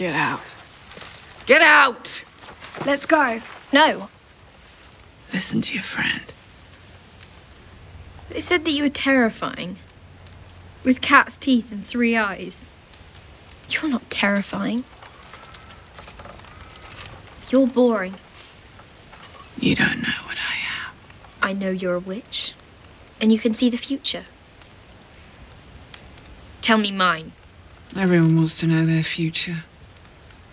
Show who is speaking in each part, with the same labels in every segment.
Speaker 1: Get out. Get out!
Speaker 2: Let's go.
Speaker 3: No.
Speaker 1: Listen to your friend.
Speaker 3: They said that you were terrifying. With cat's teeth and three eyes. You're not terrifying. You're boring.
Speaker 1: You don't know what I am.
Speaker 3: I know you're a witch. And you can see the future. Tell me mine.
Speaker 1: Everyone wants to know their future.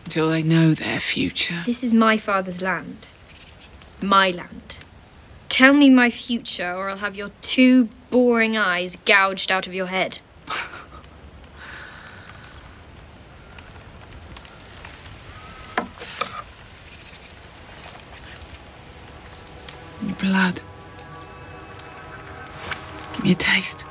Speaker 1: Until they know their future.
Speaker 3: This is my father's land. My land. Tell me my future, or I'll have your two boring eyes gouged out of your head.
Speaker 1: Blood. Give me a taste.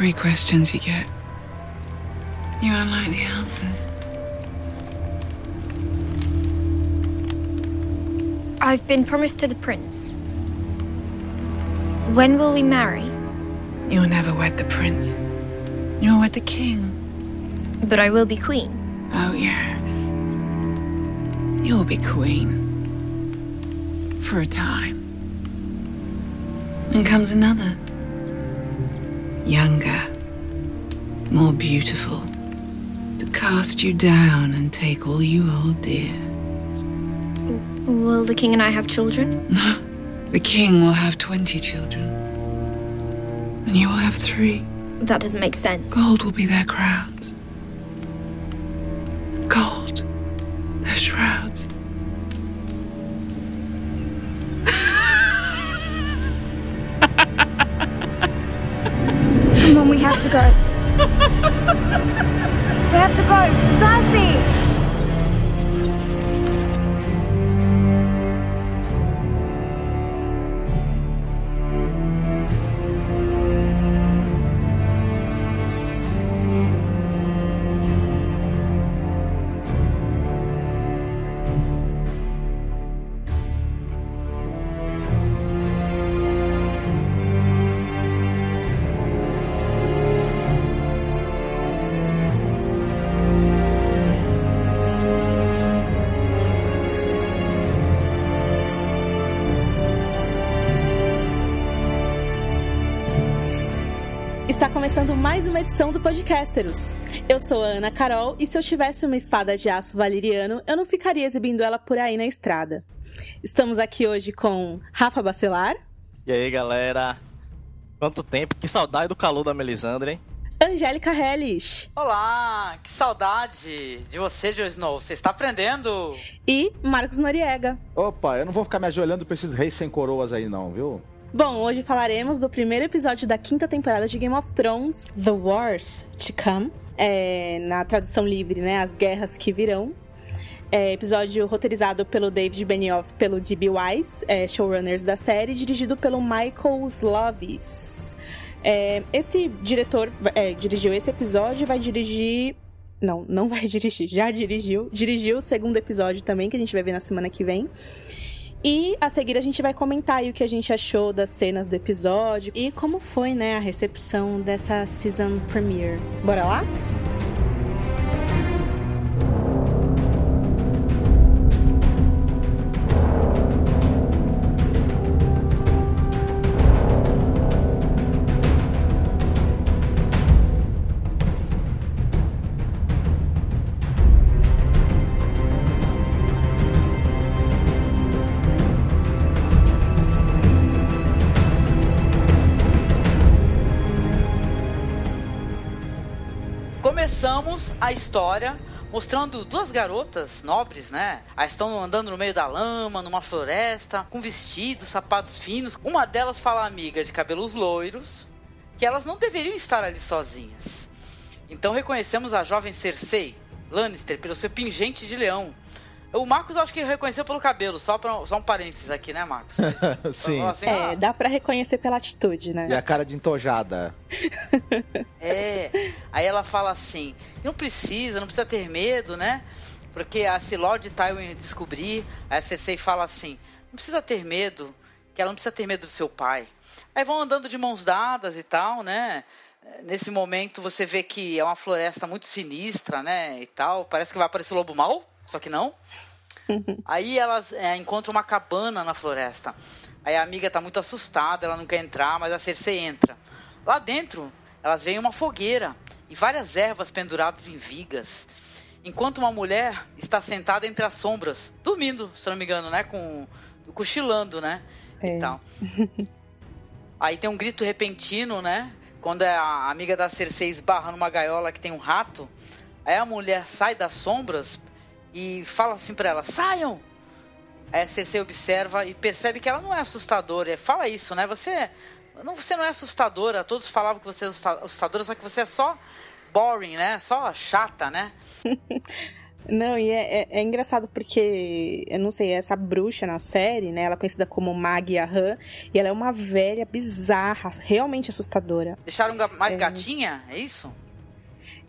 Speaker 1: Three questions you get. You won't like the answers.
Speaker 3: I've been promised to the prince. When will we marry?
Speaker 1: You'll never wed the prince. You'll wed the king.
Speaker 3: But I will be queen.
Speaker 1: Oh, yes. You'll be queen. For a time. And comes another. Younger. More beautiful. To cast you down and take all you hold dear.
Speaker 3: Will the king and I have children? No.
Speaker 1: The king will have 20 children. And you will have three.
Speaker 3: That doesn't make sense.
Speaker 1: Gold will be their crowns.
Speaker 4: Uma edição do Podcasteros. Eu sou a Ana Carol e se eu tivesse uma espada de aço valeriano, eu não ficaria exibindo ela por aí na estrada. Estamos aqui hoje com Rafa Bacelar,
Speaker 5: E aí, galera? Quanto tempo? Que saudade do calor da Melisandre, hein?
Speaker 4: Angélica Hellish
Speaker 6: Olá, que saudade de você, Joe Snow. Você está aprendendo?
Speaker 4: e Marcos Noriega.
Speaker 7: Opa, eu não vou ficar me ajoelhando pra esses reis sem coroas aí não, viu?
Speaker 4: Bom, hoje falaremos do primeiro episódio da quinta temporada de Game of Thrones, The Wars to Come. É, na tradução livre, né? As Guerras que Virão. É, episódio roteirizado pelo David Benioff pelo D.B. Wise, é, showrunners da série, dirigido pelo Michael Slovis. É, esse diretor é, dirigiu esse episódio e vai dirigir. Não, não vai dirigir, já dirigiu. Dirigiu o segundo episódio também, que a gente vai ver na semana que vem. E a seguir a gente vai comentar aí o que a gente achou das cenas do episódio e como foi, né, a recepção dessa season premiere. Bora lá?
Speaker 6: Começamos a história mostrando duas garotas nobres, né? Elas estão andando no meio da lama, numa floresta, com vestidos, sapatos finos. Uma delas fala amiga de cabelos loiros que elas não deveriam estar ali sozinhas. Então reconhecemos a jovem Cersei Lannister pelo seu pingente de leão, O Marcos eu acho que reconheceu pelo cabelo, só, pra, só um parênteses aqui, né, Marcos?
Speaker 7: Sim.
Speaker 6: Assim,
Speaker 4: É,
Speaker 6: ah,
Speaker 4: dá pra reconhecer pela atitude, né?
Speaker 7: E a cara de entojada.
Speaker 6: É. Aí ela fala assim: não precisa, não precisa ter medo, né? Porque a Lord Tywin descobrir, aí a Cersei fala assim: não precisa ter medo, que ela não precisa ter medo do seu pai. Aí vão andando de mãos dadas e tal, né? Nesse momento você vê que é uma floresta muito sinistra, né? E tal. Parece que vai aparecer o lobo mal, só que não. Aí elas é, encontram uma cabana na floresta. Aí a amiga tá muito assustada, ela não quer entrar, mas a Cersei entra. Lá dentro, elas veem uma fogueira e várias ervas penduradas em vigas. Enquanto uma mulher está sentada entre as sombras, dormindo, se não me engano, né? Com, cochilando, né?
Speaker 4: É.
Speaker 6: E tal. Aí tem um grito repentino, né? Quando é a amiga da Cersei esbarra numa gaiola que tem um rato. Aí a mulher sai das sombras e fala assim pra ela: saiam! Aí a Cersei observa e percebe que ela não é assustadora. Fala isso, né? Você não, você não é assustadora. Todos falavam que você é assusta- assustadora, só que você é só boring, né? Só chata, né?
Speaker 4: Não, e é, é- é engraçado porque, eu não sei, essa bruxa na série, né? Ela é conhecida como Mag Yahan, e ela é uma velha bizarra, realmente assustadora.
Speaker 6: Deixaram mais
Speaker 4: É.
Speaker 6: gatinha? É isso?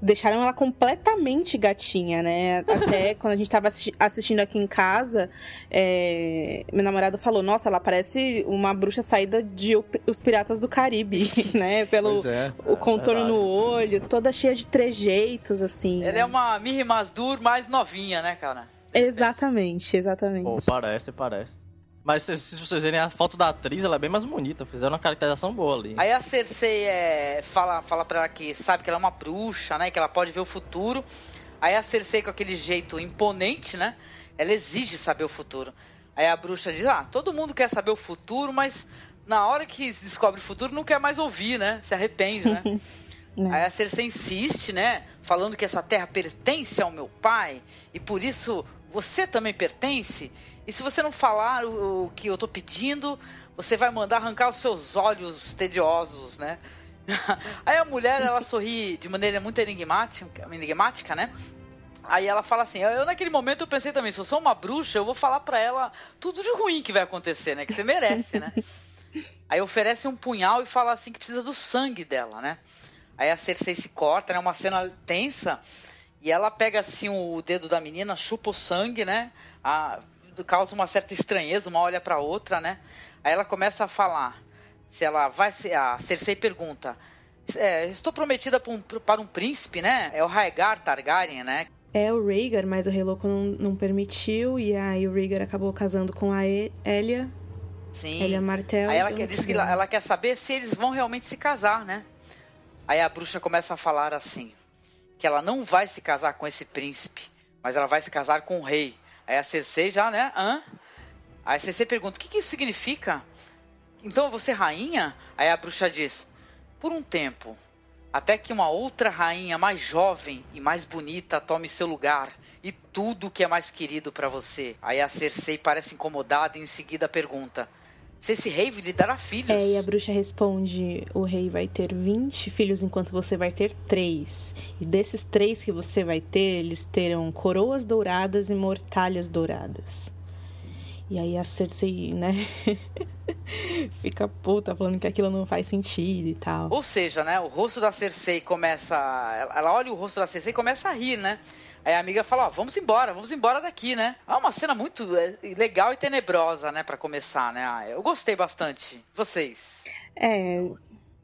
Speaker 4: Deixaram ela completamente gatinha, né? Até quando a gente tava assisti- assistindo aqui em casa, é, meu namorado falou: Nossa, ela parece uma bruxa saída de Os Piratas do Caribe, né? Pelo
Speaker 7: é.
Speaker 4: o contorno
Speaker 5: verdade.
Speaker 4: no olho, toda cheia de trejeitos, assim.
Speaker 6: Ela
Speaker 4: né?
Speaker 6: é uma Miri Masdur mais novinha, né, cara?
Speaker 4: Exatamente, exatamente.
Speaker 5: Pô, parece, parece. Mas se, se vocês verem a foto da atriz, ela é bem mais bonita. Fizeram uma caracterização boa ali.
Speaker 6: Aí a Cersei é, fala, fala pra ela que sabe que ela é uma bruxa, né? Que ela pode ver o futuro. Aí a Cersei, com aquele jeito imponente, né? Ela exige saber o futuro. Aí a bruxa diz: Ah, todo mundo quer saber o futuro, mas na hora que se descobre o futuro não quer mais ouvir, né? Se arrepende, né?
Speaker 4: Né?
Speaker 6: Aí a Cersei insiste, né? Falando que essa terra pertence ao meu pai e por isso você também pertence. E se você não falar o, o que eu tô pedindo, você vai mandar arrancar os seus olhos tediosos, né? Aí a mulher, ela sorri de maneira muito enigmática, enigmática né? Aí ela fala assim, eu naquele momento eu pensei também, se eu sou uma bruxa, eu vou falar pra ela tudo de ruim que vai acontecer, né? Que você merece, né? Aí oferece um punhal e fala assim que precisa do sangue dela, né? Aí a Cersei se corta, né? Uma cena tensa. E ela pega assim o dedo da menina, chupa o sangue, né? A, causa uma certa estranheza, uma olha pra outra, né? Aí ela começa a falar. Se ela vai ser. A Cersei pergunta. "É, estou prometida pra um- para um príncipe, né? É o Rhaegar Targaryen, né?
Speaker 4: É o Rhaegar, mas o Rei Louco não, não permitiu, e aí o Rhaegar acabou casando com a Elia,
Speaker 6: Sim.
Speaker 4: Elia Martell.
Speaker 6: Aí ela quer, diz que ela, ela quer saber se eles vão realmente se casar, né? Aí a bruxa começa a falar assim: que ela não vai se casar com esse príncipe, mas ela vai se casar com o rei. Aí a Cersei já, né? Hã? Aí a Cersei pergunta: o que, que isso significa? Então vou ser rainha? Aí a bruxa diz: por um tempo, até que uma outra rainha mais jovem e mais bonita tome seu lugar. E tudo que é mais querido pra você. Aí a Cersei parece incomodada e em seguida pergunta: se esse rei lhe dará filhos.
Speaker 4: É, e a bruxa responde: o rei vai ter 20 filhos, enquanto você vai ter três. E desses três que você vai ter, eles terão coroas douradas e mortalhas douradas. E aí a Cersei, né? Fica puta falando que aquilo não faz sentido e tal.
Speaker 6: Ou seja, né, o rosto da Cersei começa. Ela ela olha o rosto da Cersei e começa a rir, né? Aí a amiga fala: Ó, vamos embora, vamos embora daqui, né? É uma cena muito é, legal e tenebrosa, né, pra começar, né? Ah, eu gostei bastante. Vocês?
Speaker 4: É.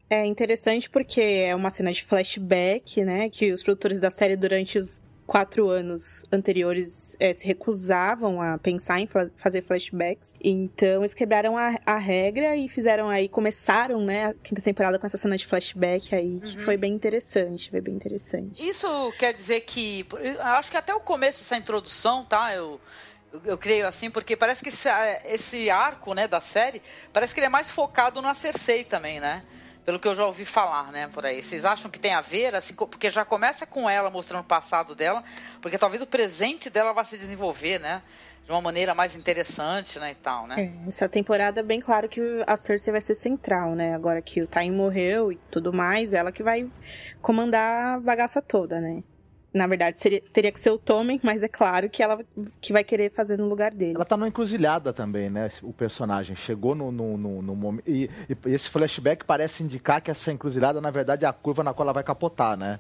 Speaker 4: É interessante porque é uma cena de flashback, né? Que os produtores da série, durante os quatro anos anteriores, eh, se recusavam a pensar em fa- fazer flashbacks. Então, eles quebraram a, a regra e fizeram aí, começaram, né, a quinta temporada com essa cena de flashback aí, que
Speaker 6: Uhum.
Speaker 4: foi bem interessante, foi bem interessante.
Speaker 6: Isso quer dizer que. eu acho que até o começo dessa introdução, tá? Eu. Eu, eu creio assim, porque parece que esse, esse arco, né, da série, parece que ele é mais focado na Cersei também, né? Pelo que eu já ouvi falar, né, por aí. Vocês acham que tem a ver, assim, porque já começa com ela mostrando o passado dela, porque talvez o presente dela vá se desenvolver, né? De uma maneira mais interessante, né, e tal, né?
Speaker 4: É, essa temporada, bem claro que a Cersei vai ser central, né? Agora que o Time morreu e tudo mais, ela que vai comandar a bagaça toda, né? Na verdade, seria, teria que ser o Tommen, mas é claro que ela que vai querer fazer no lugar dele.
Speaker 7: Ela tá numa encruzilhada também, né? O personagem chegou no, no, no, no momento. E, e esse flashback parece indicar que essa encruzilhada, na verdade, é a curva na qual ela vai capotar, né?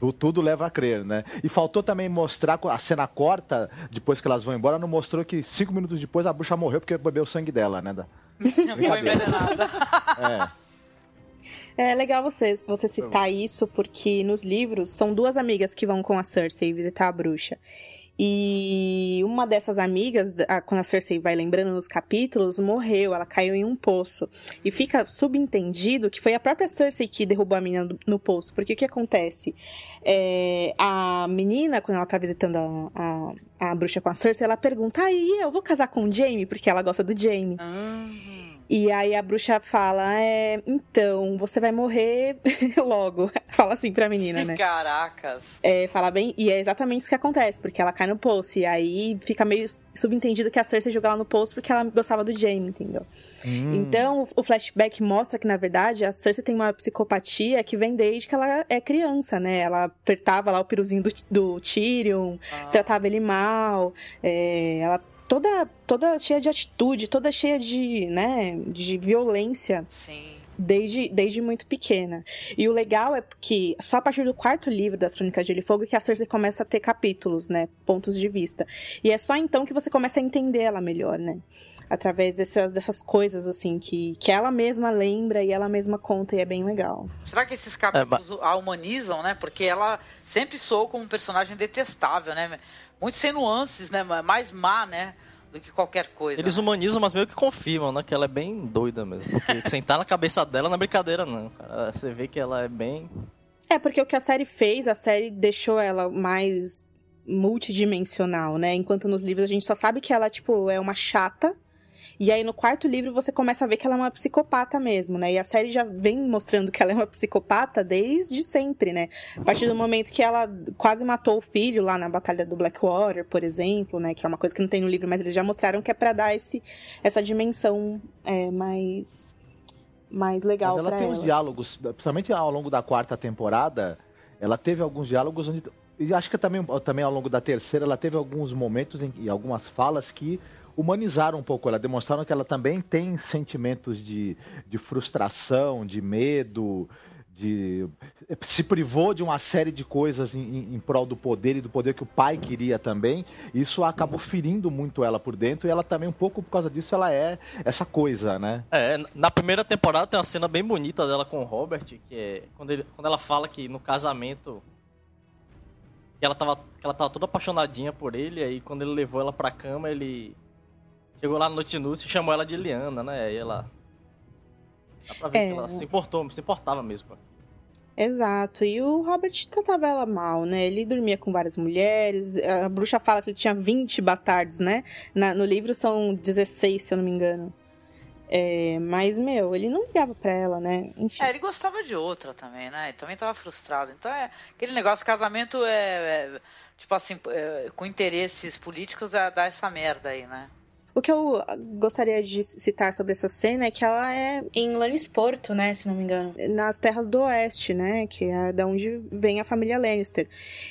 Speaker 7: Tu- Tudo leva a crer, né? E faltou também mostrar a cena corta, depois que elas vão embora, não mostrou que cinco minutos depois a bruxa morreu porque bebeu o sangue dela, né? Da-
Speaker 6: Foi envenenada.
Speaker 7: É.
Speaker 4: É legal você, você citar isso, porque nos livros são duas amigas que vão com a Cersei visitar a bruxa. E uma dessas amigas, a- quando a Cersei vai lembrando nos capítulos, morreu, ela caiu em um poço. E fica subentendido que foi a própria Cersei que derrubou a menina no poço. Porque o que acontece? É, a menina, quando ela tá visitando a, a, a bruxa com a Cersei, ela pergunta: aí eu vou casar com o Jaime? Porque ela gosta do Jaime.
Speaker 6: Hum.
Speaker 4: E aí a bruxa fala: é, então, você vai morrer logo. fala assim pra menina, né?
Speaker 6: Caracas.
Speaker 4: É, fala bem, e é exatamente isso que acontece, porque ela cai no poço, e aí fica meio subentendido que a Cersei jogou ela no poço porque ela gostava do Jaime, entendeu?
Speaker 7: Hum.
Speaker 4: Então, o- flashback mostra que, na verdade, a Cersei tem uma psicopatia que vem desde que ela é criança, né? Ela apertava lá o piruzinho do, do Tyrion,
Speaker 6: Ah,
Speaker 4: tratava ele mal, é, ela toda toda cheia de atitude, toda cheia de, né, de violência
Speaker 6: sim.
Speaker 4: desde, desde muito pequena. E o legal é que só a partir do quarto livro das Crônicas de Gelo e Fogo que a Cersei começa a ter capítulos, né, pontos de vista. E é só então que você começa a entender ela melhor, né? Através dessas, dessas coisas, assim, que, que ela mesma lembra e ela mesma conta, e é bem legal.
Speaker 6: Será que esses capítulos a humanizam, né? Porque ela sempre soou como um personagem detestável, né? Muito sem nuances, né? Mais má, né? Do que qualquer coisa.
Speaker 5: Eles
Speaker 6: né?
Speaker 5: humanizam, mas meio que confirmam, né? Que ela é bem doida mesmo. Porque sentar na cabeça dela não é brincadeira, não. Cara. Você vê que ela é bem.
Speaker 4: É, porque o que a série fez, a série deixou ela mais multidimensional, né? Enquanto nos livros a gente só sabe que ela, tipo, é uma chata. E aí no quarto livro você começa a ver que ela é uma psicopata mesmo, né? E a série já vem mostrando que ela é uma psicopata desde sempre, né? A partir do momento que ela quase matou o filho lá na Batalha do Blackwater, por exemplo, né? Que é uma coisa que não tem no livro, mas eles já mostraram que é pra dar esse, essa dimensão é, mais, mais legal
Speaker 7: Mas ela
Speaker 4: pra
Speaker 7: tem uns diálogos, principalmente ao longo da quarta temporada, ela teve alguns diálogos onde. E acho que também, também ao longo da terceira, ela teve alguns momentos em, e algumas falas que humanizaram um pouco ela, demonstraram que ela também tem sentimentos de, de frustração, de medo, de se privou de uma série de coisas em, em, em prol do poder e do poder que o pai queria também. Isso acabou ferindo muito ela por dentro e ela também um pouco por causa disso ela é essa coisa, né?
Speaker 5: É, na primeira temporada tem uma cena bem bonita dela com o Robert, que é quando, ele, quando ela fala que no casamento que ela, tava, que ela tava toda apaixonadinha por ele, aí quando ele levou ela pra cama, ele chegou lá no Noite Inútil e chamou ela de Liana, né? Aí ela. Dá pra ver
Speaker 4: É.
Speaker 5: que ela se importou, se importava mesmo.
Speaker 4: Exato, e o Robert tratava ela mal, né? Ele dormia com várias mulheres, a bruxa fala que ele tinha 20 bastardos, né? Na- no livro são 16, se eu não me engano. É, mas, meu, ele não ligava pra ela, né? Enfim.
Speaker 6: É, ele gostava de outra também, né? Ele também tava frustrado. Então é aquele negócio, casamento é, é, tipo assim, é, com interesses políticos dá essa merda aí, né?
Speaker 4: O que eu gostaria de citar sobre essa cena é que ela é em Lannisporto, né, se não me engano, nas terras do oeste, né, que é da onde vem a família Lannister.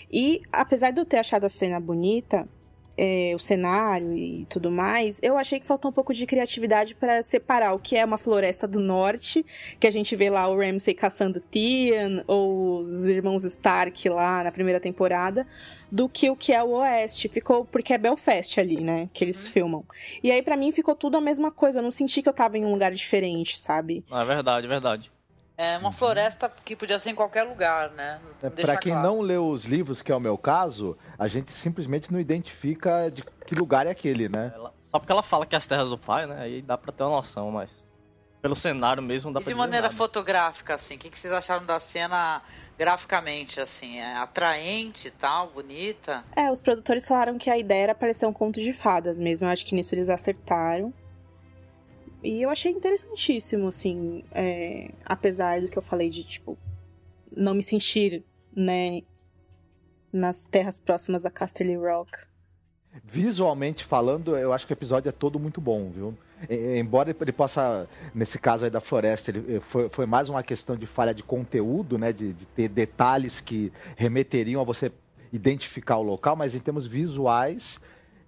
Speaker 4: E apesar de eu ter achado a cena bonita, é, o cenário e tudo mais, eu achei que faltou um pouco de criatividade para separar o que é uma floresta do norte, que a gente vê lá o Ramsay caçando Theon, ou os irmãos Stark lá na primeira temporada, do que o que é o oeste. Ficou porque é Belfast ali, né, que eles filmam. E aí pra mim ficou tudo a mesma coisa, eu não senti que eu tava em um lugar diferente, sabe?
Speaker 5: Não, é verdade, é verdade.
Speaker 6: É uma floresta que podia ser em qualquer lugar, né?
Speaker 7: É, Pra quem
Speaker 6: claro.
Speaker 7: não leu os livros, que é o meu caso, a gente simplesmente não identifica de que lugar é aquele, né?
Speaker 5: Ela- só porque ela fala que é as terras do pai, né? Aí dá pra ter uma noção, mas. Pelo cenário mesmo dá
Speaker 6: E
Speaker 5: pra
Speaker 6: de maneira
Speaker 5: nada.
Speaker 6: fotográfica, assim, o que, que vocês acharam da cena graficamente, assim? É atraente e tal, bonita?
Speaker 4: É, os produtores falaram que a ideia era parecer um conto de fadas mesmo, eu acho que nisso eles acertaram. E eu achei interessantíssimo, assim, é, apesar do que eu falei de, tipo, não me sentir, né, nas terras próximas a Casterly Rock.
Speaker 7: visualmente falando, eu acho que o episódio é todo muito bom, viu? Embora ele possa, nesse caso aí da floresta, ele eh, foi, foi mais uma questão de falha de conteúdo, né? De, de ter detalhes que remeteriam a você identificar o local, mas em termos visuais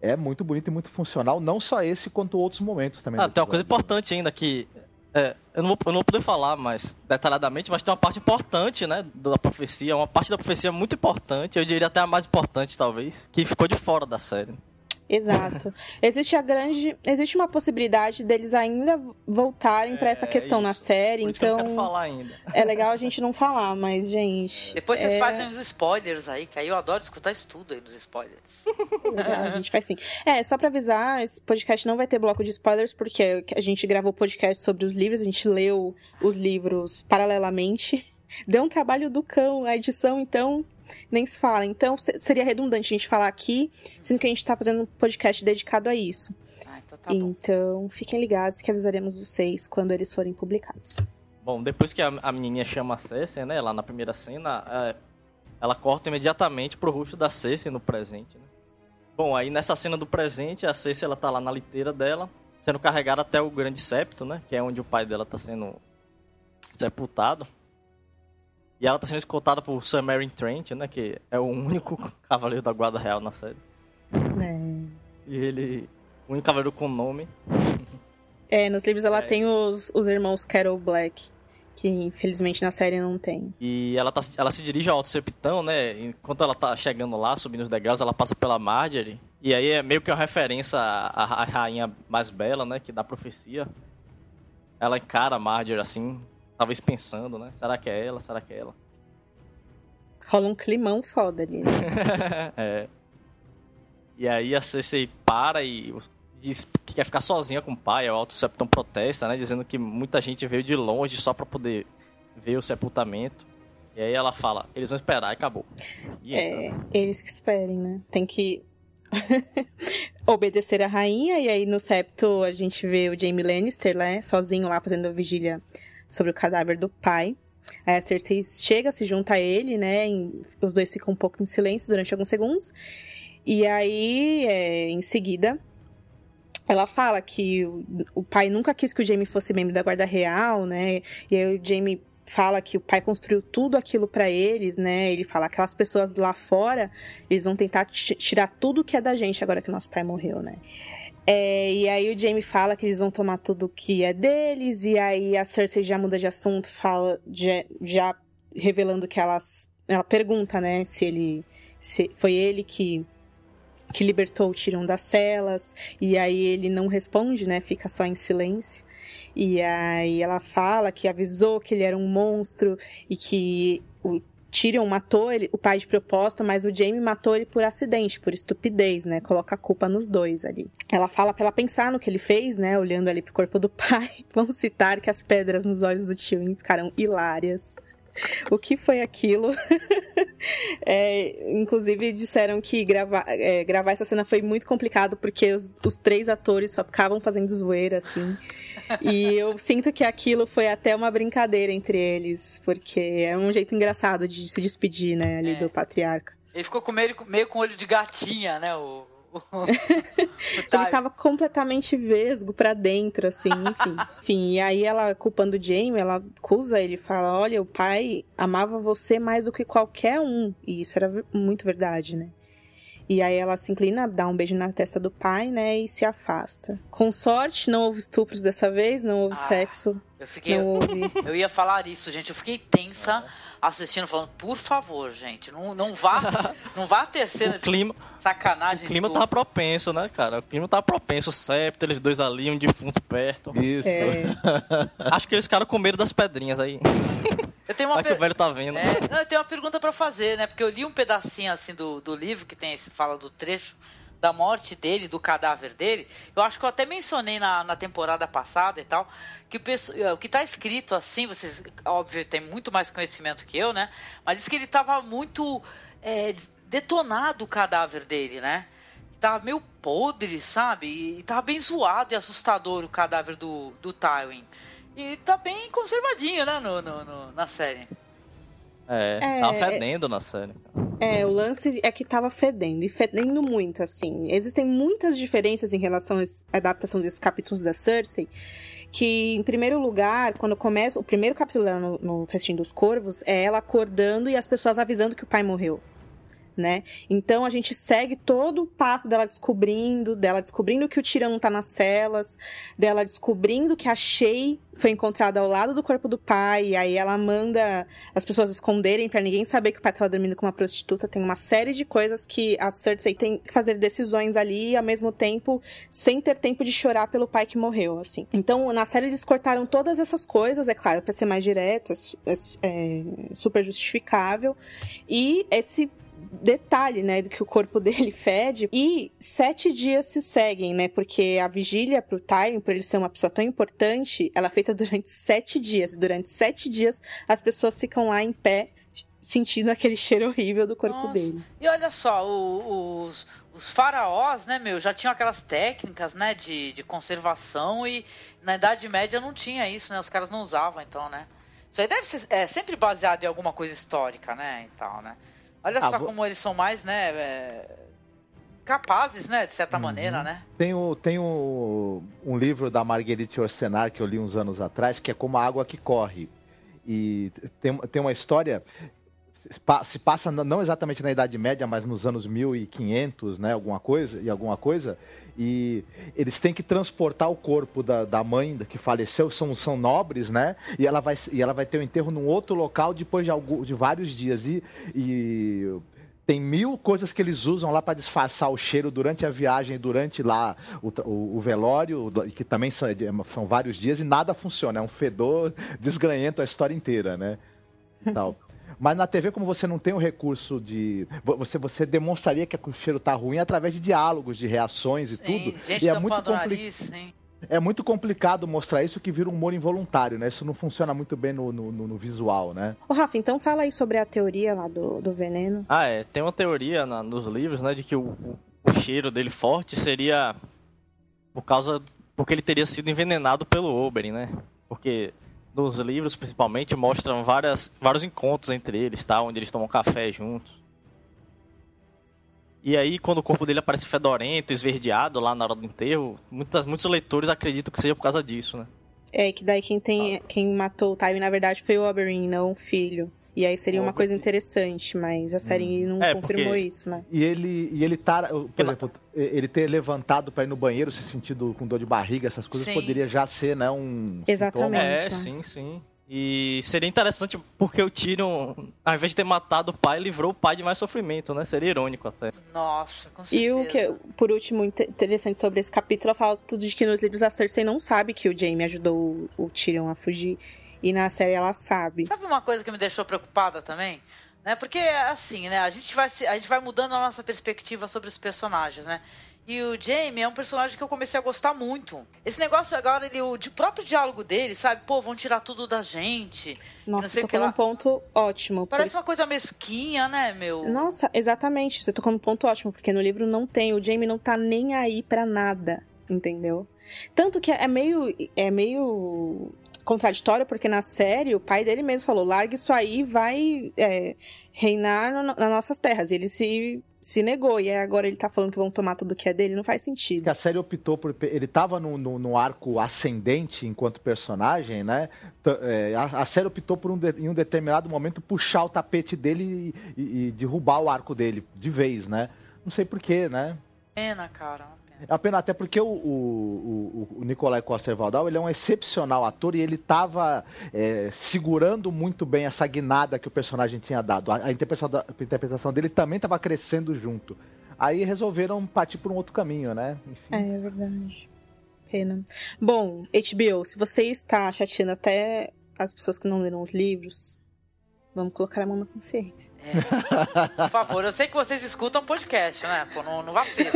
Speaker 7: é muito bonito e muito funcional, não só esse quanto outros momentos também.
Speaker 5: Ah, tem uma coisa importante ainda que. é, eu, não vou, eu não vou poder falar mais detalhadamente, mas tem uma parte importante, né? Da profecia. Uma parte da profecia muito importante, eu diria até a mais importante, talvez, que ficou de fora da série.
Speaker 4: Exato. Existe a grande. Existe uma possibilidade deles ainda voltarem pra essa
Speaker 5: É,
Speaker 4: questão na
Speaker 5: isso.
Speaker 4: série,
Speaker 5: Por que
Speaker 4: então
Speaker 5: quero falar ainda.
Speaker 4: é legal a gente não falar, mas, gente.
Speaker 6: Depois vocês
Speaker 4: é...
Speaker 6: fazem uns spoilers aí, que aí eu adoro escutar isso tudo aí nos spoilers.
Speaker 4: Legal, a gente faz sim. É, só pra avisar, esse podcast não vai ter bloco de spoilers, porque a gente gravou podcast sobre os livros, a gente leu os livros paralelamente. Deu um trabalho do cão, a edição, então, nem se fala. Então, se- seria redundante a gente falar aqui, sendo que a gente tá fazendo um podcast dedicado a isso.
Speaker 6: Ah, então tá bom.
Speaker 4: então, fiquem ligados que avisaremos vocês quando eles forem publicados.
Speaker 5: Bom, depois que a, a menininha chama a Cersei, né? Lá na primeira cena, é, ela corta imediatamente pro rosto da Cersei no presente, né? Bom, aí nessa cena do presente, a Cersei, ela tá lá na liteira dela, sendo carregada até o Grande Septo, né? Que é onde o pai dela tá sendo sepultado. E ela tá sendo escoltada por Sir Meryn Trent, né? Que é o único cavaleiro da Guarda Real na série.
Speaker 4: É.
Speaker 5: E ele... O único cavaleiro com nome.
Speaker 4: É, nos livros ela
Speaker 5: É.
Speaker 4: tem os, os irmãos Carol Black, que infelizmente na série não tem.
Speaker 5: E ela, tá, ela se dirige ao Alto Septão, né? Enquanto ela tá chegando lá, subindo os degraus, ela passa pela Marjorie. E aí é meio que uma referência à, à rainha mais bela, né? Que dá profecia. Ela encara a Marjorie assim, talvez pensando, né? Será que é ela? Será que é ela?
Speaker 4: Rola um climão foda ali, né?
Speaker 5: é. E aí a Cersei para e diz que quer ficar sozinha com o pai. O Alto Septão protesta, né? Dizendo que muita gente veio de longe só pra poder ver o sepultamento. E aí ela fala, eles vão esperar e acabou. E
Speaker 4: É, eles que esperem, né? Tem que obedecer a rainha, e aí no septo a gente vê o Jaime Lannister, né? Sozinho lá fazendo a vigília sobre o cadáver do pai. Aí a Cersei chega, se junta a ele, né? os dois ficam um pouco em silêncio durante alguns segundos. E aí, é, em seguida, ela fala que o, o pai nunca quis que o Jaime fosse membro da Guarda Real, né? E aí o Jaime fala que o pai construiu tudo aquilo pra eles, né? Ele fala aquelas pessoas lá fora, eles vão tentar ti- tirar tudo que é da gente agora que nosso pai morreu, né? É, e aí o Jaime fala que eles vão tomar tudo que é deles, e aí a Cersei já muda de assunto, fala já, revelando que elas, ela pergunta, né, se ele se foi ele que que libertou o Tyrion das celas, e aí ele não responde, né, fica só em silêncio. E aí ela fala que avisou que ele era um monstro e que o Tyrion matou ele, o pai de propósito, mas o Jaime matou ele por acidente, por estupidez, né? Coloca a culpa nos dois ali. Ela fala pra ela pensar no que ele fez, né? Olhando ali pro corpo do pai. Vamos citar que as pedras nos olhos do Tyrion ficaram hilárias. O que foi aquilo? É, inclusive disseram que gravar, é, gravar essa cena foi muito complicado porque os, os três atores só ficavam fazendo zoeira, assim. E eu sinto que aquilo foi até uma brincadeira entre eles, porque é um jeito engraçado de se despedir, né, ali
Speaker 6: É.
Speaker 4: do patriarca.
Speaker 6: Ele ficou com meio, meio com olho de gatinha, né? O, o, o
Speaker 4: Ele
Speaker 6: Tywin.
Speaker 4: tava completamente vesgo pra dentro, assim, enfim. enfim, e aí ela, culpando o Jamie, ela acusa ele, fala, olha, o pai amava você mais do que qualquer um. E isso era muito verdade, né? E aí ela se inclina, dá um beijo na testa do pai, né, e se afasta. Com sorte, não houve estupros dessa vez, não houve
Speaker 6: Ah,
Speaker 4: sexo,
Speaker 6: Eu fiquei.
Speaker 4: não houve...
Speaker 6: Eu ia falar isso, gente. Eu fiquei tensa assistindo, falando, por favor, gente, não, não vá. Não vá ter cena
Speaker 5: O clima,
Speaker 6: de sacanagem.
Speaker 5: o clima tava propenso, né, cara? O clima tava propenso. O septo, eles dois ali, um defunto perto.
Speaker 7: Isso.
Speaker 4: É,
Speaker 5: Acho que eles ficaram com medo das pedrinhas aí.
Speaker 6: Eu tenho uma
Speaker 5: Vai que o
Speaker 6: per-
Speaker 5: velho tá vendo.
Speaker 6: É, não, eu tenho uma pergunta pra fazer, né? Porque eu li um pedacinho assim do, do livro que tem esse fala do trecho da morte dele, do cadáver dele. Eu acho que eu até mencionei na, na temporada passada e tal, que o, eh, que tá escrito assim, vocês, óbvio, tem muito mais conhecimento que eu, né? Mas diz que ele tava muito é, detonado o cadáver dele, né? Tava meio podre, sabe? E tava bem zoado e assustador o cadáver do, do Tywin. E tá bem conservadinho, né, no, no- no- na série.
Speaker 5: É,
Speaker 4: É,
Speaker 5: tava
Speaker 4: é-
Speaker 5: fedendo na série.
Speaker 4: É, o lance é que tava fedendo, e fedendo muito, assim. Existem muitas diferenças em relação à adaptação desses capítulos da Cersei, que, em primeiro lugar, quando começa, o primeiro capítulo dela no, no Festim dos Corvos é ela acordando e as pessoas avisando que o pai morreu né? Então a gente segue todo o passo dela descobrindo, dela descobrindo que o tirano tá nas celas, dela descobrindo que a Shay foi encontrada ao lado do corpo do pai, e aí ela manda as pessoas esconderem para ninguém saber que o pai tava dormindo com uma prostituta. Tem uma série de coisas que a Cersei tem que fazer decisões ali, e ao mesmo tempo, sem ter tempo de chorar pelo pai que morreu, assim. Então, na série eles cortaram todas essas coisas, é claro, para ser mais direto, é, é, é super justificável. E esse detalhe, né, do que o corpo dele fede. E sete dias se seguem, né, porque a vigília pro Tywin, por ele ser uma pessoa tão importante, ela é feita durante sete dias. E durante sete dias as pessoas ficam lá em pé sentindo aquele cheiro horrível do corpo
Speaker 6: Nossa.
Speaker 4: dele.
Speaker 6: E olha só, o, os, os faraós, né, meu, já tinham aquelas técnicas, né, de, de conservação e na Idade Média não tinha isso, né, os caras não usavam, então, né. Isso aí deve ser é, sempre baseado em alguma coisa histórica, né, e tal, né. Olha
Speaker 7: Ah,
Speaker 6: só
Speaker 7: vou-
Speaker 6: como eles são mais, né, é, capazes, né, de certa
Speaker 7: Uhum.
Speaker 6: maneira, né.
Speaker 7: Tem, o, tem o, um livro da Marguerite Orsenar que eu li uns anos atrás, que é Como a Água que Corre. E tem, tem uma história. Se pa- Se passa não exatamente na Idade Média, mas nos anos 1500, né? Alguma coisa, e alguma coisa. E eles têm que transportar o corpo da, da mãe que faleceu, são, são nobres, né? E ela, vai, e ela vai ter o enterro num outro local depois de, algum, de vários dias. E, e tem mil coisas que eles usam lá para disfarçar o cheiro durante a viagem, durante lá o, o- o velório, que também são, é são vários dias, e nada funciona. É um fedor desgranhento a história inteira, né? Tal. Mas na TV, como você não tem o recurso de. vo- Você, você demonstraria que o cheiro tá ruim através de diálogos, de reações e
Speaker 6: Sim,
Speaker 7: tudo.
Speaker 6: gente
Speaker 7: e é
Speaker 6: tampando
Speaker 7: muito,
Speaker 6: o
Speaker 7: compli-
Speaker 6: nariz, sim.
Speaker 7: é muito complicado mostrar isso que vira um humor involuntário, né? Isso não funciona muito bem no, no- no- no visual, né?
Speaker 4: Ô, Rafa, então fala aí sobre a teoria lá do, do veneno.
Speaker 5: Ah, é. Tem uma teoria na- nos livros, né, de que o, o- o cheiro dele forte seria por causa. Porque ele teria sido envenenado pelo Oberyn, né? Porque nos livros, principalmente, mostram várias, vários encontros entre eles, tá? Onde eles tomam café juntos. E aí, quando o corpo dele aparece fedorento, esverdeado lá na hora do enterro, muitas, muitos leitores acreditam que seja por causa disso, né?
Speaker 4: É, que daí quem, tem, quem matou o Tywin, na verdade, foi o Oberyn, não o filho. E aí seria uma coisa interessante, mas a série não
Speaker 5: É,
Speaker 4: confirmou
Speaker 5: porque-
Speaker 4: isso, né?
Speaker 7: E ele, e ele tá, por exemplo, ele ter levantado para ir no banheiro, se sentindo com dor de barriga, essas coisas,
Speaker 6: Sim.
Speaker 7: poderia já ser, né, um
Speaker 4: Exatamente.
Speaker 7: sintoma.
Speaker 5: É,
Speaker 4: né?
Speaker 5: sim, sim. E seria interessante porque o Tyrion, ao invés de ter matado o pai, livrou o pai de mais sofrimento, né? Seria irônico até.
Speaker 6: Nossa, com
Speaker 4: E
Speaker 6: certeza.
Speaker 4: o que, por último, inte- interessante sobre esse capítulo, ela fala tudo de que nos livros a Cersei não sabe que o Jaime ajudou o, o Tyrion a fugir. E na série ela sabe.
Speaker 6: Sabe uma coisa que me deixou preocupada também? Né? Porque, assim, né? A gente, vai se, a gente vai mudando a nossa perspectiva sobre os personagens, né? E o Jamie é um personagem que eu comecei a gostar muito. Esse negócio agora, ele, o de próprio diálogo dele, sabe? Pô, vão tirar tudo da gente.
Speaker 4: Nossa, você tocou num ponto ótimo.
Speaker 6: Parece uma coisa mesquinha, né, meu?
Speaker 4: Nossa, exatamente. Você tocou num ponto ótimo, porque no livro não tem. O Jamie não tá nem aí pra nada, entendeu? Tanto que é meio. É meio contraditório, porque na série o pai dele mesmo falou: larga isso aí, vai é, reinar no- nas nossas terras. E ele se, se negou. E aí agora ele tá falando que vão tomar tudo que é dele. Não faz sentido.
Speaker 7: Que a série optou por. Ele tava no, no, no arco ascendente enquanto personagem, né? T- é, a, a série optou por um de- em um determinado momento puxar o tapete dele e, e- e derrubar o arco dele de vez, né? Não sei porquê, né?
Speaker 6: Pena, cara.
Speaker 7: É uma pena até porque o, o, o, o Nicolai Coster-Waldau ele é um excepcional ator e ele estava segurando muito bem essa guinada que o personagem tinha dado. A, a interpretação, dele também estava crescendo junto. Aí resolveram partir por um outro caminho, né? Enfim.
Speaker 4: É verdade. Pena. Bom, HBO, se você está chateando até as pessoas que não leram os livros, vamos colocar a mão na consciência.
Speaker 6: Por favor, eu sei que vocês escutam podcast, né? Pô, não, não vacila.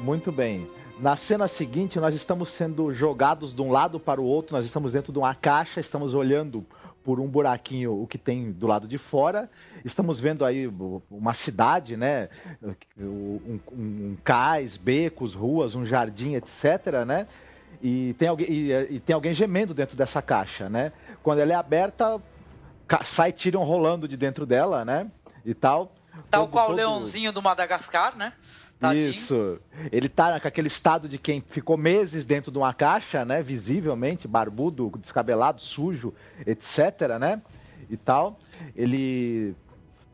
Speaker 7: Muito bem. Na cena seguinte, nós estamos sendo jogados de um lado para o outro, nós estamos dentro de uma caixa, estamos olhando por um buraquinho o que tem do lado de fora. Estamos vendo aí uma cidade, né? Um, um, um cais, becos, ruas, um jardim, etc, né? E tem, alguém, e, e tem alguém gemendo dentro dessa caixa, né? Quando ela é aberta, sai tiram rolando de dentro dela, né? E tal.
Speaker 6: Tal todo, qual todo... o leãozinho do Madagascar, né?
Speaker 7: Tadinho. Isso. Ele tá com aquele estado de quem ficou meses dentro de uma caixa, né? Visivelmente, barbudo, descabelado, sujo, etc, né? E tal. Ele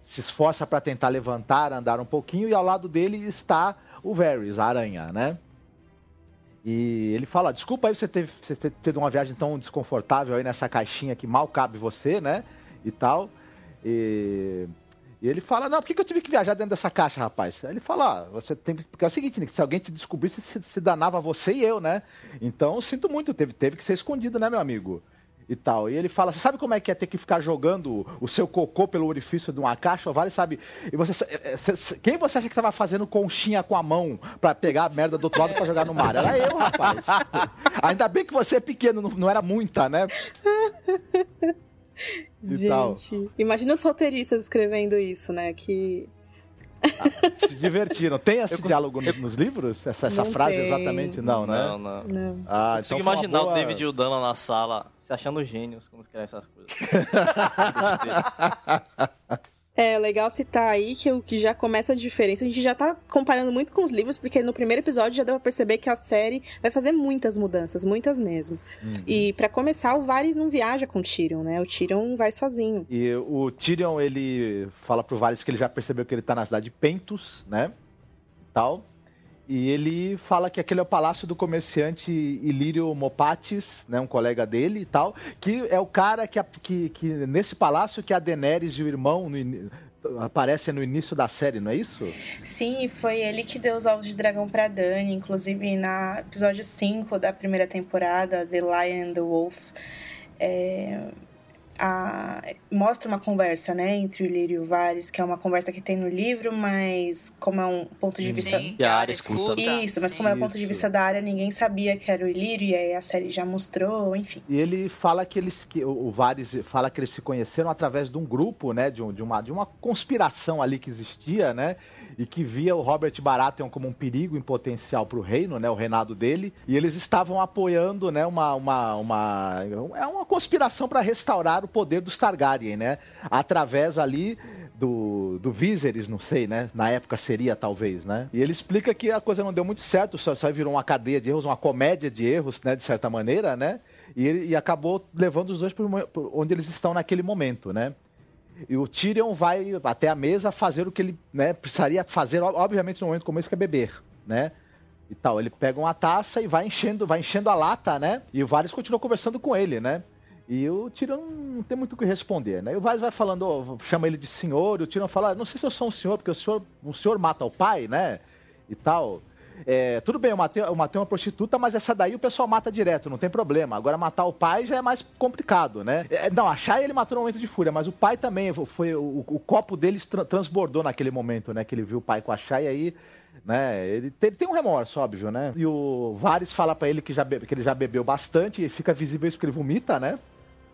Speaker 7: se esforça para tentar levantar, andar um pouquinho, e ao lado dele está o Varys, a aranha, né? E ele fala: Desculpa aí você ter, você ter tido uma viagem tão desconfortável aí nessa caixinha que mal cabe você, né? E tal. E, e ele fala: Não, por que, que eu tive que viajar dentro dessa caixa, rapaz? Aí ele fala: ah, Você tem. Porque é o seguinte, se alguém te descobrisse, se, se danava você e eu, né? Então, sinto muito, teve, teve que ser escondido, né, meu amigo? e tal. E ele fala, você sabe como é que é ter que ficar jogando o seu cocô pelo orifício de uma caixa? Vale, sabe? E você, eh, eh, quem você acha que estava fazendo conchinha com a mão para pegar a merda do outro lado para jogar no mar? Era eu, rapaz. Ainda bem que você é pequeno, não, não era muita, né?
Speaker 4: E Gente, tal. imagina os roteiristas escrevendo isso, né? Que
Speaker 7: ah, se divertiram. Tem esse eu, diálogo eu, nos livros? Essa, essa frase tem. exatamente? Não, né?
Speaker 5: Não, não. não. Ah, então consigo imaginar boa... o David e o Dana na sala se achando gênios quando escreve essas coisas.
Speaker 4: É legal citar aí que o que já começa a diferença. A gente já tá comparando muito com os livros, porque no primeiro episódio já deu pra perceber que a série vai fazer muitas mudanças, muitas mesmo. Uhum. E para começar, o Varys não viaja com o Tyrion, né? O Tyrion vai sozinho.
Speaker 7: E o Tyrion, ele fala pro Varys que ele já percebeu que ele tá na cidade de Pentos, né? Tal. E ele fala que aquele é o palácio do comerciante Ilírio Mopatis, né, um colega dele e tal, que é o cara que, que, que nesse palácio que a Daenerys e o irmão no, aparecem no início da série, não é isso?
Speaker 4: Sim, foi ele que deu os ovos de dragão para Dani, inclusive na episódio 5 da primeira temporada, The Lion and the Wolf. É, a, mostra uma conversa, né, entre o Ilírio e o Varys, que é uma conversa que tem no livro, mas como é um ponto de vista...
Speaker 5: Sim, a área escuta.
Speaker 4: Isso, mas como é um ponto de vista da área, ninguém sabia que era o Ilírio, e aí a série já mostrou, enfim.
Speaker 7: E ele fala que eles, que o Varys fala que eles se conheceram através de um grupo, né, de, um, de, uma, de uma conspiração ali que existia, né, e que via o Robert Baratheon como um perigo em potencial para o reino, né, o reinado dele, e eles estavam apoiando, né, uma uma uma é uma conspiração para restaurar o poder dos Targaryen, né, através ali do, do Viserys, não sei, né? Na época seria, talvez, né? E ele explica que a coisa não deu muito certo, só, só virou uma cadeia de erros, uma comédia de erros, né? De certa maneira, né? E, ele, e acabou levando os dois por onde eles estão naquele momento, né? E o Tyrion vai até a mesa fazer o que ele né, precisaria fazer, obviamente, no momento como esse, que é beber, né? E tal. Ele pega uma taça e vai enchendo, vai enchendo a lata, né? E o Varys continua conversando com ele, né? E o Tyrion não tem muito o que responder, né? E o Varys vai falando, chama ele de senhor, e o Tyrion fala, não sei se eu sou um senhor, porque o senhor, o senhor mata o pai, né? E tal. É, tudo bem, eu matei, eu matei uma prostituta, mas essa daí o pessoal mata direto, não tem problema. Agora matar o pai já é mais complicado, né? É, não, a Shai ele matou no momento de fúria, mas o pai também foi. O, o copo dele tra transbordou naquele momento, né? Que ele viu o pai com a Shai aí. Né? Ele tem, tem um remorso, óbvio, né? E o Varys fala para ele que, já bebe, que ele já bebeu bastante e fica visível isso porque ele vomita, né?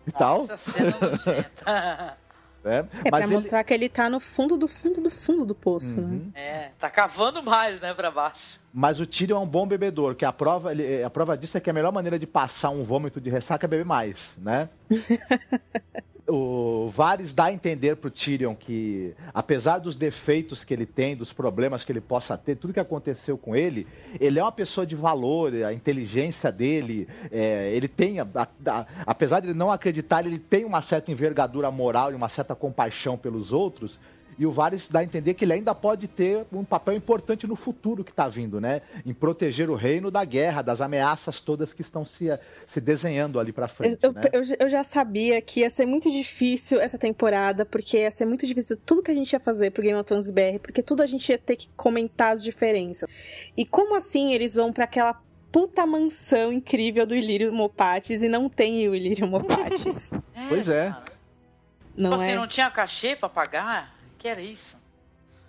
Speaker 7: E Nossa, tal. Essa cena
Speaker 4: nojenta. É, é pra ele... mostrar que ele tá no fundo do fundo do fundo do poço, né? uhum.
Speaker 6: né? É, tá cavando mais, né, pra baixo.
Speaker 7: Mas o Tyrion é um bom bebedor, que a prova, ele, a prova disso é que a melhor maneira de passar um vômito de ressaca é beber mais, né? o Varys dá a entender pro Tyrion que, apesar dos defeitos que ele tem, dos problemas que ele possa ter, tudo que aconteceu com ele, ele é uma pessoa de valor, a inteligência dele, é, ele tem, a, a, apesar de ele não acreditar, ele tem uma certa envergadura moral e uma certa compaixão pelos outros, e o Varys dá a entender que ele ainda pode ter um papel importante no futuro que está vindo, né? Em proteger o reino da guerra, das ameaças todas que estão se, se desenhando ali para frente.
Speaker 4: Eu,
Speaker 7: né?
Speaker 4: eu, eu, já sabia que ia ser muito difícil essa temporada, porque ia ser muito difícil tudo que a gente ia fazer pro Game of Thrones BR, porque tudo a gente ia ter que comentar as diferenças. E como assim eles vão para aquela puta mansão incrível do Ilírio Mopatis e não tem o Ilírio Mopatis?
Speaker 7: pois é.
Speaker 6: Não Você é? não tinha cachê para pagar? Que era isso?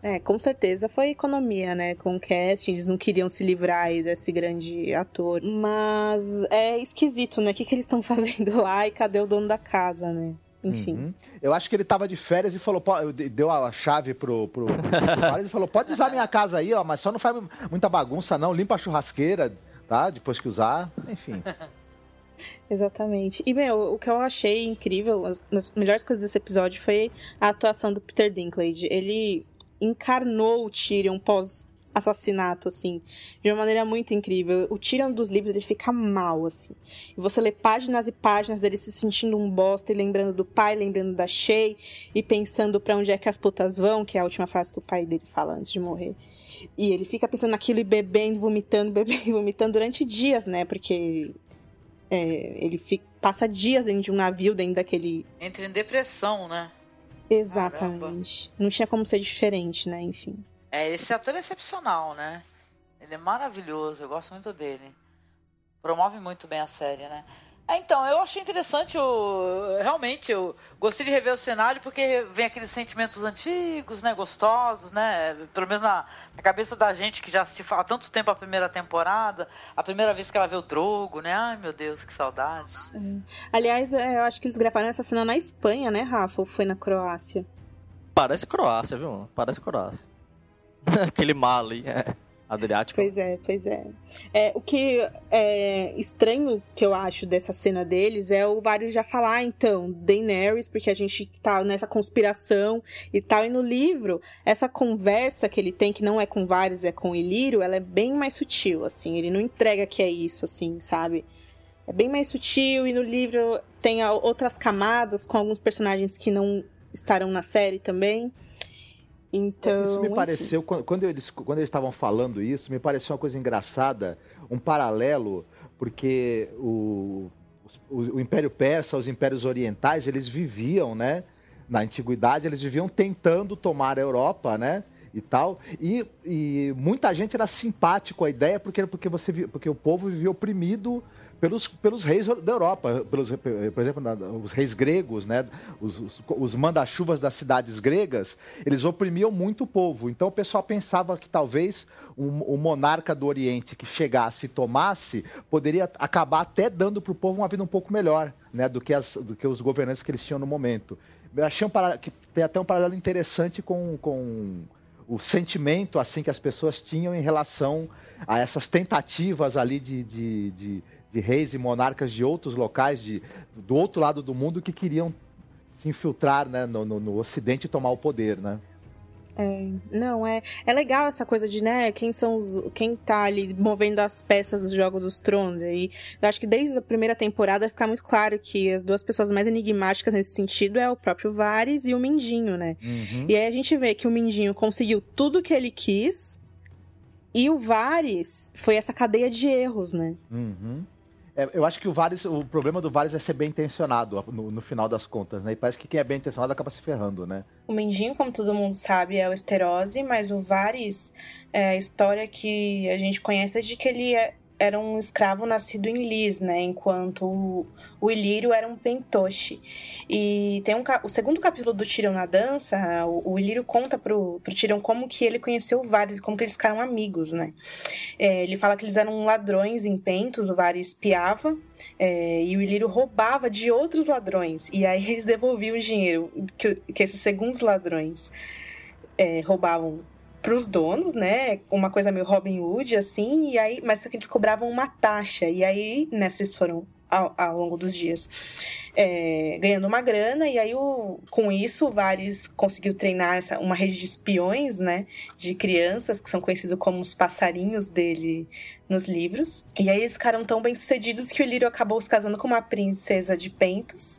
Speaker 4: É, com certeza foi economia, né? Com o casting, eles não queriam se livrar aí desse grande ator. Mas é esquisito, né? O que, que eles estão fazendo lá e cadê o dono da casa, né? Enfim.
Speaker 7: Uhum. Eu acho que ele tava de férias e falou, deu a chave pro, pro, pro e falou, pode usar minha casa aí, ó, mas só não faz muita bagunça não, limpa a churrasqueira, tá? Depois que usar, enfim.
Speaker 4: Exatamente. E, meu, o que eu achei incrível, as, as melhores coisas desse episódio foi a atuação do Peter Dinklage. Ele encarnou o Tyrion pós assassinato, assim, de uma maneira muito incrível. O Tyrion dos livros, ele fica mal, assim. E você lê páginas e páginas dele se sentindo um bosta e lembrando do pai, lembrando da Shay e pensando para onde é que as putas vão, que é a última frase que o pai dele fala antes de morrer. E ele fica pensando naquilo e bebendo, vomitando, bebendo, vomitando durante dias, né? Porque é, ele fica, passa dias dentro de um navio, dentro daquele.
Speaker 6: Entra em depressão, né?
Speaker 4: Exatamente. Caramba. Não tinha como ser diferente, né? Enfim.
Speaker 6: É, esse ator é excepcional, né? Ele é maravilhoso, eu gosto muito dele. Promove muito bem a série, né? É, então, eu achei interessante, eu, realmente, eu gostei de rever o cenário porque vem aqueles sentimentos antigos, né, gostosos, né, pelo menos na, na cabeça da gente que já assistiu há tanto tempo a primeira temporada, a primeira vez que ela vê o Drogo, né, ai meu Deus, que saudade.
Speaker 4: É. Aliás, é, eu acho que eles gravaram essa cena na Espanha, né, Rafa, ou foi na Croácia?
Speaker 5: Parece Croácia, viu, parece Croácia. Aquele mal ali, é. Adriático.
Speaker 4: Pois é, pois é. é. O que é estranho que eu acho dessa cena deles é o Varys já falar, então, Daenerys, porque a gente tá nessa conspiração e tal. E no livro, essa conversa que ele tem, que não é com Varys, é com Ilírio, ela é bem mais sutil, assim. Ele não entrega que é isso, assim, sabe? É bem mais sutil e no livro tem outras camadas com alguns personagens que não estarão na série também. Então,
Speaker 7: isso me pareceu, quando eles, quando eles estavam falando isso, me pareceu uma coisa engraçada, um paralelo, porque o, o, o, Império Persa, os Impérios Orientais, eles viviam, né? Na antiguidade, eles viviam tentando tomar a Europa, né? E tal. E, e muita gente era simpático à ideia porque, porque, você, porque o povo vivia oprimido pelos, pelos reis da Europa, pelos, por exemplo, os reis gregos, né? os, os, os manda-chuvas das cidades gregas, eles oprimiam muito o povo. Então o pessoal pensava que talvez o, monarca do Oriente que chegasse e tomasse poderia acabar até dando para o povo uma vida um pouco melhor né? do, que as, do que os governantes que eles tinham no momento. Eu achei um, que tem até um paralelo interessante com, com o sentimento assim que as pessoas tinham em relação a essas tentativas ali de, de, de de reis e monarcas de outros locais, de, do outro lado do mundo, que queriam se infiltrar né, no, no, no Ocidente e tomar o poder, né?
Speaker 4: É, não, é, é legal essa coisa de, né, quem são os, quem tá ali movendo as peças dos Jogos dos Tronos. E eu acho que desde a primeira temporada fica muito claro que as duas pessoas mais enigmáticas nesse sentido é o próprio Varys e o Mindinho, né? Uhum. E aí a gente vê que o Mindinho conseguiu tudo que ele quis e o Varys foi essa cadeia de erros, né?
Speaker 7: Uhum. É, eu acho que o Varys, o problema do Varys é ser bem intencionado no, no, final das contas, né? E parece que quem é bem intencionado acaba se ferrando, né?
Speaker 4: O Mendinho, como todo mundo sabe, é o Esterose, mas o Varys é a história que a gente conhece é de que ele é, era um escravo nascido em Lis, né? Enquanto o, o Ilírio era um pentoche. E tem um, o segundo capítulo do Tirão na dança, o, o Ilírio conta pro, pro Tirão como que ele conheceu o Varys, como que eles ficaram amigos, né? É, ele fala que eles eram ladrões em pentos, o Varys espiava, é, e o Ilírio roubava de outros ladrões. E aí eles devolviam o dinheiro que, que esses segundos ladrões é, roubavam para os donos, né? Uma coisa meio Robin Hood, assim, e aí, mas só que eles cobravam uma taxa. E aí, nessa, eles foram ao, ao longo dos dias é, ganhando uma grana, e aí o, com isso o Vares conseguiu treinar essa, uma rede de espiões, né? De crianças, que são conhecidos como os passarinhos dele nos livros. E aí eles ficaram tão bem sucedidos que o Lírio acabou se casando com uma princesa de Pentos.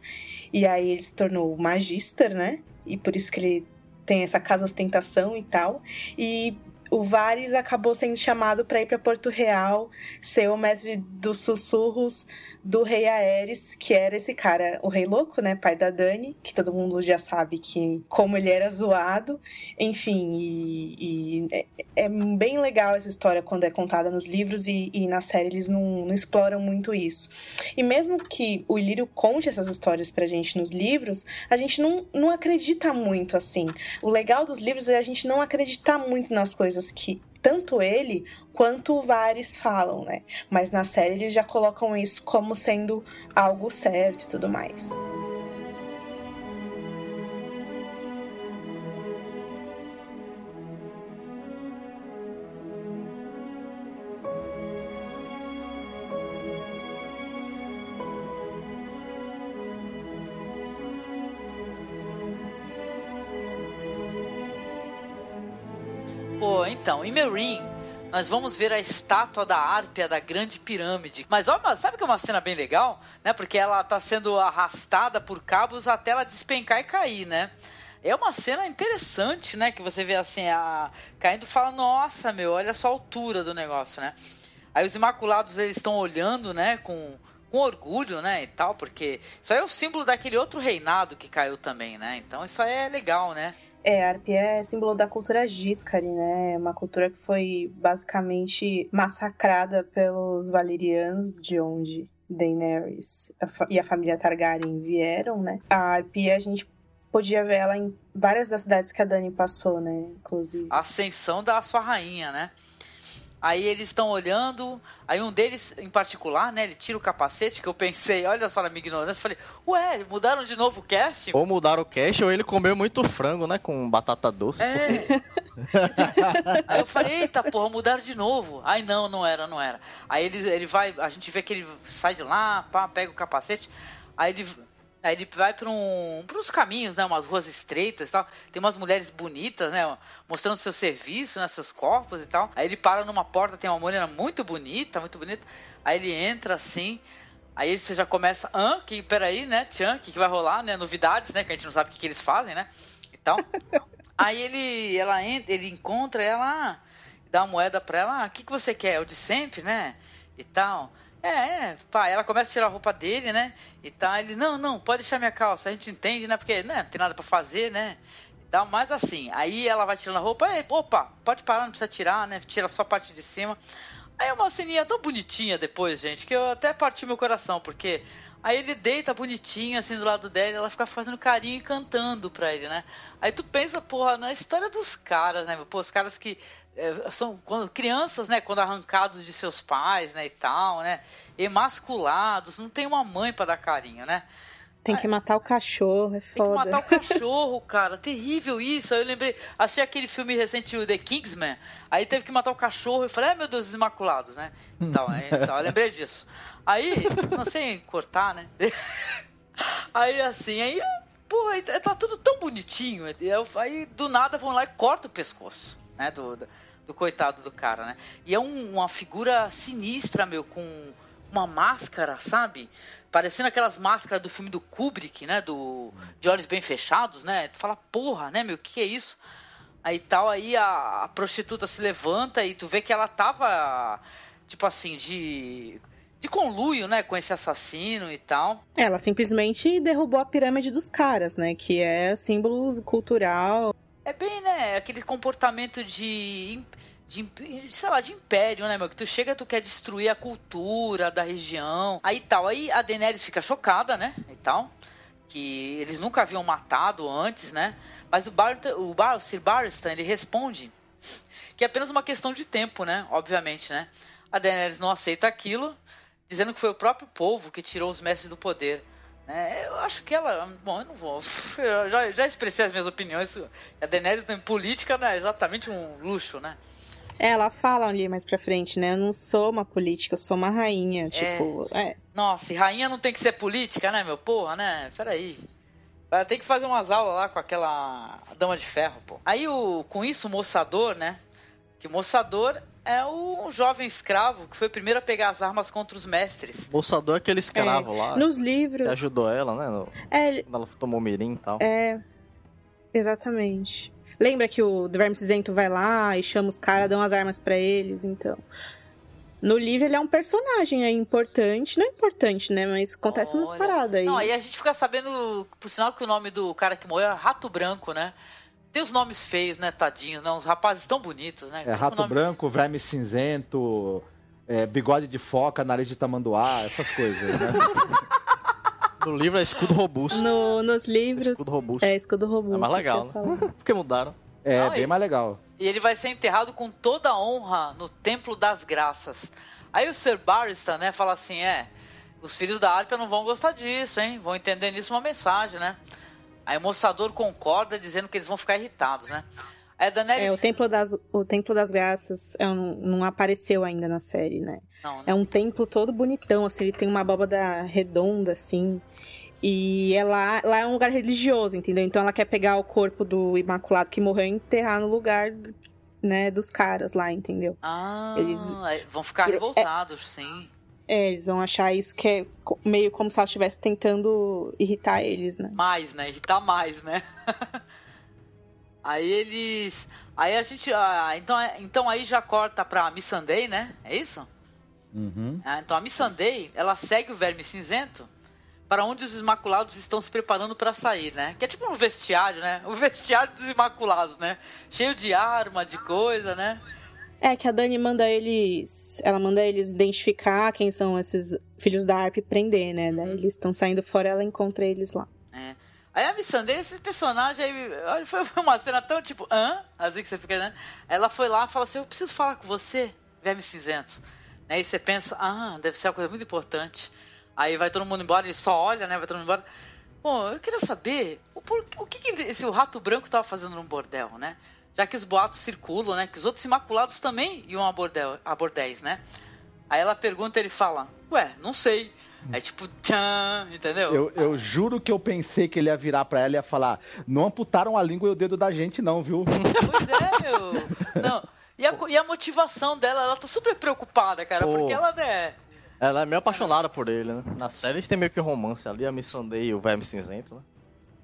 Speaker 4: E aí ele se tornou magister, né? E por isso que ele tem essa casa ostentação e tal. E o Varys acabou sendo chamado para ir para Porto Real, ser o mestre dos sussurros do rei Aerys, que era esse cara, o rei louco, né, pai da Dani, que todo mundo já sabe que como ele era zoado, enfim, e, e é, é, bem legal essa história quando é contada nos livros e, e na série eles não, não, exploram muito isso. E mesmo que o Ilírio conte essas histórias pra gente nos livros, a gente não, não acredita muito assim. O legal dos livros é a gente não acreditar muito nas coisas que tanto ele quanto o Varys falam, né? Mas na série eles já colocam isso como sendo algo certo e tudo mais.
Speaker 6: Em Meereen, nós vamos ver a estátua da Árpia da Grande Pirâmide. Mas ó, sabe que é uma cena bem legal, né? Porque ela tá sendo arrastada por cabos até ela despencar e cair, né? É uma cena interessante, né? Que você vê assim, a... caindo fala, nossa, meu, olha só a altura do negócio, né? Aí os Imaculados, eles estão olhando, né? Com, com orgulho, né? E tal, porque isso aí é o símbolo daquele outro reinado que caiu também, né? Então isso aí é legal, né?
Speaker 4: É, a Arpia é símbolo da cultura Giscari, né? Uma cultura que foi basicamente massacrada pelos Valerianos, de onde Daenerys e a família Targaryen vieram, né? A Arpia, a gente podia ver ela em várias das cidades que a Dani passou, né? Inclusive.
Speaker 6: A ascensão da sua rainha, né? Aí eles estão olhando, aí um deles em particular, né, ele tira o capacete, que eu pensei, olha só na minha ignorância, falei, ué, mudaram de novo o cast?
Speaker 5: Ou mudaram o cast, ou ele comeu muito frango, né, com batata doce.
Speaker 6: É. aí eu falei, eita porra, mudaram de novo. Aí não, não era, não era. Aí ele, ele vai, a gente vê que ele sai de lá, pá, pega o capacete, aí ele Aí ele vai para um, uns caminhos, né? Umas ruas estreitas e tal. Tem umas mulheres bonitas, né? Mostrando seu serviço, né? Seus corpos e tal. Aí ele para numa porta, tem uma mulher muito bonita, muito bonita. Aí ele entra assim. Aí você já começa, ah, que peraí, né? Tchan, o que, que vai rolar, né? Novidades, né? Que a gente não sabe o que, que eles fazem, né? E tal. Aí ele, ela entra, ele encontra ela, dá uma moeda pra ela, ah, o que, que você quer? É o de sempre, né? E tal. É, é, pá, ela começa a tirar a roupa dele, né? E tá, ele, não, não, pode deixar minha calça, a gente entende, né? Porque, né, não tem nada para fazer, né? Dá mais assim. Aí ela vai tirando a roupa, Ei, opa, pode parar, não precisa tirar, né? Tira só a parte de cima. Aí é uma ceninha tão bonitinha depois, gente, que eu até parti meu coração, porque aí ele deita bonitinho assim do lado dela, ela fica fazendo carinho e cantando pra ele, né? Aí tu pensa, porra, na história dos caras, né? Pô, os caras que é, são quando, crianças, né, quando arrancados de seus pais, né, e tal, né, emasculados, não tem uma mãe para dar carinho, né?
Speaker 4: Tem que matar o cachorro, é foda.
Speaker 6: Tem que matar o cachorro, cara. Terrível isso. Aí eu lembrei, achei aquele filme recente, o The Kingsman. Aí teve que matar o cachorro. Eu falei, ai meu Deus, os Imaculados, né? Então, então eu lembrei disso. Aí, não sei cortar, né? Aí assim, aí, porra, tá tudo tão bonitinho. Aí do nada vão lá e cortam o pescoço, né? Do, do, do coitado do cara, né? E é um, uma figura sinistra, meu, com uma máscara, sabe? Parecendo aquelas máscaras do filme do Kubrick, né? Do De Olhos Bem Fechados, né? Tu fala, porra, né, meu? O que, que é isso? Aí tal, aí a, a, prostituta se levanta e tu vê que ela tava, tipo assim, de. De conluio, né, com esse assassino e tal.
Speaker 4: Ela simplesmente derrubou a pirâmide dos caras, né? Que é símbolo cultural.
Speaker 6: É bem, né? Aquele comportamento de de, sei lá, de império, né, meu? Que tu chega, tu quer destruir a cultura da região. Aí tal. Aí a Daenerys fica chocada, né? E tal. Que eles nunca haviam matado antes, né? Mas o, Bar, o, Bar, o Sir Barristan, ele responde que é apenas uma questão de tempo, né? Obviamente, né? A Daenerys não aceita aquilo, dizendo que foi o próprio povo que tirou os mestres do poder. É, eu acho que ela. Bom, eu não vou. Eu já, já expressei as minhas opiniões. A Daenerys em política não é exatamente um luxo, né?
Speaker 4: É, ela fala ali mais pra frente, né? Eu não sou uma política, eu sou uma rainha. É. Tipo, é.
Speaker 6: Nossa, e rainha não tem que ser política, né, meu? Porra, né? Peraí. Tem que fazer umas aulas lá com aquela dama de ferro, pô. Aí, o, com isso, o moçador, né? Que o moçador é o jovem escravo que foi o primeiro a pegar as armas contra os mestres.
Speaker 5: Moçador é aquele escravo
Speaker 4: é,
Speaker 5: lá.
Speaker 4: Nos livros.
Speaker 5: Que ajudou ela, né? No,
Speaker 4: é,
Speaker 5: quando ela tomou mirim e tal.
Speaker 4: É. Exatamente. Lembra que o Verme Cinzento vai lá e chama os caras, dão as armas pra eles, então. No livro ele é um personagem aí importante, não é importante, né? Mas acontece umas
Speaker 6: Olha.
Speaker 4: paradas aí.
Speaker 6: Não, aí a gente fica sabendo, por sinal, que o nome do cara que morreu é Rato Branco, né? Tem os nomes feios, né, tadinhos, né? Uns rapazes tão bonitos, né?
Speaker 7: É rato
Speaker 6: nome-
Speaker 7: branco, verme cinzento, é, bigode de foca, nariz de tamanduá, essas coisas, né?
Speaker 5: No livro é escudo robusto.
Speaker 4: No- nos livros.
Speaker 5: Escudo robusto.
Speaker 4: É, escudo robusto.
Speaker 5: É mais legal,
Speaker 4: isso que eu ia falar.
Speaker 5: Por que mudaram?
Speaker 7: É,
Speaker 6: Não,
Speaker 7: bem
Speaker 6: e-
Speaker 7: mais legal.
Speaker 6: E ele vai ser enterrado com toda a honra no Templo das Graças. Aí o Sir Barristan, né, fala assim, é, os filhos da Arpia não vão gostar disso, hein? Vão entender nisso uma mensagem, né? Aí o moçador concorda, dizendo que eles vão ficar irritados, né? A Daenerys...
Speaker 4: É, o Templo das, o templo das Graças é um- não apareceu ainda na série, né?
Speaker 6: Não,
Speaker 4: É um templo todo bonitão, assim, ele tem uma abóbada redonda, assim. E é lá, lá é um lugar religioso, entendeu? Então ela quer pegar o corpo do Imaculado que morreu e enterrar no lugar, né, dos caras lá, entendeu?
Speaker 6: Ah,
Speaker 4: Eles-
Speaker 6: aí vão ficar
Speaker 4: É-
Speaker 6: revoltados, sim.
Speaker 4: É, eles vão achar isso que é meio como se ela estivesse tentando irritar eles, né?
Speaker 6: Mais, né? Irritar mais, né? aí eles... Aí a gente... ah, então, então aí já corta pra Missandei, né? É isso?
Speaker 7: Uhum.
Speaker 6: Ah, então a Missandei, ela segue o Verme Cinzento para onde os Imaculados estão se preparando para sair, né? Que é tipo um vestiário, né? O vestiário dos Imaculados, né? Cheio de arma, de coisa, né?
Speaker 4: É que a Dani manda eles. Ela manda eles identificar quem são esses filhos da Arp e prender, né? Daí eles estão saindo fora ela encontra eles lá.
Speaker 6: É. Aí a Missandei, esse personagem aí, olha, foi uma cena tão tipo, hã? Assim que você fica, né? Ela foi lá e falou assim: Eu preciso falar com você, Verme Cinzento. Aí você pensa, ah, deve ser uma coisa muito importante. Aí vai todo mundo embora, ele só olha, né? Vai todo mundo embora. Bom, eu queria saber o, por- o que, que esse o rato branco tava fazendo num bordel, né? Já que os boatos circulam, né? Que os outros imaculados também iam a, bordel, a bordéis, né? Aí ela pergunta, ele fala, ué, não sei. Aí tipo, tchan, entendeu?
Speaker 7: Eu, eu juro que eu pensei que ele ia virar pra ela e ia falar: não amputaram a língua e o dedo da gente, não, viu?
Speaker 6: Pois é, meu. Não. E a, e a motivação dela, ela tá super preocupada, cara,
Speaker 5: Pô.
Speaker 6: porque ela é.
Speaker 5: Ela é meio apaixonada por ele, né? Na série eles têm meio que romance ali, a Missandei e o Verme Cinzento, né?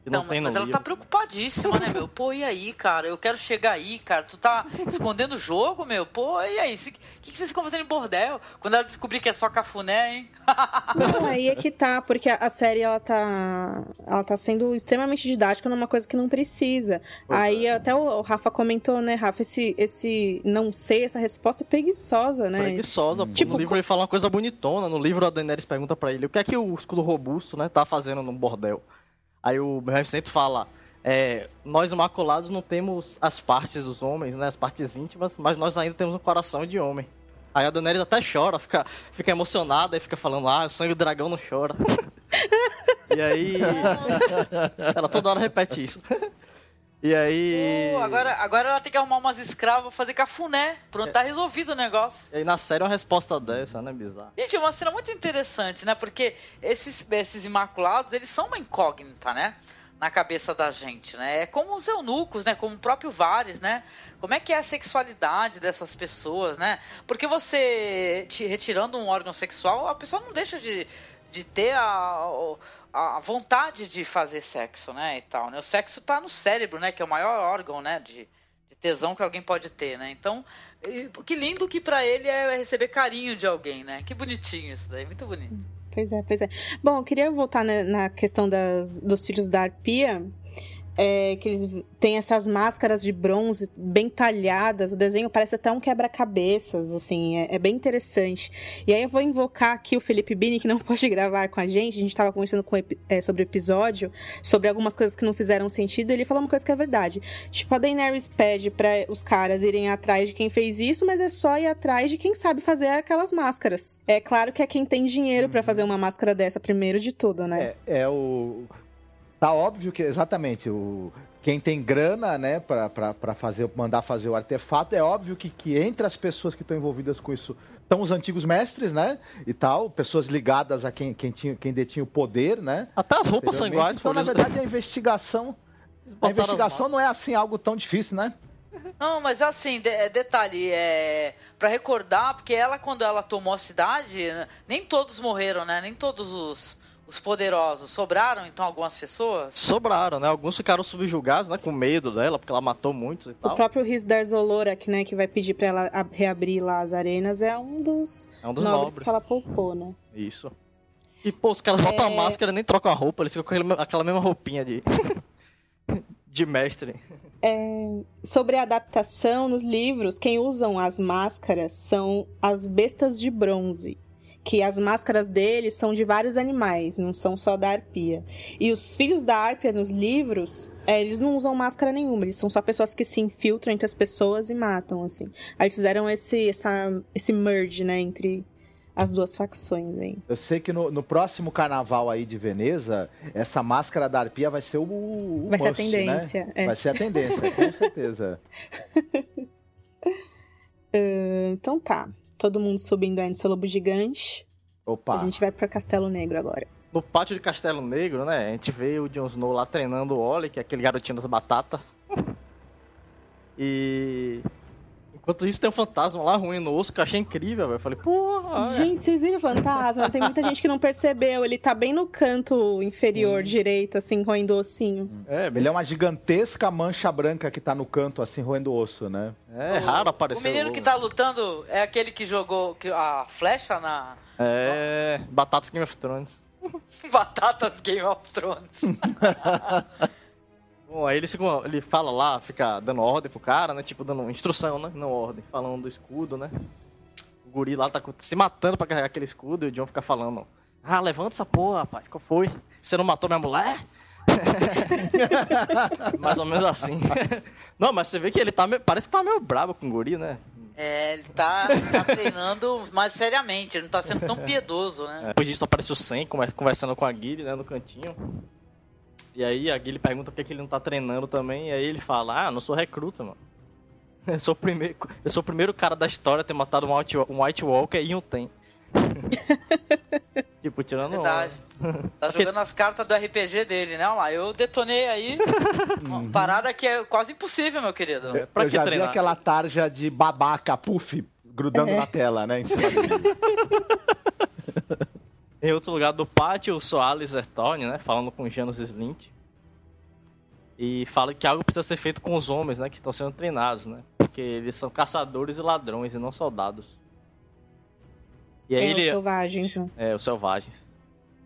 Speaker 5: Não,
Speaker 6: Não,
Speaker 5: tem no
Speaker 6: mas ela tá preocupadíssima, né, meu? Pô, e aí, cara? Eu quero chegar aí, cara. Tu tá escondendo o jogo, meu? Pô, e aí? O que, que vocês ficam fazendo em bordel? Quando ela descobrir que é só cafuné, hein?
Speaker 4: Não, aí é que tá, porque a a série ela tá. Ela tá sendo extremamente didática numa coisa que não precisa.
Speaker 5: Pois
Speaker 4: aí até o, o Rafa comentou, né, Rafa, esse, esse não sei, essa resposta é preguiçosa, né?
Speaker 5: Preguiçosa. pô.
Speaker 4: Tipo,
Speaker 5: no livro ele fala uma coisa bonitona. No livro a Daenerys pergunta pra ele o que é que o escudo robusto, né, tá fazendo no bordel. Aí o Cinzento fala... É, nós imaculados não temos as partes dos homens, né, as partes íntimas, mas nós ainda temos um coração de homem. Aí a Daenerys até chora, fica, fica emocionada e fica falando, ah, o sangue do dragão não chora. e aí. ela toda hora repete isso. E aí.
Speaker 6: Pô, agora, agora ela tem que arrumar umas escravas pra fazer cafuné. Pronto, tá resolvido o negócio.
Speaker 5: E aí na série uma resposta dessa, né? Bizarro.
Speaker 6: Gente, é uma cena muito interessante, né? Porque esses, esses imaculados, eles são uma incógnita, né? Na cabeça da gente, né? É como os eunucos, né? Como o próprio Vares, né? Como é que é a sexualidade dessas pessoas, né? Porque você, te, retirando um órgão sexual, a pessoa não deixa de, de ter a, a vontade de fazer sexo, né? E tal, né? O sexo tá no cérebro, né? Que é o maior órgão, né? De, de tesão que alguém pode ter, né? Então, que lindo que pra ele é receber carinho de alguém, né? Que bonitinho isso daí, muito bonito.
Speaker 4: Pois é, pois é. Bom, eu queria voltar né, na questão das, dos filhos da Arpia. É, que eles têm essas máscaras de bronze bem talhadas. O desenho parece até um quebra-cabeças, assim, é, é bem interessante. E aí eu vou invocar aqui o Felipe Bini, que não pode gravar com a gente. A gente estava conversando com, é, sobre o episódio, sobre algumas coisas que não fizeram sentido. E ele falou uma coisa que é verdade. Tipo, a Daenerys pede para os caras irem atrás de quem fez isso, mas é só ir atrás de quem sabe fazer aquelas máscaras. É claro que é quem tem dinheiro pra fazer uma máscara dessa, primeiro de tudo, né?
Speaker 7: É, é o. Tá óbvio que, exatamente, o. Quem tem grana, né, pra fazer, mandar fazer o artefato, é óbvio que, que entre as pessoas que estão envolvidas com isso estão os antigos mestres, né, e tal, pessoas ligadas a quem, quem, tinha, quem detinha o poder, né.
Speaker 5: Até as roupas são iguais,
Speaker 7: Então, na verdade, a investigação, a investigação não é assim algo tão difícil, né.
Speaker 6: Não, mas assim, de- é, detalhe, é para recordar, porque ela quando ela tomou a cidade, né, nem todos morreram, né? Nem todos os, os poderosos, sobraram então algumas pessoas?
Speaker 5: Sobraram, né? Alguns ficaram subjugados, né? Com medo dela, porque ela matou muitos e
Speaker 4: O
Speaker 5: tal.
Speaker 4: próprio Rizdar Zolorak, né, que vai pedir pra ela reabrir lá as arenas, é um dos,
Speaker 5: É um dos
Speaker 4: nobres,
Speaker 5: nobres.
Speaker 4: que ela poupou, né?
Speaker 5: Isso. E, pô, os caras botam
Speaker 4: É.
Speaker 5: a máscara e nem trocam a roupa, eles ficam com aquela mesma roupinha de. de mestre.
Speaker 4: Sobre a adaptação nos livros, quem usam as máscaras são as bestas de bronze. Que as máscaras deles são de vários animais, não são só da arpia. E os filhos da arpia nos livros, é, eles não usam máscara nenhuma, eles são só pessoas que se infiltram entre as pessoas e matam, assim. Aí fizeram esse, essa, esse merge, né, entre as duas facções aí.
Speaker 7: Eu sei que no, no próximo carnaval aí de Veneza, essa máscara da arpia vai ser o. o
Speaker 4: Vai ser a
Speaker 7: must,
Speaker 4: tendência,
Speaker 7: Né?
Speaker 4: é.
Speaker 7: Vai ser a tendência, com certeza.
Speaker 4: Então tá, todo mundo subindo aí no seu lobo gigante.
Speaker 7: Opa.
Speaker 4: A gente vai pra Castelo Negro agora.
Speaker 5: No pátio de Castelo Negro, né? A gente vê o Jon Snow lá treinando o Ollie, que é aquele garotinho das batatas. E. Enquanto isso, tem um fantasma lá ruim no osso, que eu achei incrível, velho. Eu falei, porra. é.
Speaker 4: Gente, vocês viram o fantasma? Tem muita gente que não percebeu. Ele tá bem no canto inferior direito, assim, roendo o ossinho.
Speaker 5: É,
Speaker 7: Ele é uma gigantesca mancha branca que tá no canto, assim, roendo o osso, né?
Speaker 5: é raro
Speaker 6: O
Speaker 5: aparecer.
Speaker 6: menino que tá lutando é aquele que jogou que- a flecha na
Speaker 5: É. Batatas Game of Thrones.
Speaker 6: Batatas Game of Thrones.
Speaker 5: Bom, aí ele, ele fala lá, fica dando ordem pro cara, né? Tipo, dando instrução, né? Não ordem. Falando do escudo, né? O guri lá tá se matando pra carregar aquele escudo e o John fica falando: Ah, levanta essa porra, rapaz. Qual foi? Você não matou minha mulher? Mais ou menos assim. não, mas você vê que ele tá meio, parece que tá meio brabo com o guri, né?
Speaker 6: É, ele tá, tá treinando mais seriamente, ele não tá sendo tão piedoso, né?
Speaker 5: Depois disso aparece o Sen conver- conversando com a Guile, né, no cantinho. E aí a Guile pergunta por que que ele não tá treinando também, e aí ele fala, ah, não sou recruta, mano. Eu sou o primeiro, eu sou o primeiro cara da história a ter matado um White, um White Walker e um Tem. tipo, tirando
Speaker 6: Verdade. Tá jogando as cartas do RPG dele, né? Olha lá, eu detonei aí uma parada que é quase impossível, meu querido.
Speaker 5: onda. Pra
Speaker 7: eu
Speaker 5: que
Speaker 7: já
Speaker 5: treinar?
Speaker 7: vi aquela tarja de babaca, puff, grudando na tela, né? Em cima dele.
Speaker 5: Em outro lugar do pátio, o Soares Ertorne, né, falando com Janus Slint. E fala que algo precisa ser feito com os homens, né, que estão sendo treinados, né? Porque eles são caçadores e ladrões e não soldados. E aí
Speaker 4: É, os
Speaker 5: ele...
Speaker 4: selvagens, né?
Speaker 5: É, os selvagens.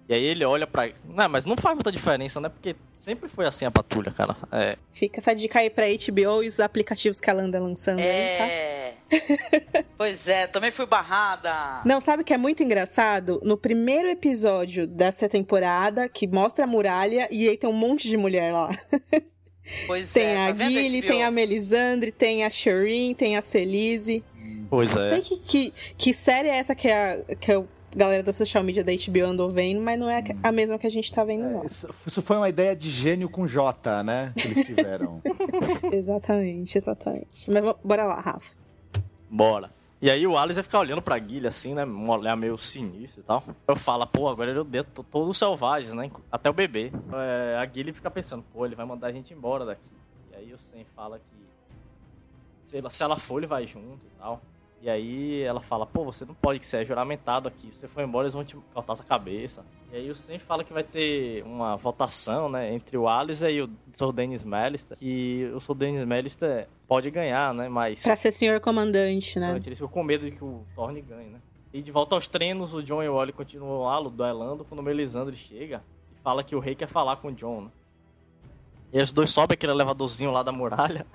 Speaker 5: E aí ele olha pra... Não, mas não faz muita diferença, né? Porque sempre foi assim a patrulha, cara. É,
Speaker 4: Fica essa dica aí pra HBO e os aplicativos que ela anda lançando aí, tá?
Speaker 6: É. pois é, também fui barrada.
Speaker 4: Não, sabe o que é muito engraçado? No primeiro episódio dessa temporada, que mostra a muralha, e aí tem um monte de mulher lá.
Speaker 6: Pois
Speaker 4: Tem
Speaker 6: é,
Speaker 4: a
Speaker 6: tá
Speaker 4: Guile, tem a Melisandre, tem a Shireen, tem a Celise.
Speaker 5: pois
Speaker 4: Não
Speaker 5: é.
Speaker 4: sei que, que, que série é essa que a, que a galera da social media da HBO andou vendo, mas não é a mesma que a gente tá vendo, não.
Speaker 7: Isso, isso foi uma ideia de gênio com J, né? Que eles tiveram.
Speaker 4: Exatamente, exatamente. Mas bora lá, Rafa.
Speaker 5: Bora. E aí o Alice vai ficar olhando pra Guilha assim, né? Um olhar meio sinistro e tal. Eu falo, pô, agora ele odeia to- todos os selvagens, né? Até o bebê. É, a Guilha fica pensando, pô, ele vai mandar a gente embora daqui. E aí o Sen fala que se ela, se ela for, ele vai junto e tal. E aí ela fala, pô, você não pode, que você é juramentado aqui. Se você for embora, eles vão te cortar sua cabeça. E aí o Sen fala que vai ter uma votação, né, entre o Alice e o Sr. Dennis Mellister. Que o Sr. Dennis Mellister pode ganhar, né, mas...
Speaker 4: Pra ser senhor comandante, né?
Speaker 5: Eles ficam com medo de que o Thorne ganhe, né? E de volta aos treinos, o John e o Ollie continuam lá duelando quando o Melisandre chega e fala que o rei quer falar com o John, né? E aí os dois sobem aquele elevadorzinho lá da muralha.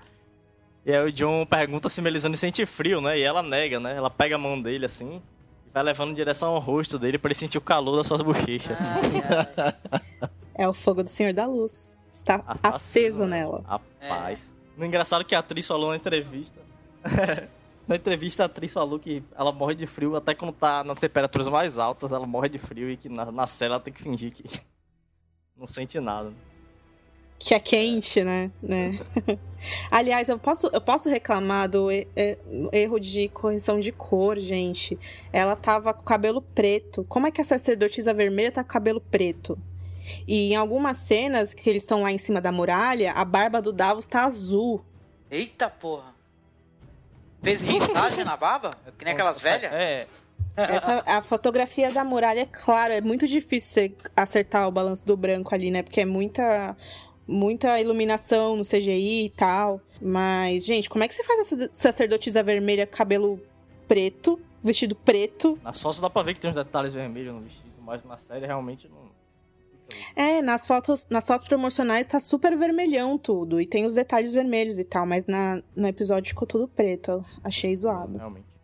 Speaker 5: E aí o John pergunta se Melisandre sente frio, né? E ela nega, né? Ela pega a mão dele assim e vai levando em direção ao rosto dele pra ele sentir o calor das suas bochechas.
Speaker 6: Ai, ai.
Speaker 4: É o fogo do Senhor da Luz. Está
Speaker 5: Ah, tá
Speaker 4: aceso nela.
Speaker 5: Rapaz. No engraçado que a atriz falou na entrevista. na entrevista a atriz falou que ela morre de frio até quando tá nas temperaturas mais altas, ela morre de frio e que na, na série ela tem que fingir que não sente nada.
Speaker 4: Que é quente, né? né? Aliás, eu posso, eu posso reclamar do erro de correção de cor, gente. Ela tava com cabelo preto. Como é que a sacerdotisa vermelha tá com cabelo preto? E em algumas cenas que eles estão lá em cima da muralha, a barba do Davos tá azul.
Speaker 6: Eita porra. Fez rinçagem na baba? Que nem aquelas velhas?
Speaker 5: É.
Speaker 4: Essa, a fotografia da muralha, é claro, é muito difícil você acertar o balanço do branco ali, né? Porque é muita, muita iluminação no CGI e tal. Mas, gente, como é que você faz essa sacerdotisa vermelha, cabelo preto, vestido preto?
Speaker 5: Nas fotos dá pra ver que tem uns detalhes vermelhos no vestido, mas na série realmente não.
Speaker 4: É, nas fotos, nas fotos promocionais tá super vermelhão tudo. E tem os detalhes vermelhos e tal, mas na, no episódio ficou tudo preto. Achei zoado.
Speaker 5: Realmente.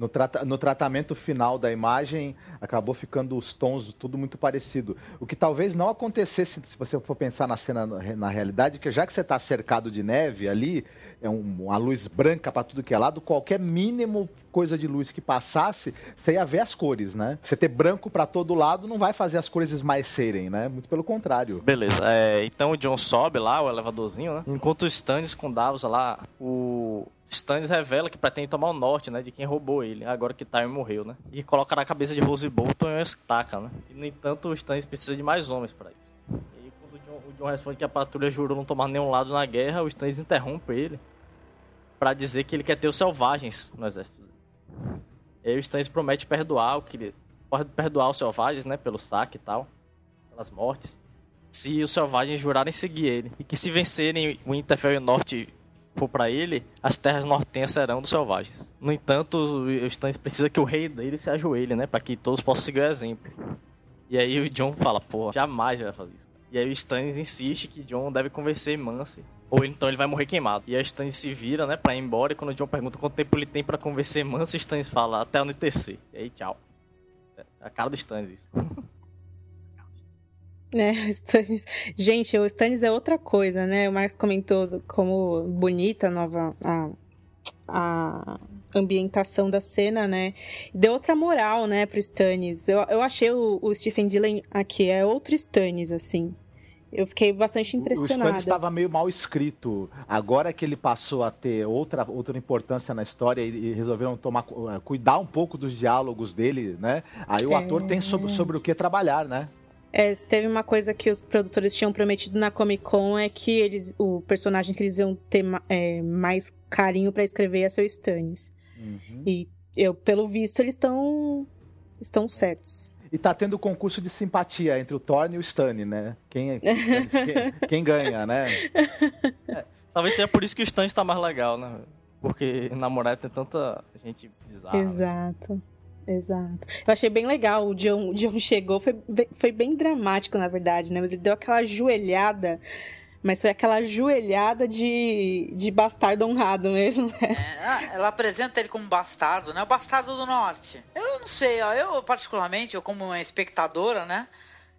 Speaker 7: No, no tratamento final da imagem, acabou ficando os tons tudo muito parecido. O que talvez não acontecesse se você for pensar na cena na na realidade, que já que você está cercado de neve ali, é um- uma luz branca para tudo que é lado, qualquer mínimo coisa de luz que passasse, você ia ver as cores, né? Você ter branco para todo lado não vai fazer as cores esmaecerem, né? Muito pelo contrário.
Speaker 5: Beleza, é, então o John sobe lá, o elevadorzinho, né? Enquanto o Stannis com Davos lá, o Stannis revela que pretende tomar o norte, né? De quem roubou ele, agora que Tywin morreu, né? E coloca na cabeça de Rose Bolton uma estaca, né? E, no entanto, o Stannis precisa de mais homens para isso. E aí, quando o John, o John responde que a patrulha jurou não tomar nenhum lado na guerra, o Stannis interrompe ele para dizer que ele quer ter os selvagens no exército. E aí o Stannis promete perdoar o que perdoar os selvagens, né, pelo saque e tal, pelas mortes, se os selvagens jurarem seguir ele e que se vencerem o Winterfell e o Norte for para ele, as terras nortenhas serão dos selvagens. No entanto, o Stannis precisa que o rei dele se ajoelhe, né, para que todos possam seguir o exemplo. E aí o John fala, pô, jamais vai fazer isso. E aí o Stannis insiste que John deve convencer Mance. Ou então ele vai morrer queimado. E o Stannis se vira, né, pra ir embora. E quando o John pergunta quanto tempo ele tem pra convencer Mance, Stannis fala até anoitecer. E aí, tchau. É a cara do Stannis isso.
Speaker 4: É, o Stannis. Gente, o Stannis é outra coisa, né? O Marcos comentou como bonita a nova. A, a ambientação da cena, né? Deu outra moral, né, pro Stannis. Eu, eu achei o, o Stephen Dylan aqui, é outro Stannis, assim. Eu fiquei bastante
Speaker 7: O Stannis
Speaker 4: impressionada.
Speaker 7: estava meio mal escrito. Agora que ele passou a ter outra, outra importância na história e, e resolveram tomar, eh, cuidar um pouco dos diálogos dele, né? Aí o
Speaker 4: É.
Speaker 7: ator tem sobre, sobre o que trabalhar, né?
Speaker 4: É, teve uma coisa que os produtores tinham prometido na Comic Con é que eles, o personagem que eles iam ter é, mais carinho pra escrever ia ser o Stannis.
Speaker 7: Uhum.
Speaker 4: E eu, pelo visto, eles estão estão certos.
Speaker 7: E tá tendo concurso de simpatia entre o Thorne e o Stannis, né? Quem, é- quem, quem ganha, né?
Speaker 5: Talvez seja por isso que o Stannis tá mais legal, né? Porque na muralha tem tanta gente bizarra. né?
Speaker 4: Exato. Exato. Eu achei bem legal. O John, o John chegou, foi, bem- foi bem dramático, na verdade, né? Mas ele deu aquela joelhada. Mas foi aquela joelhada de, de bastardo honrado mesmo, né?
Speaker 6: É, ah, ela apresenta ele como bastardo, né? O bastardo do norte. Eu não sei, ó. Eu, particularmente, eu como uma espectadora, né?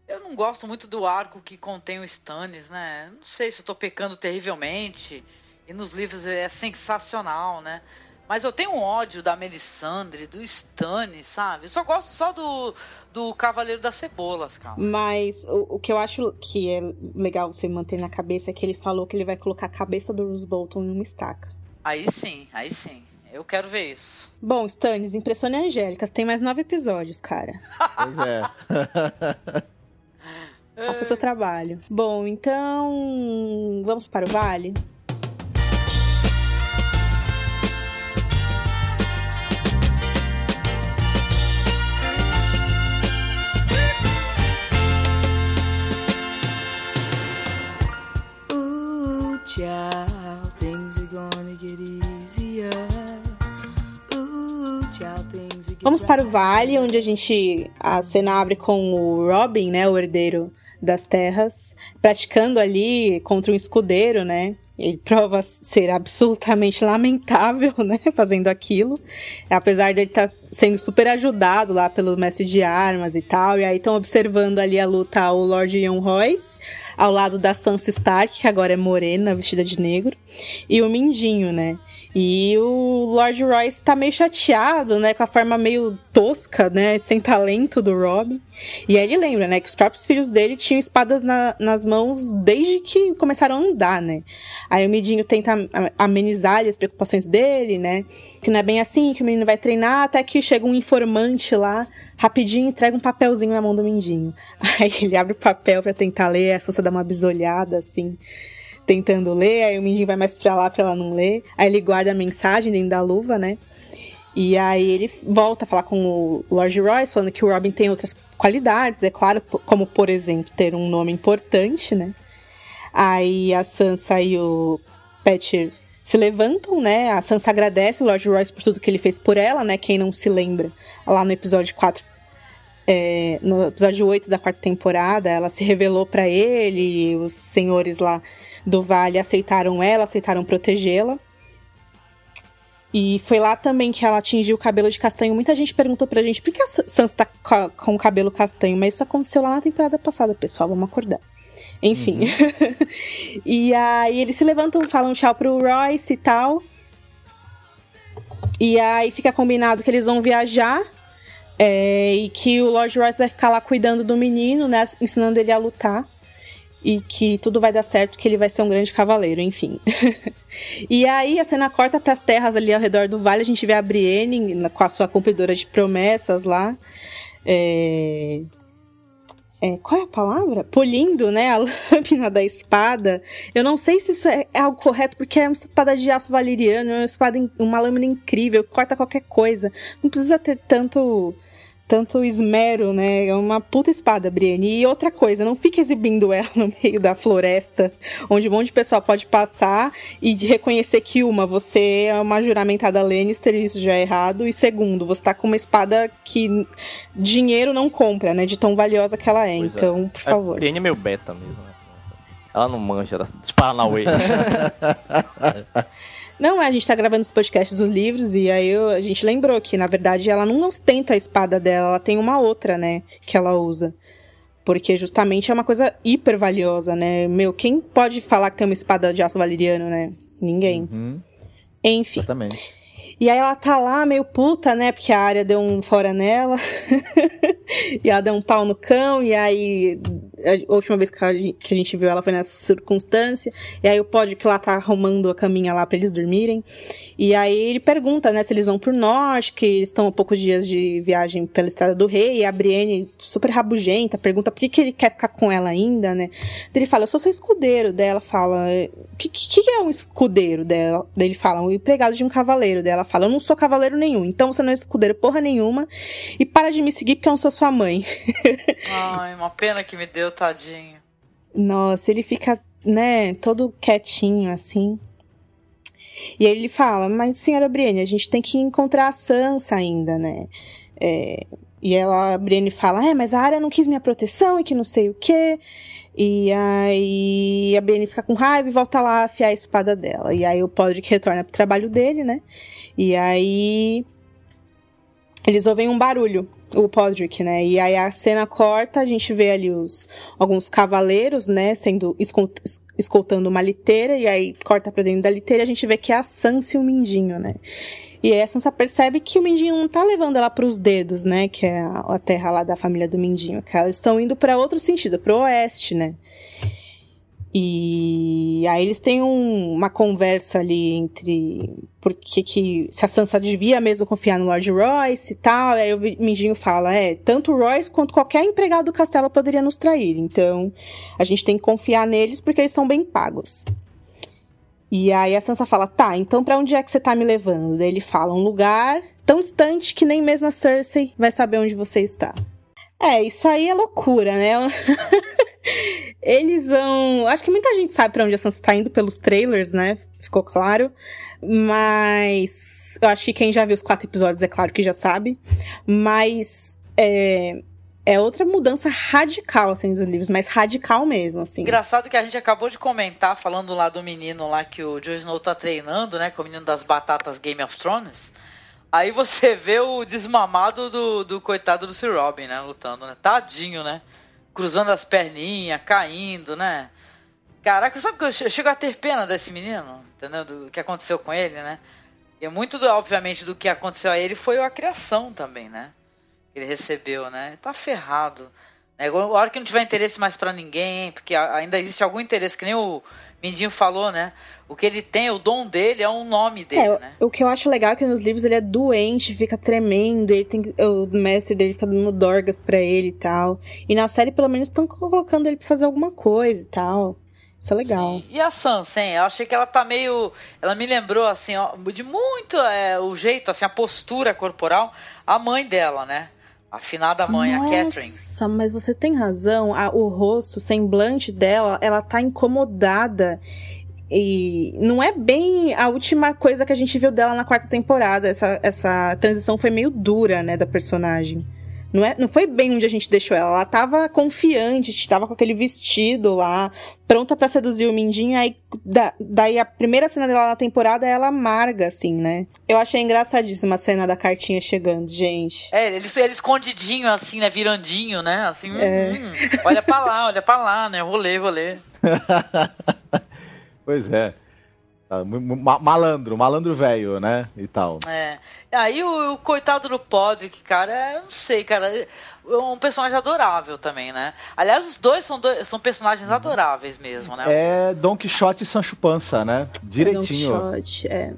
Speaker 6: Eu não gosto muito do arco que contém o Stannis, né? Não sei se eu tô pecando terrivelmente. E nos livros é sensacional, né? Mas eu tenho um ódio da Melisandre, do Stannis, sabe? Eu só gosto só do, do Cavaleiro das Cebolas, cara.
Speaker 4: Mas o, o que eu acho que é legal você manter na cabeça é que ele falou que ele vai colocar a cabeça do Bruce Bolton em uma estaca.
Speaker 6: Aí sim, aí sim. Eu quero ver isso.
Speaker 4: Bom, Stannis, impressione a Angélica. Tem mais nove episódios, cara.
Speaker 7: Pois é.
Speaker 4: Faça seu trabalho. Bom, então. Vamos para o vale? Vamos para o vale, onde a gente. A cena abre com o Robin, né? O herdeiro das terras, praticando ali contra um escudeiro, né? Ele prova ser absolutamente lamentável, né? Fazendo aquilo. Apesar dele estar sendo super ajudado lá pelo mestre de armas e tal. E aí estão observando ali a luta o Lord Ian Royce, ao lado da Sansa Stark, que agora é morena, vestida de negro, e o Mindinho, né? E o Lord Royce tá meio chateado, né? Com a forma meio tosca, né? Sem talento do Robin. E aí ele lembra, né? Que os próprios filhos dele tinham espadas na- nas mãos desde que começaram a andar, né? Aí o Midinho tenta am- amenizar as preocupações dele, né? Que não é bem assim, que o menino vai treinar, até que chega um informante lá, rapidinho entrega um papelzinho na mão do Mindinho. Aí ele abre o papel pra tentar ler, a Sansa dá uma bisolhada, assim tentando ler, aí o Mindinho vai mais pra lá pra ela não ler. Aí ele guarda a mensagem dentro da luva, né? E aí ele volta a falar com o Lord Royce, falando que o Robin tem outras qualidades, é claro, como por exemplo ter um nome importante, né? Aí a Sansa e o Patcher se levantam, né? A Sansa agradece o Lord Royce por tudo que ele fez por ela, né? Quem não se lembra, lá no episódio 4, é, no episódio 8 da quarta temporada, ela se revelou para ele, os senhores lá do Vale aceitaram ela, aceitaram protegê-la. E foi lá também que ela atingiu o cabelo de castanho. Muita gente perguntou pra gente por que a Sansa tá com o cabelo castanho, mas isso aconteceu lá na temporada passada, pessoal, vamos acordar. Enfim. Uhum. e aí eles se levantam, falam tchau pro Royce e tal. E aí fica combinado que eles vão viajar. É, e que o Lord Royce vai ficar lá cuidando do menino, né? Ensinando ele a lutar e que tudo vai dar certo, que ele vai ser um grande cavaleiro, enfim. e aí a cena corta para as terras ali ao redor do vale, a gente vê a Brienne com a sua cumpridora de promessas lá. É... É, qual é a palavra? Polindo, né, a lâmina da espada. Eu não sei se isso é, é algo correto, porque é uma espada de aço valeriano, é uma espada, uma lâmina incrível, corta qualquer coisa. Não precisa ter tanto tanto esmero, né? É uma puta espada, Brienne. E outra coisa, não fique exibindo ela no meio da floresta, onde um monte de pessoal pode passar e de reconhecer que, uma, você é uma juramentada Lannister, isso já é errado. E segundo, você tá com uma espada que dinheiro não compra, né? De tão valiosa que ela é. Pois é. então, é. por favor.
Speaker 5: A Brienne é meio beta mesmo, né? Ela não manja dos Paranauê.
Speaker 4: Não, a gente tá gravando os podcasts dos livros e aí eu, a gente lembrou que, na verdade, ela não ostenta a espada dela, ela tem uma outra, né, que ela usa. Porque justamente é uma coisa hiper valiosa, né? Meu, quem pode falar que tem uma espada de aço valeriano, né? Ninguém. Uhum. Enfim.
Speaker 7: Exatamente.
Speaker 4: E aí ela tá lá meio puta, né? Porque a área deu um fora nela. e ela deu um pau no cão. E aí a última vez que a, gente viu ela foi nessa circunstância. E aí o Pod que lá tá arrumando a caminha lá para eles dormirem. E aí ele pergunta, né, se eles vão pro norte, que estão a poucos dias de viagem pela Estrada do Rei. E a Brienne, super rabugenta, pergunta por que, que ele quer ficar com ela ainda, né? Ele fala, eu sou seu escudeiro. Dela fala, o que, que, é um escudeiro dela? Ele fala, um empregado de um cavaleiro. Dela fala, eu não sou cavaleiro nenhum, então você não é escudeiro porra nenhuma. E para de me seguir porque eu não sou sua mãe.
Speaker 6: Ai, uma pena que me deu, tadinho.
Speaker 4: Nossa, ele fica, né, todo quietinho assim. E aí ele fala, mas senhora Brienne, a gente tem que encontrar a Sansa ainda, né? É, e ela, a Brienne fala, é, mas a área não quis minha proteção e que não sei o quê. E aí a Brienne fica com raiva e volta lá a afiar a espada dela. E aí o Podrick retorna pro trabalho dele, né? E aí eles ouvem um barulho, o Podrick, né? E aí a cena corta, a gente vê ali os alguns cavaleiros, né, sendo escoltando uma liteira e aí corta para dentro da liteira, a gente vê que é a Sansa e o Mindinho, né? E aí a Sansa percebe que o Mindinho não tá levando ela pros dedos, né? Que é a, a terra lá da família do Mindinho. Que elas estão indo para outro sentido, pro oeste, né? E aí eles têm um, uma conversa ali entre porque que se a Sansa devia mesmo confiar no Lord Royce e tal. Aí o Mindinho fala: é, tanto o Royce quanto qualquer empregado do castelo poderia nos trair. Então a gente tem que confiar neles porque eles são bem pagos. E aí a Sansa fala: tá, então para onde é que você tá me levando? Daí ele fala: um lugar tão distante que nem mesmo a Cersei vai saber onde você está. É, isso aí é loucura, né? Eles vão. Acho que muita gente sabe para onde a Sansa tá indo pelos trailers, né? Ficou claro. Mas. Eu acho que quem já viu os quatro episódios é claro que já sabe. Mas. É, é outra mudança radical, assim, dos livros, mas radical mesmo, assim.
Speaker 6: Engraçado que a gente acabou de comentar, falando lá do menino lá que o Jon Snow tá treinando, né? Com o menino das batatas Game of Thrones. Aí você vê o desmamado do, do coitado do Sir Robin, né? Lutando, né? Tadinho, né? Cruzando as perninhas, caindo, né? Caraca, sabe que eu chego a ter pena desse menino, entendeu? Do que aconteceu com ele, né? E muito, do, obviamente, do que aconteceu a ele foi a criação também, né? Que ele recebeu, né? Tá ferrado. Né? A hora que não tiver interesse mais para ninguém, porque ainda existe algum interesse, que nem o Mindinho falou, né? O que ele tem, o dom dele é o nome dele,
Speaker 4: é,
Speaker 6: né?
Speaker 4: O que eu acho legal é que nos livros ele é doente, fica tremendo, ele tem o mestre dele fica dando dorgas para ele e tal. E na série pelo menos estão colocando ele para fazer alguma coisa e tal. Isso é legal.
Speaker 6: Sim. E a Sansa, hein? Eu achei que ela tá meio. Ela me lembrou, assim, ó, de muito é, o jeito, assim, a postura corporal, a mãe dela, né? Afinada mãe,
Speaker 4: Nossa,
Speaker 6: a Catherine.
Speaker 4: Nossa, mas você tem razão. A- o rosto, o semblante dela, ela tá incomodada. E não é bem a última coisa que a gente viu dela na quarta temporada. Essa, essa transição foi meio dura, né, da personagem. Não, é, não foi bem onde a gente deixou ela. Ela tava confiante, tava com aquele vestido lá, pronta pra seduzir o Mindinho. Aí, da- daí a primeira cena dela na temporada é ela amarga, assim, né? Eu achei engraçadíssima a cena da cartinha chegando, gente.
Speaker 6: É, ele, ele escondidinho, assim, né? Virandinho, né? Assim, hum,
Speaker 4: É.
Speaker 6: hum, olha pra lá, olha pra lá, né? Vou ler, vou ler.
Speaker 7: Pois é. Tá, malandro, malandro velho, né? E tal.
Speaker 6: É. Aí o, o coitado do Podrick, cara, é, eu não sei, cara. É um personagem adorável também, né? Aliás, os dois são, dois, são personagens adoráveis mesmo, né?
Speaker 7: É Don Quixote e Sancho Pança, né? Direitinho.
Speaker 4: Don Quixote, é.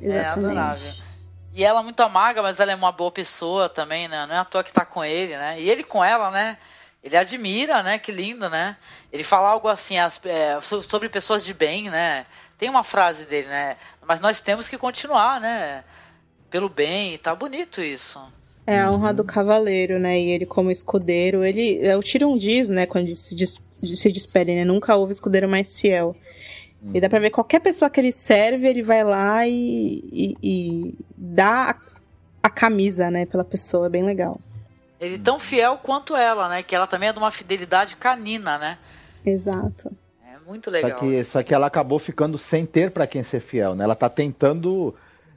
Speaker 6: É,
Speaker 4: Exatamente.
Speaker 6: adorável. E ela é muito amarga, mas ela é uma boa pessoa também, né? Não é à toa que tá com ele, né? E ele com ela, né? Ele admira, né? Que lindo, né? Ele fala algo assim as- é, so- sobre pessoas de bem, né? Tem uma frase dele, né? Mas nós temos que continuar, né? Pelo bem, tá bonito isso.
Speaker 4: É a honra do cavaleiro, né? E ele como escudeiro, ele é o Tyrion diz, né, quando se, des, se despede, né? Nunca houve escudeiro mais fiel. E dá pra ver qualquer pessoa que ele serve, ele vai lá e, e, e dá a, a camisa, né, pela pessoa. É bem legal.
Speaker 6: Ele tão fiel quanto ela, né? Que ela também é de uma fidelidade canina, né?
Speaker 4: Exato.
Speaker 6: É muito
Speaker 7: Só
Speaker 6: legal.
Speaker 7: que, só que ela acabou ficando sem ter pra quem ser fiel, né? Ela tá tentando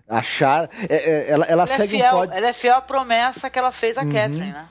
Speaker 7: achar. é, é, ela ela
Speaker 6: ela, é
Speaker 7: segue
Speaker 6: fiel,
Speaker 7: um código.
Speaker 6: ela é fiel à promessa que ela fez a
Speaker 7: Uhum.
Speaker 6: Catherine, né?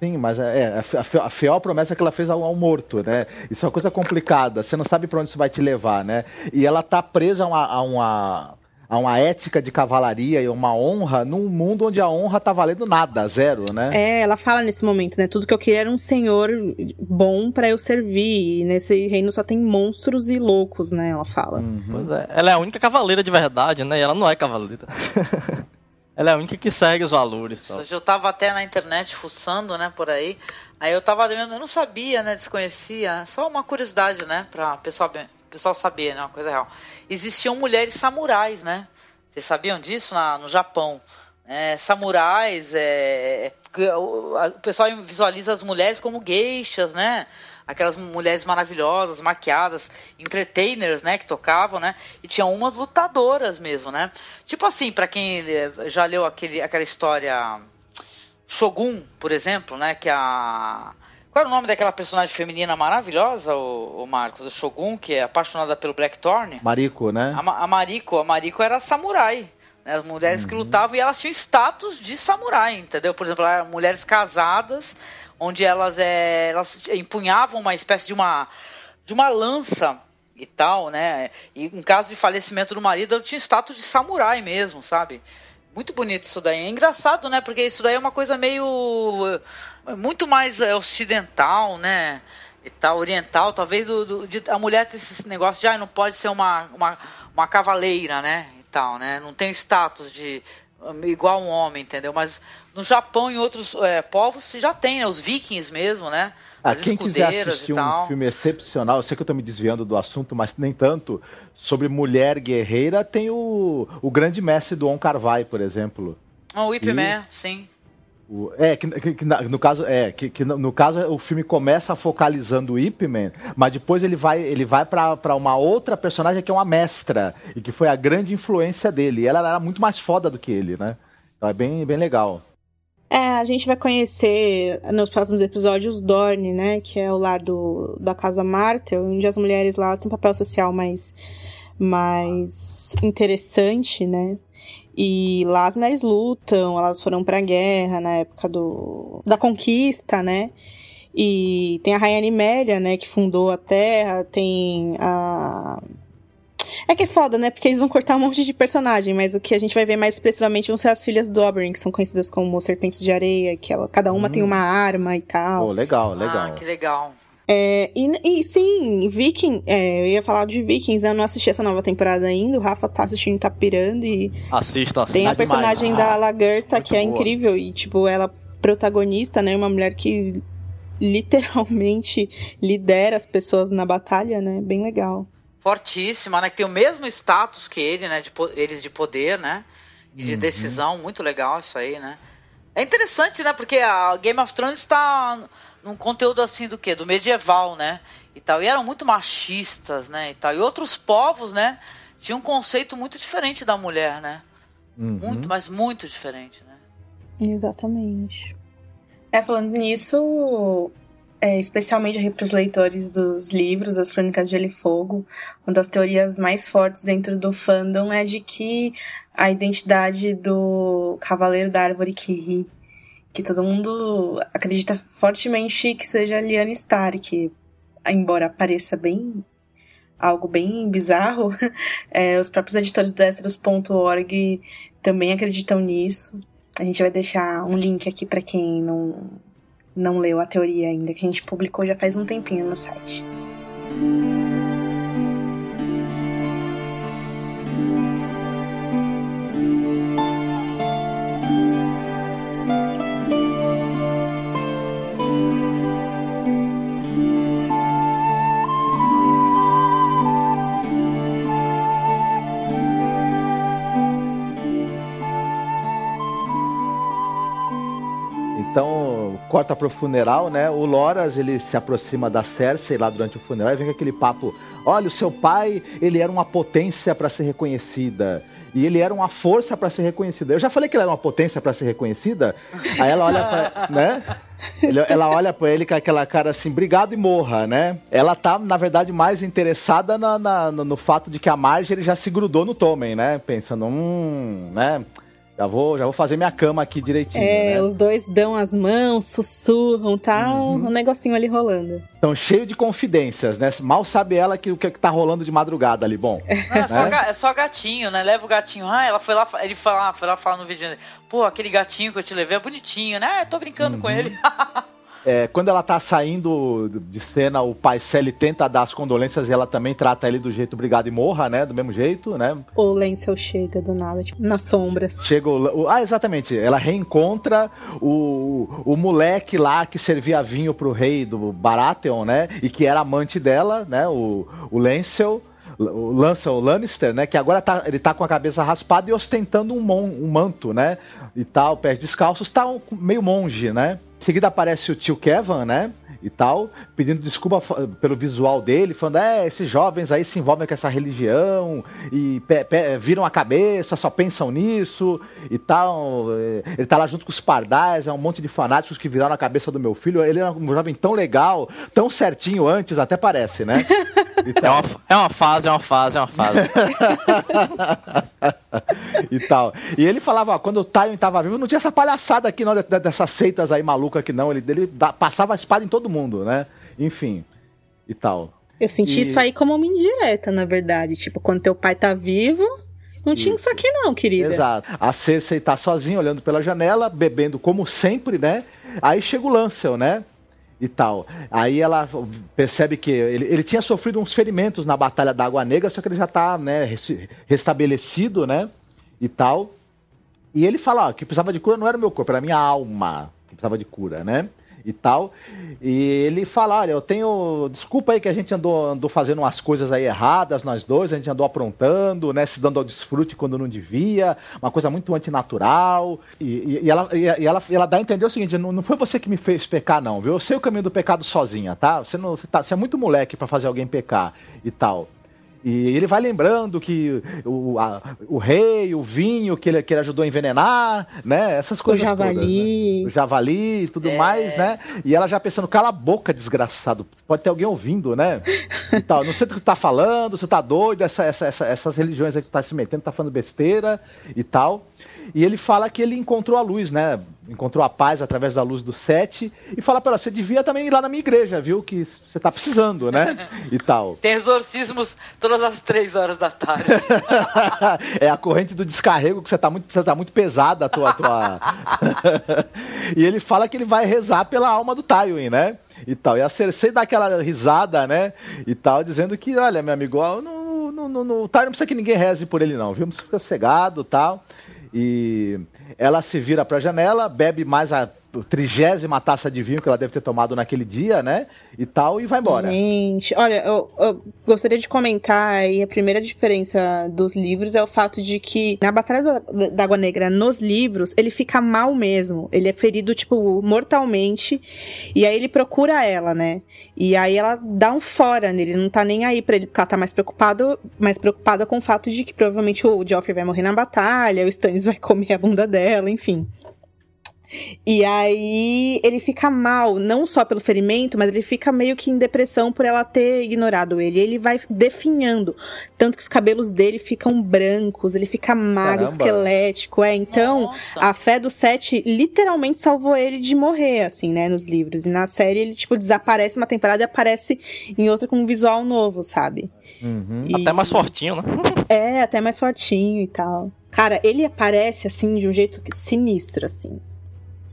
Speaker 7: Sim, mas é, é, a fi- a fi- a fiel promessa que ela fez ao, ao morto, né? Isso é uma coisa complicada. Você não sabe pra onde isso vai te levar, né? E ela tá presa a uma, a uma, a uma ética de cavalaria e uma honra num mundo onde a honra tá valendo nada, zero, né?
Speaker 4: É, ela fala nesse momento, né? Tudo que eu queria era um senhor bom pra eu servir. E nesse reino só tem monstros e loucos, né? Ela fala.
Speaker 7: Uhum.
Speaker 5: Pois é. Ela é a única cavaleira de verdade, né? E ela não é cavaleira. ela é a única que segue os valores. tal.
Speaker 6: Hoje eu tava até na internet fuçando, né, por aí. Aí eu tava vendo, eu não sabia, né, desconhecia. Só uma curiosidade, né, pra pessoal, pessoal saber, né, uma coisa real. Existiam mulheres samurais, né? Vocês sabiam disso na, no Japão? É, samurais, é, que o, pessoal visualiza as mulheres como geixas, né? Aquelas mulheres maravilhosas, maquiadas, entertainers, né, que tocavam, né? E tinha umas lutadoras mesmo, né? Tipo assim, pra quem eh, já leu aquele, aquela história Shogun, por exemplo, né? Que a. Qual era o nome daquela personagem feminina maravilhosa, o, o Marcos? O Shogun, que é apaixonada pelo Blackthorn?
Speaker 7: Marico, né?
Speaker 6: A, a Mariko, a Mariko era samurai. Né? As mulheres
Speaker 7: Uhum.
Speaker 6: que lutavam e elas tinham status de samurai, entendeu? Por exemplo, eram mulheres casadas, onde elas, é, elas empunhavam uma espécie de uma, de uma lança e tal, né? E em caso de falecimento do marido, ela tinha status de samurai mesmo, sabe? Muito bonito isso daí. É engraçado, né? Porque isso daí é uma coisa meio. eh, muito mais eh, ocidental, né? E tal, oriental. Talvez do, do- de- a mulher ter esse negócio de, ah, não pode ser uma, uma, uma cavaleira, né? E tal, né? Não tem status de. igual um homem, entendeu? Mas no Japão e outros eh, povos já tem, né? Os vikings mesmo, né?
Speaker 7: Ah, quem quiser assistir
Speaker 6: e tal.
Speaker 7: um filme excepcional, eu sei que eu tô me desviando do assunto, mas nem tanto, sobre mulher guerreira, tem o, o grande mestre do On Carvai, por exemplo.
Speaker 6: Ah, o Ip Man, sim.
Speaker 7: O- é, que, que- que no caso, é, que, que no, no caso o filme começa focalizando o Ip Man, mas depois ele vai, ele vai pra pra uma outra personagem que é uma mestra, e que foi a grande influência dele. E ela era muito mais foda do que ele, né? Então é bem, bem legal.
Speaker 4: É, a gente vai conhecer nos próximos episódios Dorne, né? Que é o lado da Casa Martel, onde as mulheres lá têm um papel social mais, mais interessante, né? E lá as mulheres lutam, elas foram pra guerra na época do, da conquista, né? E tem a Rainha Nimélia, né, que fundou a Terra, tem a... É que é foda, né, porque eles vão cortar um monte de personagem, mas o que a gente vai ver mais expressivamente vão ser as filhas do Oberyn, que são conhecidas como Serpentes de Areia, que ela, cada uma
Speaker 7: Hum.
Speaker 4: tem uma arma e tal.
Speaker 7: Pô, legal, legal.
Speaker 6: Ah, que legal.
Speaker 4: É, e, e sim, Viking, é, eu ia falar de Vikings, né, eu não assisti essa nova temporada ainda, o Rafa tá assistindo, tá pirando, e
Speaker 5: Assista, assista.
Speaker 4: tem a
Speaker 7: demais.
Speaker 4: personagem
Speaker 7: Ah,
Speaker 4: da Lagertha,
Speaker 7: muito
Speaker 4: que é
Speaker 7: boa.
Speaker 4: incrível, e tipo, ela protagonista, né, uma mulher que literalmente lidera as pessoas na batalha, né? Bem legal.
Speaker 6: Fortíssima, né? Que tem o mesmo status que ele, né? De, eles de poder, né? E de
Speaker 7: Uhum.
Speaker 6: decisão, muito legal isso aí, né? É interessante, né? Porque a Game of Thrones está num conteúdo assim do quê? Do medieval, né? E tal. E eram muito machistas, né? E tal. E outros povos, né? Tinham um conceito muito diferente da mulher, né?
Speaker 7: Uhum.
Speaker 6: Muito, mas muito diferente, né?
Speaker 4: Exatamente.
Speaker 8: É, falando nisso, é, especialmente para os leitores dos livros, das Crônicas de Gelo e Fogo, uma das teorias mais fortes dentro do fandom é de que a identidade do Cavaleiro da Árvore que ri, que todo mundo acredita fortemente que seja Lyanna Stark, embora pareça bem algo bem bizarro, é, os próprios editores do Esteros.org também acreditam nisso. A gente vai deixar um link aqui para quem não, não leu a teoria ainda, que a gente publicou já faz um tempinho no site.
Speaker 7: Corta pro funeral, né? O Loras, ele se aproxima da Cersei lá durante o funeral e vem com aquele papo: olha, o seu pai, ele era uma potência para ser reconhecida. E ele era uma força para ser reconhecida. Eu já falei que ele era uma potência para ser reconhecida. Aí ela olha pra, né? Ele- ela olha pra ele com aquela cara assim, obrigado e morra, né? Ela tá, na verdade, mais interessada na- na- no, fato de que a Marjorie já se grudou no Tommen, né? Pensando, hum, né? Já vou, já vou fazer minha cama aqui direitinho,
Speaker 4: É,
Speaker 7: né?
Speaker 4: os dois dão as mãos, sussurram, tá
Speaker 7: Uhum.
Speaker 4: um negocinho ali rolando.
Speaker 7: Estão cheio de confidências, né? Mal sabe ela que o que, que tá rolando de madrugada ali. Bom,
Speaker 6: Não, é, só
Speaker 7: Né?
Speaker 6: ga- é só gatinho, né? Leva o gatinho. Ah, ela foi lá, ele foi lá, foi lá falar no vídeo. Pô, aquele gatinho que eu te levei é bonitinho, né? Ah, eu tô brincando
Speaker 7: Uhum.
Speaker 6: com ele.
Speaker 7: é, quando ela tá saindo de cena, o pai Sally tenta dar as condolências e ela também trata ele do jeito obrigado e morra, né? Do mesmo jeito, né?
Speaker 4: O Lancel chega do nada, tipo, nas sombras.
Speaker 7: Chega o, o- Ah, exatamente. Ela reencontra o, o moleque lá que servia vinho pro rei do Baratheon, né? E que era amante dela, né? O, o Lancel. O Lancel Lannister, né? Que agora tá, ele tá com a cabeça raspada e ostentando um, mon, um manto, né? E tal, pés descalços, tá um- meio monge, né? Seguida aparece o tio Kevin, né? E tal, pedindo desculpa pelo visual dele, falando: é, esses jovens aí se envolvem com essa religião e viram a cabeça, só pensam nisso e tal. É, Ele tá lá junto com os pardais, é um monte de fanáticos que viraram a cabeça do meu filho. Ele era um jovem tão legal, tão certinho antes, até parece, né?
Speaker 5: É uma, é uma fase, é uma fase, é uma fase.
Speaker 7: e tal. E ele falava, ó, quando o Tywin tava vivo, não tinha essa palhaçada aqui, não, de- de- dessas seitas aí malucas aqui, não. Ele, ele da- passava a espada em todo mundo, né? Enfim. E tal.
Speaker 4: Eu senti
Speaker 7: E-
Speaker 4: isso aí como uma indireta, na verdade. Tipo, quando teu pai tá vivo, não tinha isso aqui não, querida.
Speaker 7: Exato. A Cersei tá sozinha, olhando pela janela, bebendo como sempre, né? Aí chega o Lancel, né? E tal. Aí ela percebe que ele, ele tinha sofrido uns ferimentos na Batalha da Água Negra, só que ele já tá, né, res- restabelecido, né? E tal. E ele fala, ó, que precisava de cura não era o meu corpo, era a minha alma que precisava de cura, né? E tal. E ele fala, olha, eu tenho. Desculpa aí que a gente andou, andou fazendo umas coisas aí erradas, nós dois, a gente andou aprontando, né? Se dando ao desfrute quando não devia, uma coisa muito antinatural. E, e- e ela, e, ela, ela dá a entender o seguinte: não, não foi você que me fez pecar, não, viu? Eu sei o caminho do pecado sozinha, tá? Você, não, você, tá, você é muito moleque pra fazer alguém pecar e tal. E ele vai lembrando que o, a- o rei, o vinho que ele, que ele ajudou a envenenar, né? Essas
Speaker 4: O
Speaker 7: coisas todas, né?
Speaker 4: javali.
Speaker 7: o javali e tudo
Speaker 6: É.
Speaker 7: mais, né? E ela já pensando, cala a boca, desgraçado. Pode ter alguém ouvindo, né? E tal. Não sei do que tu tá falando, você tá doido, essa, essa, essa- essas religiões aí que tu tá se metendo, tá falando besteira e tal. E ele fala que ele encontrou a luz, né? Encontrou a paz através da luz do sete. E fala pra ela, você devia também ir lá na minha igreja, viu? Que você tá precisando, né? E tal.
Speaker 6: Tem exorcismos todas as três horas da tarde.
Speaker 7: é a corrente do descarrego que você tá muito, você tá muito pesada a tua. tua... e ele fala que ele vai rezar pela alma do Tywin, né? E tal. E a Cersei dá aquela risada, né? E tal, dizendo que, olha, meu amigo, não, não, não, não, o Tywin não precisa que ninguém reze por ele, não, viu? Não precisa ficar cegado tal. E ela se vira pra janela, bebe mais a trigésima taça de vinho que ela deve ter tomado naquele dia, né? E tal, e vai embora.
Speaker 4: Gente, olha, eu, eu gostaria de comentar aí a primeira diferença dos livros é o fato de que na Batalha da, da Água Negra, nos livros, ele fica mal mesmo. Ele é ferido, tipo, mortalmente. E aí ele procura ela, né? E aí ela dá um fora nele, não tá nem aí pra ele, porque ela tá mais preocupado, mais preocupada com o fato de que provavelmente o Joffrey vai morrer na batalha, o Stannis vai comer a bunda dela, enfim. E aí ele fica mal, não só pelo ferimento, mas ele fica meio que em depressão por ela ter ignorado ele. Ele vai definhando, tanto que os cabelos dele ficam brancos, ele fica magro,
Speaker 7: Caramba.
Speaker 4: esquelético, é. Então,
Speaker 6: Nossa.
Speaker 4: a fé do Sete literalmente salvou ele de morrer, assim, né, nos livros. E na série ele, tipo, desaparece uma temporada e aparece em outra com um visual novo, sabe?
Speaker 7: Uhum.
Speaker 4: E-
Speaker 5: Até mais fortinho, né?
Speaker 4: É, até mais fortinho e tal. Cara, ele aparece, assim, de um jeito que- sinistro, assim.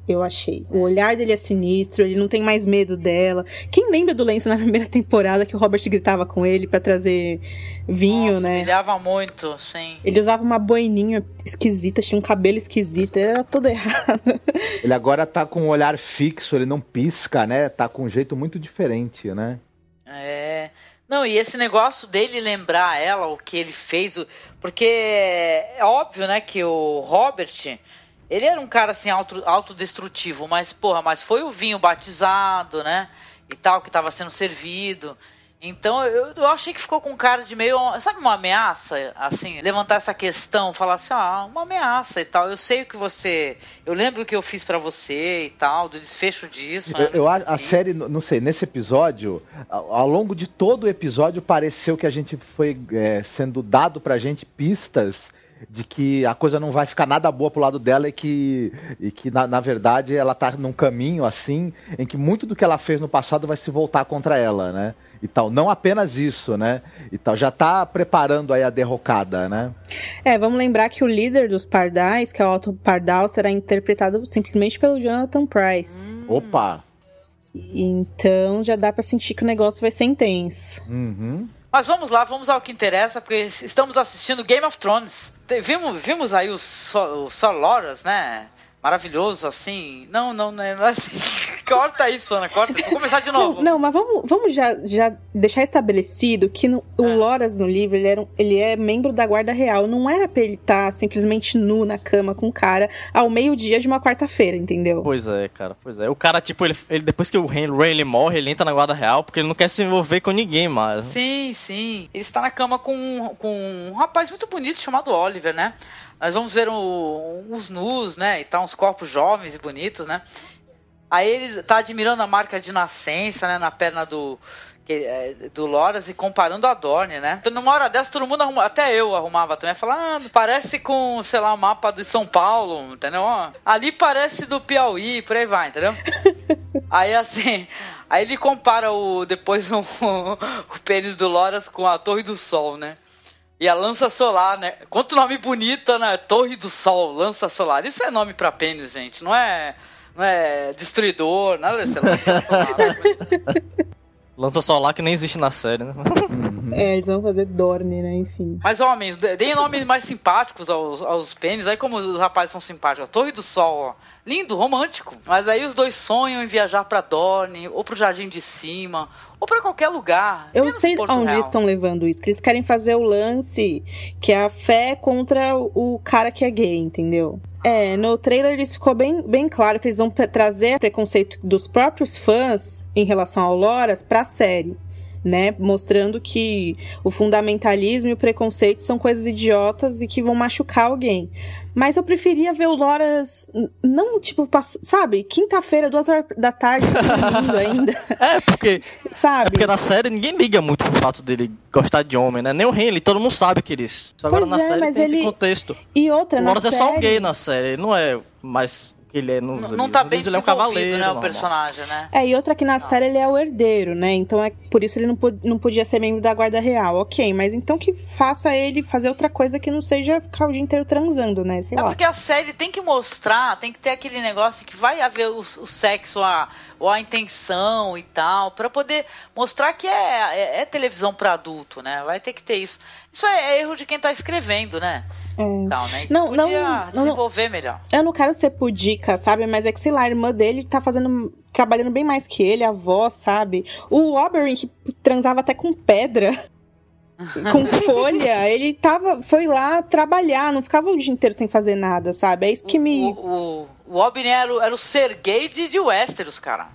Speaker 4: Eu achei. O olhar dele é sinistro, ele não tem mais medo dela. Quem lembra do Lance na primeira temporada que o Robert gritava com ele pra trazer vinho,
Speaker 6: Nossa,
Speaker 4: né?
Speaker 6: Brilhava muito, sim.
Speaker 4: Ele usava uma boininha esquisita, tinha um cabelo esquisito, era tudo errado.
Speaker 7: Ele agora tá com um olhar fixo, ele não pisca, né? Tá com um jeito muito diferente, né?
Speaker 6: É. Não, e esse negócio dele lembrar ela o que ele fez, o- porque é óbvio, né, que o Robert, ele era um cara assim auto, autodestrutivo, mas porra, mas foi o vinho batizado, né? E tal que tava sendo servido. Então eu, eu achei que ficou com cara de meio, sabe, uma ameaça, assim, levantar essa questão, falar assim, ah, uma ameaça e tal. Eu sei o que você, eu lembro o que eu fiz pra você e tal, do desfecho disso. né?
Speaker 7: Eu, eu a série, não sei, nesse episódio, ao, ao longo de todo o episódio, pareceu que a gente foi é, sendo dado pra gente pistas de que a coisa não vai ficar nada boa pro lado dela e que, e que na, na verdade, ela tá num caminho assim, em que muito do que ela fez no passado vai se voltar contra ela, né? E tal. Não apenas isso, né? E tal. Já tá preparando aí a derrocada, né?
Speaker 4: É, vamos lembrar que o líder dos Pardais, que é o Otto Pardal, será interpretado simplesmente pelo Jonathan Price.
Speaker 7: Opa!
Speaker 4: Então já dá pra sentir que o negócio vai ser intenso.
Speaker 7: Uhum.
Speaker 6: Mas vamos lá, vamos ao que interessa, porque estamos assistindo Game of Thrones. Vimos, vimos aí o Sol, o Sol Loras, né? Maravilhoso, assim. Não, não, não é é assim. corta isso, Ana, corta isso. Vou começar de novo.
Speaker 4: Não, não, mas vamos, vamos já, já deixar estabelecido que no- o
Speaker 6: Ah.
Speaker 4: Loras no livro, ele, era um- ele é membro da Guarda Real. Não era pra ele estar simplesmente nu na cama com o cara ao meio-dia de uma quarta-feira, entendeu?
Speaker 5: Pois é, cara, pois é. O cara, tipo, ele, ele depois que o Rayleigh morre, ele entra na guarda real porque ele não quer se envolver com ninguém mais.
Speaker 6: Sim, sim. Ele está na cama com, com um rapaz muito bonito chamado Oliver, né? Nós vamos ver o- uns nus, né? E tá uns corpos jovens e bonitos, né? Aí ele tá admirando a marca de nascença, né? Na perna do, é, do Loras e comparando a Dorne, né? Então, numa hora dessa, todo mundo arruma, até eu arrumava também, falar, ah, parece com, sei lá, o mapa de São Paulo, entendeu? Ó, ali parece do Piauí, por aí vai, entendeu? Aí assim, aí ele compara o depois o, o pênis do Loras com a Torre do Sol, né? E a lança solar, né? Quanto nome bonito, né? Torre do Sol, lança solar. Isso é nome pra pênis, gente. Não é, não é destruidor, nada disso. É lança solar.
Speaker 5: Lança solar que nem existe na série, né?
Speaker 4: É, eles vão fazer Dorne, né? Enfim.
Speaker 6: Mas homens, deem nomes mais simpáticos aos, aos pênis. Aí como os rapazes são simpáticos. Torre do Sol, ó. Lindo, romântico. Mas aí os dois sonham em viajar pra Dorne, ou pro Jardim de Cima, ou pra qualquer lugar.
Speaker 4: Eu sei
Speaker 6: Porto
Speaker 4: onde
Speaker 6: Real.
Speaker 4: eles estão levando isso, que eles querem fazer o lance que é a fé contra o cara que é gay, entendeu? É, no trailer eles ficou bem, bem claro que eles vão trazer preconceito dos próprios fãs em relação ao Loras pra série. Né, mostrando que o fundamentalismo e o preconceito são coisas idiotas e que vão machucar alguém. Mas eu preferia ver o Loras, não tipo, sabe, quinta-feira, duas horas da tarde, dormindo ainda,
Speaker 5: É, porque,
Speaker 4: sabe?
Speaker 5: é porque na série ninguém liga muito pro fato dele gostar de homem, né? Nem o Henry, todo mundo sabe que eles. Só agora
Speaker 4: Pois
Speaker 5: na
Speaker 4: é,
Speaker 5: série tem
Speaker 4: ele-
Speaker 5: esse contexto.
Speaker 4: E outra,
Speaker 5: O
Speaker 4: na
Speaker 5: Loras é só um
Speaker 4: série-
Speaker 5: gay na série, ele não é mais que ele é nos
Speaker 6: Não, não tá bem
Speaker 5: livros ele é um cavaleiro.
Speaker 6: né, o personagem, né?
Speaker 4: É, e outra que na série ele é o herdeiro, né? Então é por isso ele não, não podia ser membro da guarda real. Ok, mas então que faça ele fazer outra coisa que não seja ficar o dia inteiro transando, né? Sei
Speaker 6: É
Speaker 4: lá.
Speaker 6: porque a série tem que mostrar, tem que ter aquele negócio que vai haver o, o sexo, a, ou a intenção e tal, pra poder mostrar que é, é, é televisão pra adulto, né? Vai ter que ter isso. Isso é, é erro de quem tá escrevendo, né?
Speaker 4: É.
Speaker 6: Tal, né?
Speaker 4: Não, não,
Speaker 6: Podia
Speaker 4: não, não.
Speaker 6: desenvolver melhor.
Speaker 4: Eu não quero ser pudica, sabe? Mas é que, sei lá, a irmã dele tá fazendo. trabalhando bem mais que ele, a avó, sabe? O Oberyn, que transava até com pedra. com folha, ele tava, foi lá trabalhar, não ficava o dia inteiro sem fazer nada, sabe? É isso que me.
Speaker 6: O, o, o Oberyn era, o- era o Sergei de, de Westeros, cara.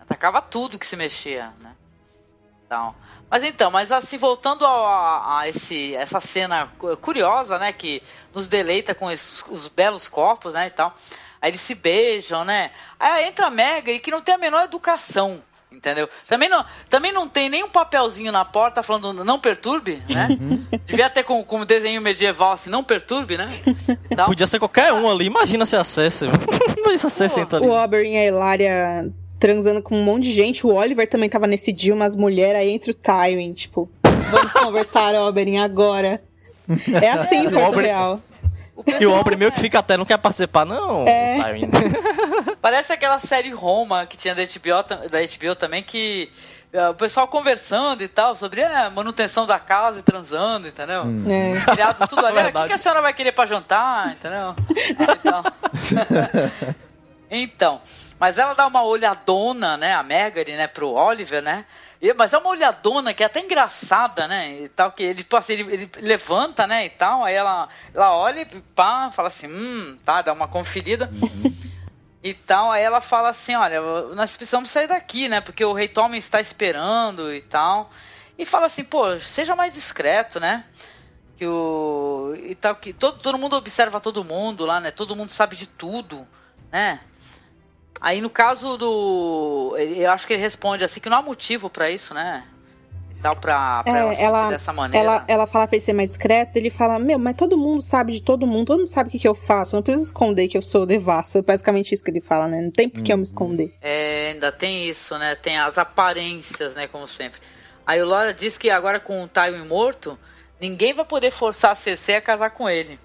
Speaker 6: Atacava tudo que se mexia, né? Então, mas então, mas assim, voltando ao- a, a esse, essa cena cu- curiosa, né? Que nos deleita com esses- os belos corpos, né? E tal. Aí eles se beijam, né? Aí entra a Meghan, que não tem a menor educação. Entendeu? Também não, também não tem nenhum papelzinho na porta falando não perturbe, né? Devia ter com, com um desenho medieval assim, não perturbe, né? Tal.
Speaker 5: Podia ser qualquer um ali, imagina se acessa. Imagina se acessa
Speaker 6: Pô,
Speaker 5: entra ali.
Speaker 4: O Oberyn e a Hilária transando com um monte de gente. O Oliver também tava nesse dia, umas mulheres aí entre o Tywin, tipo, vamos conversar, Oberyn, agora. É assim,
Speaker 5: O
Speaker 4: Porto Real.
Speaker 6: O
Speaker 5: E o homem meio que
Speaker 6: né,
Speaker 5: fica até, não quer participar, não.
Speaker 4: É.
Speaker 5: Tywin.
Speaker 6: Parece aquela série Roma que tinha da HBO, da HBO também, que eh, o pessoal conversando e tal, sobre a manutenção da casa e transando, entendeu?
Speaker 4: É.
Speaker 6: Os criados tudo ali. "Ah, O que, que a senhora vai querer pra jantar, entendeu? Então. Então, mas ela dá uma olhadona, né, a Margaret, né, pro Oliver, né? E- Mas é uma olhadona que é até engraçada, né? E tal, que ele, assim, ele, ele levanta, né? E tal, aí ela, ela olha e pá, fala assim, hum, tá, dá uma conferida. E tal, aí ela fala assim, olha, nós precisamos sair daqui, né? Porque o rei Tommen está esperando e tal. E fala assim, pô, seja mais discreto, né? Que o. E tal, que todo, todo mundo observa todo mundo lá, né? Todo mundo sabe de tudo, né? Aí no caso do. Eu acho que ele responde assim que não há motivo pra isso, né? E tal, pra, pra
Speaker 4: É,
Speaker 6: ela, se
Speaker 4: ela-
Speaker 6: sentir dessa maneira.
Speaker 4: Ela, ela fala pra ele ser mais discreto, ele fala, meu, mas todo mundo sabe de todo mundo, todo mundo sabe o que, que eu faço, não preciso esconder que eu sou devasso. É basicamente isso que ele fala, né? Não tem por que eu me esconder.
Speaker 6: É, ainda tem isso, né? Tem as aparências, né? Como sempre. Aí o Laura diz que agora com o Tywin morto, ninguém vai poder forçar a Cersei a casar com ele.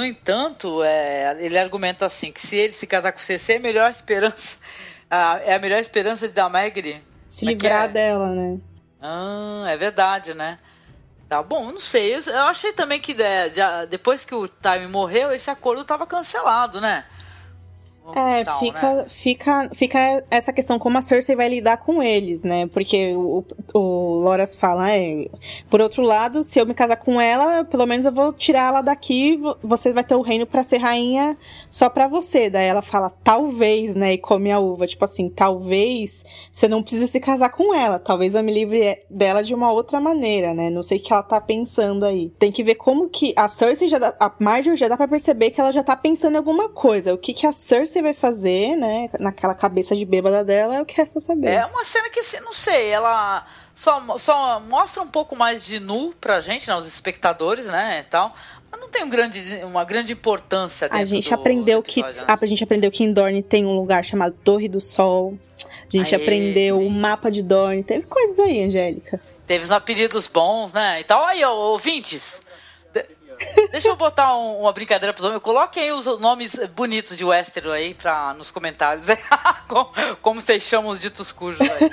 Speaker 6: No entanto, é, ele argumenta assim que se ele se casar com Cersei, é a melhor esperança. a- é a melhor esperança de Damegre.
Speaker 4: Se
Speaker 6: é
Speaker 4: livrar
Speaker 6: é?
Speaker 4: dela, né?
Speaker 6: Ah, é verdade, né? Tá bom, não sei. Eu, eu achei também que é, depois que o Tywin morreu, esse acordo tava cancelado, né?
Speaker 4: É,
Speaker 6: Tal,
Speaker 4: fica,
Speaker 6: né?
Speaker 4: fica, fica essa questão como a Cersei vai lidar com eles, né? Porque o, o Loras fala, é, por outro lado, se eu me casar com ela, pelo menos eu vou tirar ela daqui, vo- você vai ter o reino pra ser rainha só pra você. Daí ela fala, talvez, né? E come a uva, tipo assim, talvez você não precise se casar com ela, talvez eu me livre dela de uma outra maneira, né? Não sei o que ela tá pensando aí. Tem que ver como que a Cersei já dá, a Marjorie já dá pra perceber que ela já tá pensando em alguma coisa. O que que a Cersei vai fazer, né? Naquela cabeça de bêbada dela, eu quero só saber.
Speaker 6: É uma cena que, assim, não sei, ela só, só mostra um pouco mais de nu pra gente, né, os espectadores, né, e tal. Mas não tem um grande, uma grande importância
Speaker 4: A gente aprendeu que
Speaker 6: né?
Speaker 4: a gente aprendeu que em Dorne tem um lugar chamado Torre do Sol. A gente
Speaker 6: Aê,
Speaker 4: aprendeu
Speaker 6: sim.
Speaker 4: o mapa de Dorne. Teve coisas aí, Angélica.
Speaker 6: Teve uns apelidos bons, né, e tal. Aí, ó, ouvintes, deixa eu botar um- uma brincadeira pros homens. Coloquem aí os nomes bonitos de Westeros aí pra, nos comentários. como, como vocês chamam os ditos cujos aí.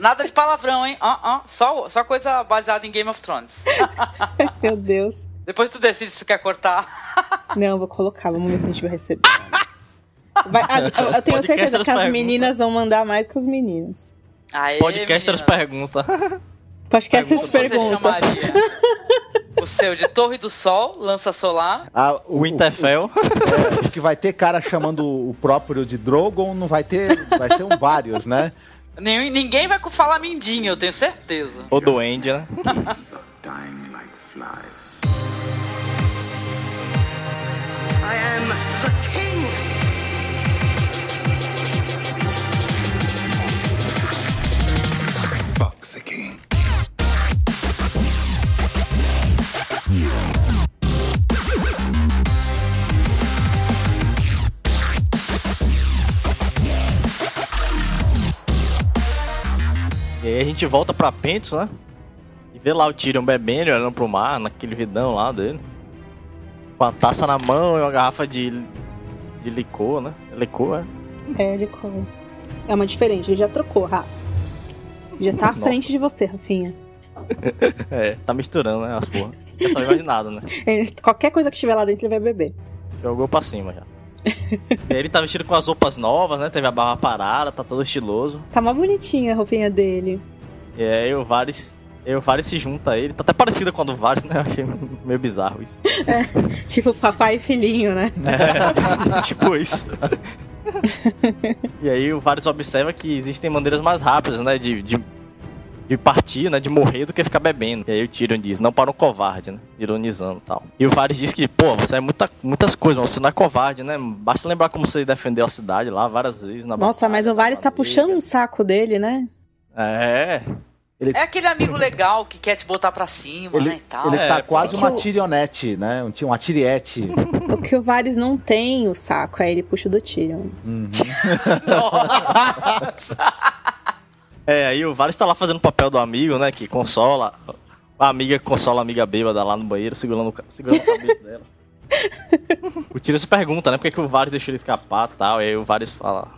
Speaker 6: Nada de palavrão, hein? Ah, ah, só, só coisa baseada em Game of Thrones.
Speaker 4: Meu Deus.
Speaker 6: Depois tu decide se tu quer cortar.
Speaker 4: Não, eu vou colocar. Vamos ver se a gente vai receber. Vai- as- eu- eu tenho
Speaker 5: Podcasters
Speaker 4: certeza que as
Speaker 5: pergunta.
Speaker 4: meninas vão mandar mais que os meninos.
Speaker 6: Aê,
Speaker 5: Podcasters
Speaker 6: meninas.
Speaker 5: pergunta.
Speaker 4: Podcast
Speaker 6: Como o seu de Torre do Sol, Lança Solar?
Speaker 7: Ah, o,
Speaker 5: Winterfell.
Speaker 7: o, o que vai ter cara chamando o próprio de Drogon, não vai ter. Vai ser um vários, né?
Speaker 6: Nenhum- Ninguém vai falar mindinho, eu tenho certeza.
Speaker 5: Ou Duende, né?
Speaker 9: I am
Speaker 5: E aí a gente volta pra Pentos, né? E vê lá o Tyrion bebendo, olhando pro mar, naquele vidão lá dele. Com a taça na mão e uma garrafa de, de licor, né? Licor, é?
Speaker 4: É, come. É uma diferente, ele já trocou, Rafa. Já tá à
Speaker 5: Nossa.
Speaker 4: frente de você, Rafinha.
Speaker 5: É, tá misturando, né? As porra. Eu só imaginado, né?
Speaker 4: Ele- qualquer coisa que estiver lá dentro, ele vai beber.
Speaker 5: Jogou pra cima já. E ele tá vestido com as roupas novas, né? Teve a barra parada, tá todo estiloso.
Speaker 4: Tá mó bonitinha a roupinha dele.
Speaker 5: E aí o Varys. E o Varys se junta a ele. Tá até parecido com a do Varys, né? Eu achei meio bizarro isso.
Speaker 4: Tipo papai e filhinho, né?
Speaker 5: É, tipo isso. e aí o Varys observa que existem maneiras mais rápidas, né? De, de, de partir, né? De morrer do que ficar bebendo. E aí o Tyrion diz, não para um covarde, né? Ironizando e tal. E o Varys diz que, pô, você é muita, muitas coisas, mas você não é covarde, né? Basta lembrar como você defendeu a cidade lá várias vezes. Na
Speaker 4: Nossa, mas o Varys tá puxando um saco dele, né?
Speaker 5: É.
Speaker 6: É aquele amigo legal que quer te botar pra cima, né, e tal.
Speaker 7: Ele tá
Speaker 5: É,
Speaker 7: quase
Speaker 4: porque
Speaker 7: uma
Speaker 4: o-
Speaker 7: tirionete, né? Um, uma tiriete.
Speaker 4: O que o Varys não tem o saco, aí ele puxa o do Tyrion.
Speaker 7: Uhum.
Speaker 6: Nossa.
Speaker 5: É, aí o Varys tá lá fazendo o papel do amigo, né? Que consola. A amiga que consola a amiga bêbada lá no banheiro, segurando, segurando o cabelo dela. O Tyrion se pergunta, né? Por que, que o Varys deixou ele escapar e tal. E aí o Varys fala.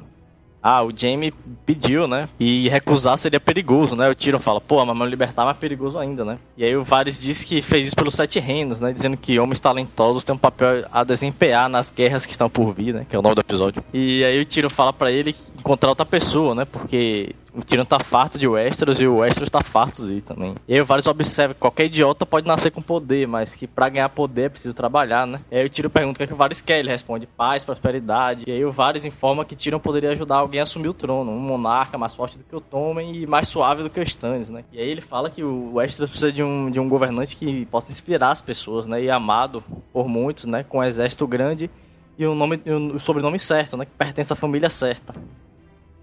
Speaker 5: Ah, o Jaime pediu, né? E recusar seria perigoso, né? O Tyrion fala, pô, mas me libertar é mais perigoso ainda, né? E aí o Varys diz que fez isso pelos Sete Reinos, né? Dizendo que homens talentosos têm um papel a desempenhar nas guerras que estão por vir, né? Que é o nome do episódio. E aí o Tyrion fala pra ele encontrar outra pessoa, né? Porque o Tyrion tá farto de Westeros e o Westeros tá farto dele também. E aí o Varys observa que qualquer idiota pode nascer com poder, mas que pra ganhar poder é preciso trabalhar, né? E aí o Tyrion pergunta o que, é que o Varys quer, ele responde paz, prosperidade. E aí o Varys informa que Tyrion poderia ajudar alguém a assumir o trono, um monarca mais forte do que o Tommen e mais suave do que o Stannis, né? E aí ele fala que o Westeros precisa de um, de um governante que possa inspirar as pessoas, né? E amado por muitos, né? Com um exército grande e um nome, um sobrenome certo, né? Que pertence à família certa.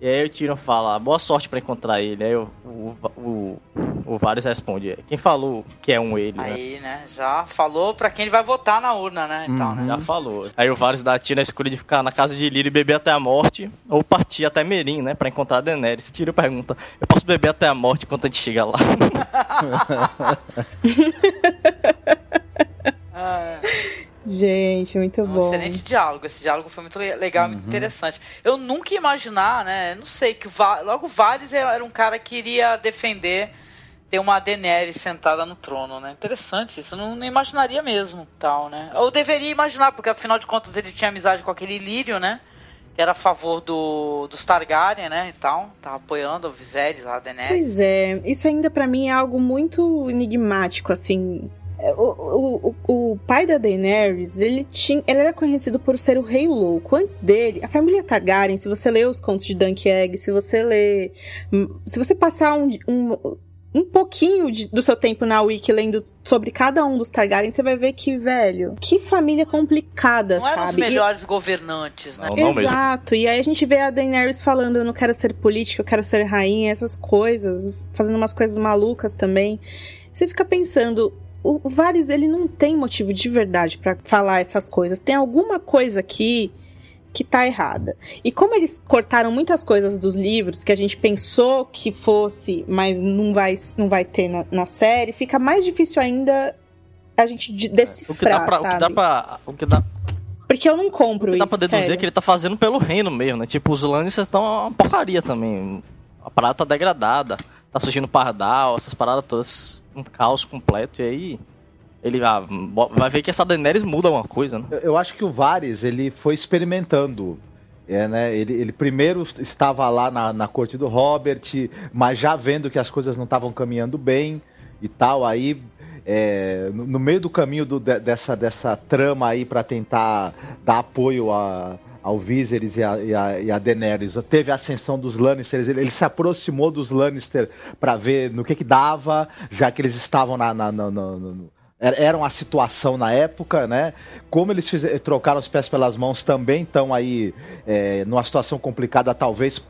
Speaker 5: E aí o Tyrion fala, boa sorte pra encontrar ele. Aí o, o, o, o Varys responde, quem falou que é um ele, né?
Speaker 6: Aí, né, já falou pra quem ele vai votar na urna, né, e tal, né.
Speaker 5: Já falou. Aí o Varys dá a Tyrion a escolha de ficar na casa de Lírio e beber até a morte, ou partir até Merim, né, pra encontrar a Daenerys. Tyrion pergunta, eu posso beber até a morte enquanto a gente chega lá?
Speaker 6: Ah,
Speaker 4: Gente, muito
Speaker 6: um
Speaker 4: bom.
Speaker 6: excelente diálogo, esse diálogo foi muito le- legal, muito interessante. Eu nunca ia imaginar, né, não sei, que logo o Varys era um cara que iria defender ter uma Daenerys sentada no trono, né, interessante isso, eu não, não imaginaria mesmo, tal, né. Eu deveria imaginar, porque afinal de contas ele tinha amizade com aquele Lírio, né, que era a favor do, dos Targaryen, né, e tal, tava apoiando o Viserys, a Daenerys.
Speaker 4: Pois é, isso ainda pra mim é algo muito enigmático, assim. É, O, o, o, pai da Daenerys, ele, tinha, ele era conhecido por ser o rei louco. Antes dele, a família Targaryen, se você lê os contos de Dunk Egg, se você lê. Se você passar um, um, um pouquinho de- do seu tempo na Wiki lendo sobre cada um dos Targaryen, você vai ver que, velho, que família complicada,
Speaker 6: Não eram os
Speaker 4: sabe? E-
Speaker 6: melhores governantes, né.
Speaker 5: Não, não mesmo.
Speaker 4: Exato, e aí a gente vê a Daenerys falando, eu não quero ser política, eu quero ser rainha, essas coisas, fazendo umas coisas malucas também. Você fica pensando, o Varys, ele não tem motivo de verdade pra falar essas coisas. Tem alguma coisa aqui que tá errada. E como eles cortaram muitas coisas dos livros que a gente pensou que fosse, mas não vai, não vai ter na, na série, fica mais difícil ainda a gente de-
Speaker 5: O que dá
Speaker 4: decifrar,
Speaker 5: pra... O que dá pra... O que dá,
Speaker 4: Porque eu não compro
Speaker 5: o que dá
Speaker 4: isso,
Speaker 5: pra deduzir
Speaker 4: sério.
Speaker 5: é que ele tá fazendo pelo reino mesmo, né? Tipo, os Lannisters estão uma porcaria também. A parada tá degradada. Tá surgindo pardal, essas paradas todas. Um caos completo. E aí... Ele ah, vai ver que essa Daenerys muda alguma coisa, né?
Speaker 7: Eu, acho que o Varys, ele foi experimentando. É, né? ele, ele primeiro estava lá na, na corte do Robert, mas já vendo que as coisas não estavam caminhando bem e tal, aí é, no, no meio do caminho do- de- dessa, dessa trama aí para tentar dar apoio a, ao Viserys e a, e, a, e a Daenerys, teve a ascensão dos Lannisters, ele, ele se aproximou dos Lannister para ver no que que dava, já que eles estavam na, na- na- na- era uma situação na época, né? Como eles fize- trocaram os pés pelas mãos também estão aí é, numa situação complicada, talvez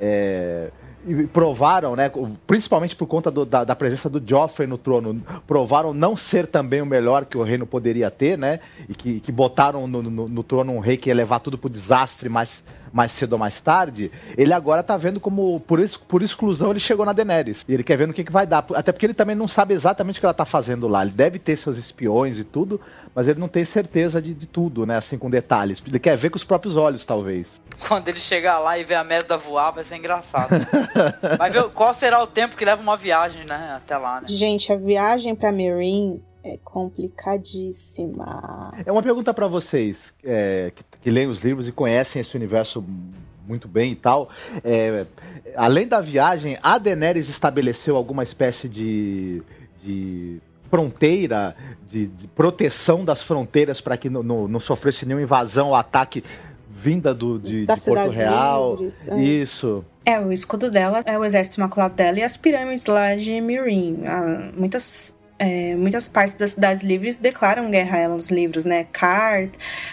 Speaker 7: é, e provaram, né, principalmente por conta do- da, da presença do Joffrey no trono, provaram não ser também o melhor que o reino poderia ter, né, e que, que botaram no, no- no trono um rei que ia levar tudo pro desastre mais, mais cedo ou mais tarde, ele agora tá vendo como, por, ex- por exclusão, ele chegou na Daenerys, e ele quer ver no que, que vai dar, até porque ele também não sabe exatamente o que ela tá fazendo lá, ele deve ter seus espiões e tudo, mas ele não tem certeza de, de tudo, né, assim, com detalhes, ele quer ver com os próprios olhos, talvez.
Speaker 6: Quando ele chegar lá e ver a merda voar, vai ser engraçado. vai ver qual será o tempo que leva uma viagem, né? Até lá, né?
Speaker 4: Gente, a viagem pra Meereen É complicadíssima.
Speaker 7: É uma pergunta para vocês é, que, que leem os livros e conhecem esse universo muito bem e tal. É, além da viagem, a Daenerys estabeleceu alguma espécie de, de fronteira, de, de, proteção das fronteiras para que não, não, não, sofresse nenhuma invasão ou ataque vinda do, de, de Porto Real. Livres, é. Isso.
Speaker 8: É, o escudo dela é o exército imaculado dela e as pirâmides lá de Mirin. Ah, muitas é, muitas partes das cidades livres declaram guerra a ela nos livros, né? Cart,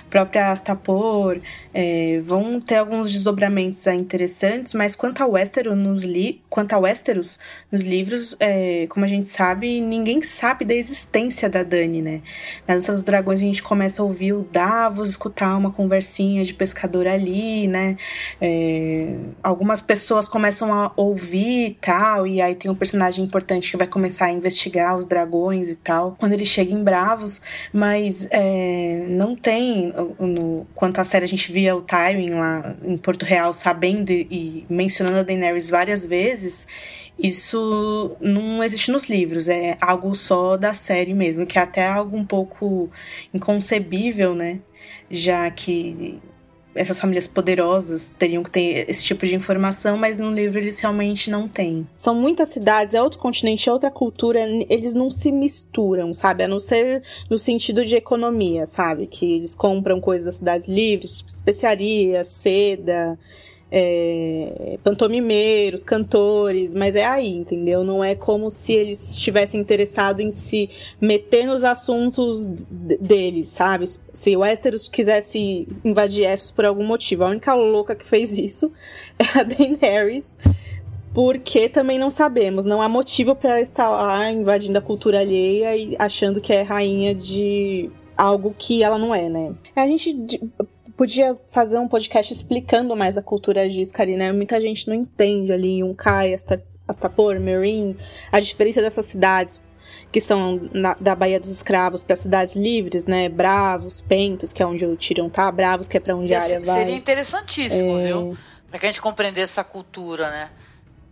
Speaker 8: própria Astapor, é, vão ter alguns desdobramentos interessantes, mas quanto a Westeros nos, li quanto a Westeros, nos livros, é, como a gente sabe, ninguém sabe da existência da Dani, né? Nas Dança dos Dragões a gente começa a ouvir o Davos escutar uma conversinha de pescador ali, né? É, algumas pessoas começam a ouvir e tal, e aí tem um personagem importante que vai começar a investigar os dragões e tal, quando ele chega em Bravos, mas é, não tem, no, quanto à série a gente via o Tywin lá em Porto Real sabendo e, e mencionando a Daenerys várias vezes, isso não existe nos livros, é algo só da série mesmo, que é até algo um pouco inconcebível, né? Já que essas famílias poderosas teriam que ter esse tipo de informação, mas no livro eles realmente não têm.
Speaker 4: São muitas cidades, é outro continente, é outra cultura, eles não se misturam, sabe? A não ser no sentido de economia, sabe? Que eles compram coisas das cidades livres, especiarias, seda, é, pantomimeiros, cantores, mas é aí, entendeu? Não é como se eles estivessem interessados em se meter nos assuntos deles, sabe? Se o Westeros quisesse invadir Essos por algum motivo, a única louca que fez isso é a Daenerys, porque também não sabemos, não há motivo para ela estar lá invadindo a cultura alheia e achando que é rainha de algo que ela não é, né? A gente podia fazer um podcast explicando mais a cultura Giscari, né? Muita gente não entende ali Yunkai, Astapor, Merin, a diferença dessas cidades que são na, da Baía dos Escravos para cidades livres, né? Bravos, Pentos, que é onde o Tyrion tá, Bravos, que é para onde a área vai.
Speaker 6: Seria interessantíssimo, é... viu? Para que a gente compreender essa cultura, né?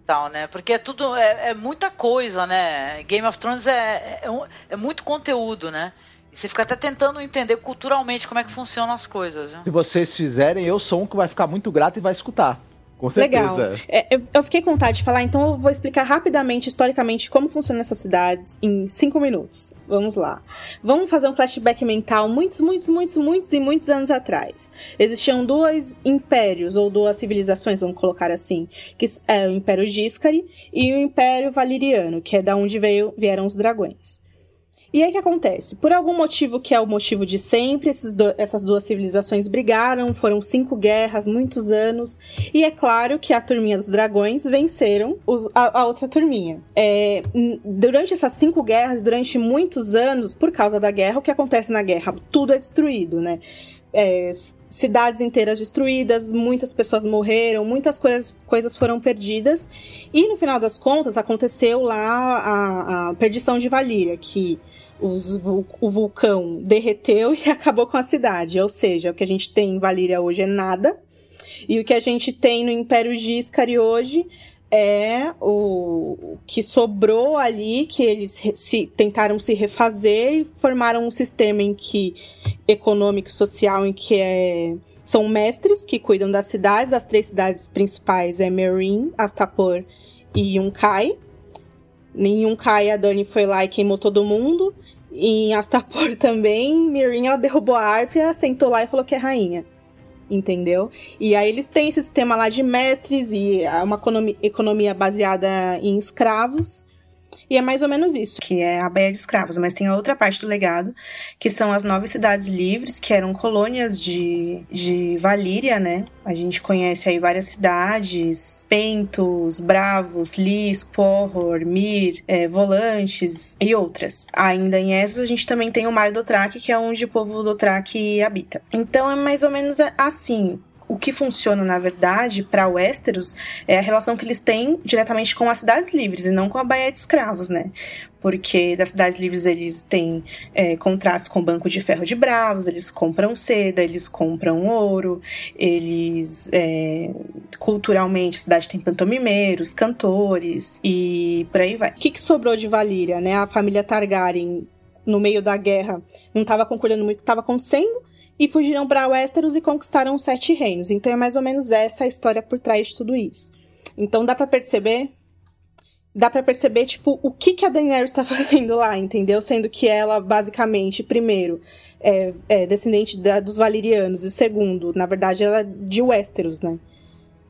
Speaker 6: Tal, né? Porque é tudo é, é muita coisa, né? Game of Thrones é, é, é muito conteúdo, né? E você fica até tentando entender culturalmente como é que funcionam as coisas. Viu?
Speaker 7: Se vocês fizerem, eu sou um que vai ficar muito grato e vai escutar. Com certeza.
Speaker 4: Legal. É, eu, fiquei com vontade de falar, então eu vou explicar rapidamente, historicamente, como funcionam essas cidades em cinco minutos. Vamos lá. Vamos fazer um flashback mental muitos, muitos, muitos, muitos e muitos anos atrás. Existiam dois impérios, ou duas civilizações, vamos colocar assim, que é o Império Giscari e o Império Valiriano, que é da onde veio, vieram os dragões. E aí o que acontece? Por algum motivo que é o motivo de sempre, do, essas duas civilizações brigaram, foram cinco guerras, muitos anos, e é claro que a turminha dos dragões venceram os, a, a, outra turminha. É, durante essas cinco guerras, durante muitos anos, por causa da guerra, o que acontece na guerra? Tudo é destruído, né? É, cidades inteiras destruídas, muitas pessoas morreram, muitas coisas, coisas foram perdidas. E no final das contas aconteceu lá a, a perdição de Valíria, que os, o vulcão derreteu e acabou com a cidade. Ou seja, o que a gente tem em Valíria hoje é nada. E o que a gente tem no Império Giscari hoje é o que sobrou ali, que eles se, tentaram se refazer e formaram um sistema em que econômico e social em que é, são mestres que cuidam das cidades. As três cidades principais é Merin, Astapor e Yunkai. Nenhum Kai, a Dani foi lá e queimou todo mundo. Em Astapor também, Mirin ela derrubou a Arpia, sentou lá e falou que é rainha. Entendeu? E aí eles têm esse sistema lá de mestres e é uma economia baseada em escravos. E é mais ou menos isso.
Speaker 8: Que é a Baía de Escravos. Mas tem a outra parte do legado, que são as nove cidades livres, que eram colônias de, de Valíria, né? A gente conhece aí várias cidades: Pentos, Bravos, Lis, Porror, Mir, é, Volantes e outras. Ainda em essas, a gente também tem o Mar do Traque, que é onde o povo do Traque habita. Então é mais ou menos assim o que funciona, na verdade, para Westeros é a relação que eles têm diretamente com as cidades livres e não com a Baía de Escravos, né? Porque das cidades livres eles têm é, contratos com o Banco de Ferro de Bravos, eles compram seda, eles compram ouro, eles. É, culturalmente, a cidade tem pantomimeiros, cantores e por aí vai.
Speaker 4: O que, que sobrou de Valíria, né? A família Targaryen no meio da guerra não estava concordando muito o que estava acontecendo e fugiram para Westeros e conquistaram os Sete Reinos. Então é mais ou menos essa a história por trás de tudo isso. Então dá para perceber, dá para perceber tipo o que que a Daenerys está fazendo lá, entendeu? Sendo que ela basicamente, primeiro, é, é descendente da, dos Valerianos e segundo, na verdade, ela é de Westeros, né?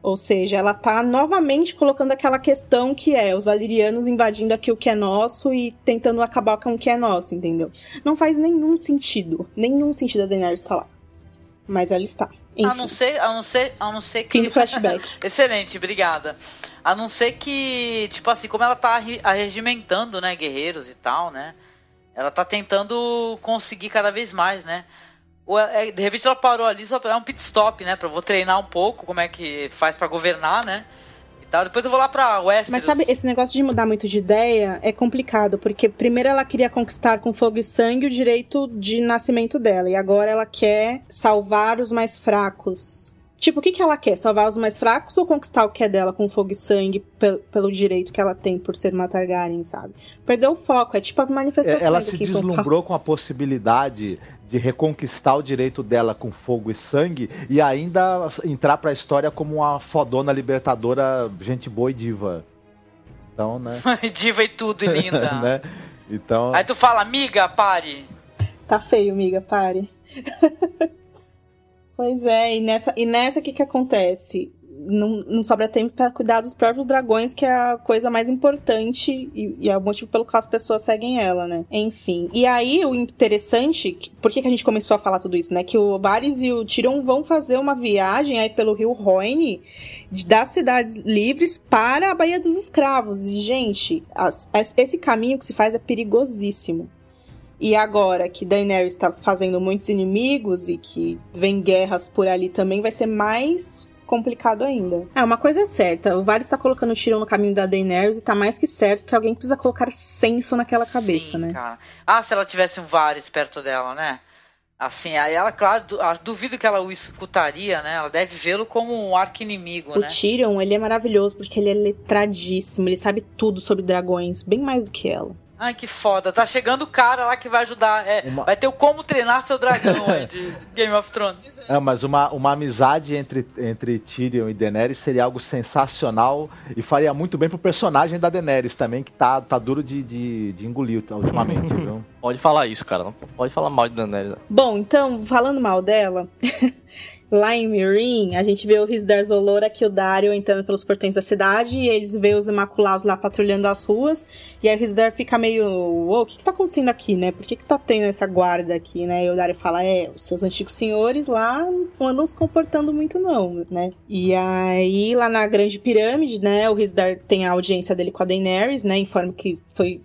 Speaker 4: Ou seja, ela tá novamente colocando aquela questão que é os valerianos invadindo aqui o que é nosso e tentando acabar com o que é nosso, entendeu? Não faz nenhum sentido. Nenhum sentido a Daenerys estar lá. Mas ela está. Enfim.
Speaker 6: A não ser, a não ser, a não ser que.
Speaker 4: Fim do flashback.
Speaker 6: Excelente, obrigada. A não ser que, tipo assim, como ela tá arregimentando, né, guerreiros e tal, né? Ela tá tentando conseguir cada vez mais, né? Ou é, de repente ela parou ali só é um pit stop, né? Pra eu vou treinar um pouco como é que faz para governar, né? E tal. Depois eu vou lá pra Westeros.
Speaker 4: Mas sabe, esse negócio de mudar muito de ideia é complicado, porque primeiro ela queria conquistar com fogo e sangue o direito de nascimento dela, e agora ela quer salvar os mais fracos. Tipo, o que, que ela quer? Salvar os mais fracos ou conquistar o que é dela com fogo e sangue pel pelo direito que ela tem por ser uma Targaryen, sabe? Perdeu o foco, é tipo as manifestações
Speaker 7: Ela se deslumbrou com a possibilidade de reconquistar o direito dela com fogo e sangue e ainda entrar pra história como uma fodona libertadora, gente boa e diva. Então, né?
Speaker 6: Diva e tudo, e linda.
Speaker 7: né? Então,
Speaker 6: Aí tu fala, amiga, pare.
Speaker 4: Tá feio, amiga, pare. pois é, e nessa, e nessa o que que acontece? Não, não sobra tempo pra cuidar dos próprios dragões, que é a coisa mais importante e, e é o motivo pelo qual as pessoas seguem ela, né? Enfim. E aí, o interessante, por que, que a gente começou a falar tudo isso, né? Que o Varys e o Tyrion vão fazer uma viagem aí pelo rio de- das cidades livres para a Baía dos Escravos. E, gente, as- as- esse caminho que se faz é perigosíssimo. E agora que Daenerys está fazendo muitos inimigos e que vem guerras por ali também, vai ser mais complicado ainda. É, uma coisa é certa, o Varys está colocando o Tyrion no caminho da Daenerys e tá mais que certo que alguém precisa colocar senso naquela cabeça,
Speaker 6: Sim,
Speaker 4: né?
Speaker 6: cara. Ah, se ela tivesse um Varys perto dela, né? Assim, aí ela, claro, ah, duvido que ela o escutaria, né? Ela deve vê-lo como um arco-inimigo,
Speaker 4: O
Speaker 6: né?
Speaker 4: Tyrion, ele é maravilhoso porque ele é letradíssimo, ele sabe tudo sobre dragões, bem mais do que ela.
Speaker 6: Ai, que foda. Tá chegando o cara lá que vai ajudar. É,
Speaker 7: Uma-
Speaker 6: Vai ter o como treinar seu dragão aí de Game of Thrones.
Speaker 7: é, mas uma, uma amizade entre, entre Tyrion e Daenerys seria algo sensacional e faria muito bem pro personagem da Daenerys também, que tá, tá duro de, de, de engolir ultimamente, viu?
Speaker 5: Pode falar isso, cara. Não pode falar mal de Daenerys.
Speaker 4: Bom, então, falando mal dela, lá em Mirin, a gente vê o Risdar Zolora que o Dario entrando pelos portões da cidade e eles vê os Imaculados lá patrulhando as ruas. E aí o Risdar fica meio, uou, o que que tá acontecendo aqui, né? Por que que tá tendo essa guarda aqui, né? E o Dario fala, é, os seus antigos senhores lá não andam se comportando muito não, né? E aí, lá na Grande Pirâmide, né, o Risdar tem a audiência dele com a Daenerys, né? Informa que foi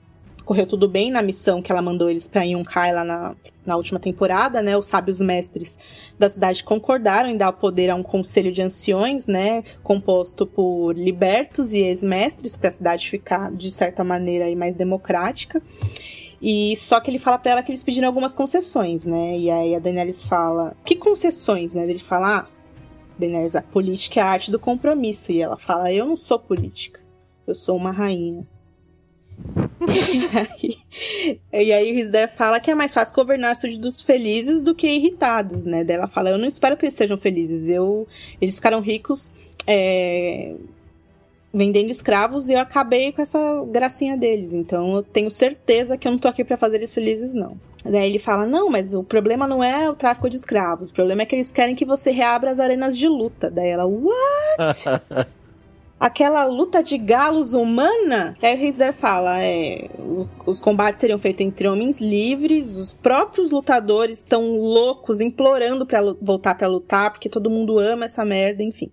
Speaker 4: correu tudo bem na missão que ela mandou eles pra Yunkai lá na, na última temporada, né? Os sábios mestres da cidade concordaram em dar o poder a um conselho de anciões, né? Composto por libertos e ex-mestres, pra cidade ficar, de certa maneira, aí, mais democrática. E só que ele fala pra ela que eles pediram algumas concessões, né? E aí a Daenerys fala: Que concessões, né? Ele fala: Ah, Daenerys, a política é a arte do compromisso. E ela fala: Eu não sou política, eu sou uma rainha. E aí, e aí o Risder fala que é mais fácil governar súditos felizes do que irritados, né? Daí ela fala, eu não espero que eles sejam felizes. Eu, eles ficaram ricos é, vendendo escravos e eu acabei com essa gracinha deles. Então eu tenho certeza que eu não tô aqui pra fazer eles felizes, não. Daí ele fala, não, mas o problema não é o tráfico de escravos. O problema é que eles querem que você reabra as arenas de luta. Daí ela, what? aquela luta de galos humana. Aí o Rizer fala: é, os combates seriam feitos entre homens livres, os próprios lutadores estão loucos, implorando pra lu- voltar pra lutar, porque todo mundo ama essa merda, enfim.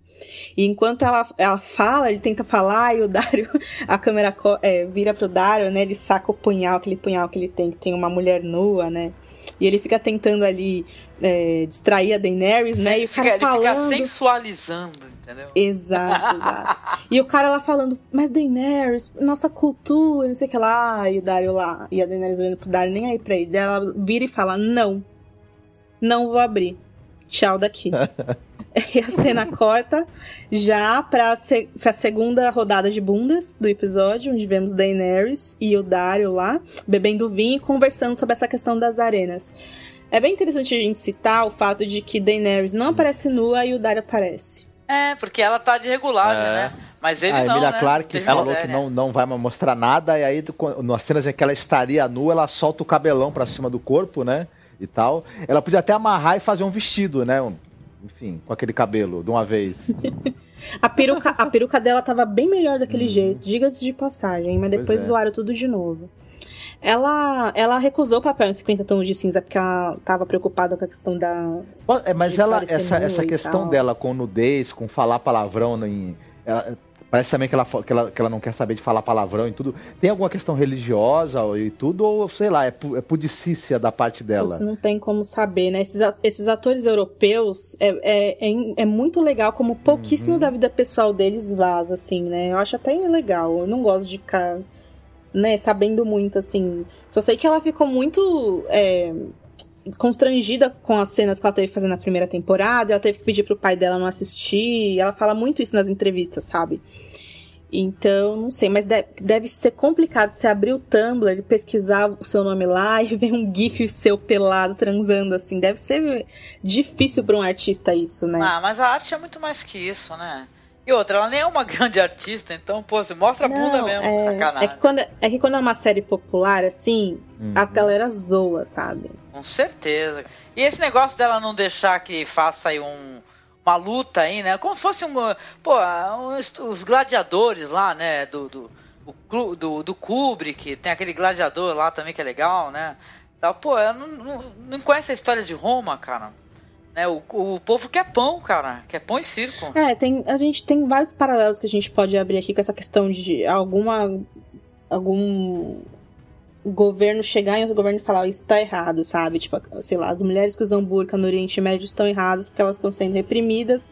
Speaker 4: E enquanto ela, ela fala, ele tenta falar, e o Dario, a câmera é, vira pro Dario, né? Ele saca o punhal, aquele punhal que ele tem, que tem uma mulher nua, né? E ele fica tentando ali é, distrair a Daenerys, né? E o
Speaker 6: Fica-
Speaker 4: cara
Speaker 6: ele fica
Speaker 4: falando.
Speaker 6: sensualizando, entendeu?
Speaker 4: Exato, exato. E o cara lá falando, mas Daenerys, nossa cultura, não sei o que lá, e o Dario lá, e a Daenerys olhando pro Dario, nem aí pra ele. Daí ela vira e fala, não, não vou abrir. tchau daqui. e a cena corta já pra, se, pra segunda rodada de bundas do episódio, onde vemos Daenerys e o Dario lá, bebendo vinho e conversando sobre essa questão das arenas. É bem interessante a gente citar o fato de que Daenerys não aparece nua e o Dario aparece.
Speaker 6: É, porque ela tá de regulagem,
Speaker 5: É.
Speaker 6: né? Mas ele
Speaker 7: a
Speaker 6: não,
Speaker 7: Emilia
Speaker 6: né?
Speaker 7: Clarke
Speaker 6: Teve
Speaker 7: falou
Speaker 6: ideia,
Speaker 7: que não, não vai mostrar nada, e aí, nas cenas em que ela estaria nua, ela solta o cabelão pra cima do corpo, né? E tal. Ela podia até amarrar e fazer um vestido, né? um- enfim, com aquele cabelo, de uma vez.
Speaker 4: A peruca, a peruca dela tava bem melhor daquele jeito, diga-se de passagem, mas
Speaker 7: Pois
Speaker 4: depois
Speaker 7: é.
Speaker 4: zoaram tudo de novo. Ela, ela recusou o papel em 50 tons de cinza porque ela tava preocupada com a questão da.
Speaker 7: É, Mas
Speaker 4: De
Speaker 7: ela, essa, essa questão
Speaker 4: tal.
Speaker 7: dela com nudez, com falar palavrão em. ela- parece também que ela, que, ela, que ela não quer saber de falar palavrão e tudo. Tem alguma questão religiosa e tudo, ou sei lá, é, pu- é pudicícia da parte dela?
Speaker 4: Isso não tem como saber, né? Esses, esses atores europeus é, é, é, é muito legal como pouquíssimo
Speaker 7: Uhum.
Speaker 4: da vida pessoal deles vaza, assim, né? Eu acho até legal. Eu não gosto de ficar, né, sabendo muito, assim. Só sei que ela ficou muito. é, constrangida com as cenas que ela teve fazendo na primeira temporada, ela teve que pedir pro pai dela não assistir, ela fala muito isso nas entrevistas, sabe? Então, não sei, mas deve, ser complicado você abrir o Tumblr pesquisar o seu nome lá e ver um gif seu pelado transando, assim. Deve ser difícil pra um artista isso, né?
Speaker 6: Ah, mas a arte é muito mais que isso, né? E outra, ela nem é uma grande artista, então, pô, você mostra a bunda
Speaker 4: Não,
Speaker 6: mesmo,
Speaker 4: é,
Speaker 6: sacanagem.
Speaker 4: é que quando, é que quando é uma série popular, assim,
Speaker 7: Uhum.
Speaker 4: a galera zoa, sabe?
Speaker 6: Com certeza. E esse negócio dela não deixar que faça aí um, uma luta aí, né? Como se fosse um. Pô, os, os gladiadores lá, né? Do, do, o do, do Kubrick, tem aquele gladiador lá também que é legal, né? Tá, pô, eu não, não, não conhece a história de Roma, cara. Né? O, o povo quer pão, cara. Quer pão e circo.
Speaker 4: É, tem, a gente tem vários paralelos que a gente pode abrir aqui com essa questão de alguma. algum governo chegar em outro governo e falar isso tá errado, sabe? Tipo, sei lá, as mulheres que usam burca no Oriente Médio estão erradas porque elas estão sendo reprimidas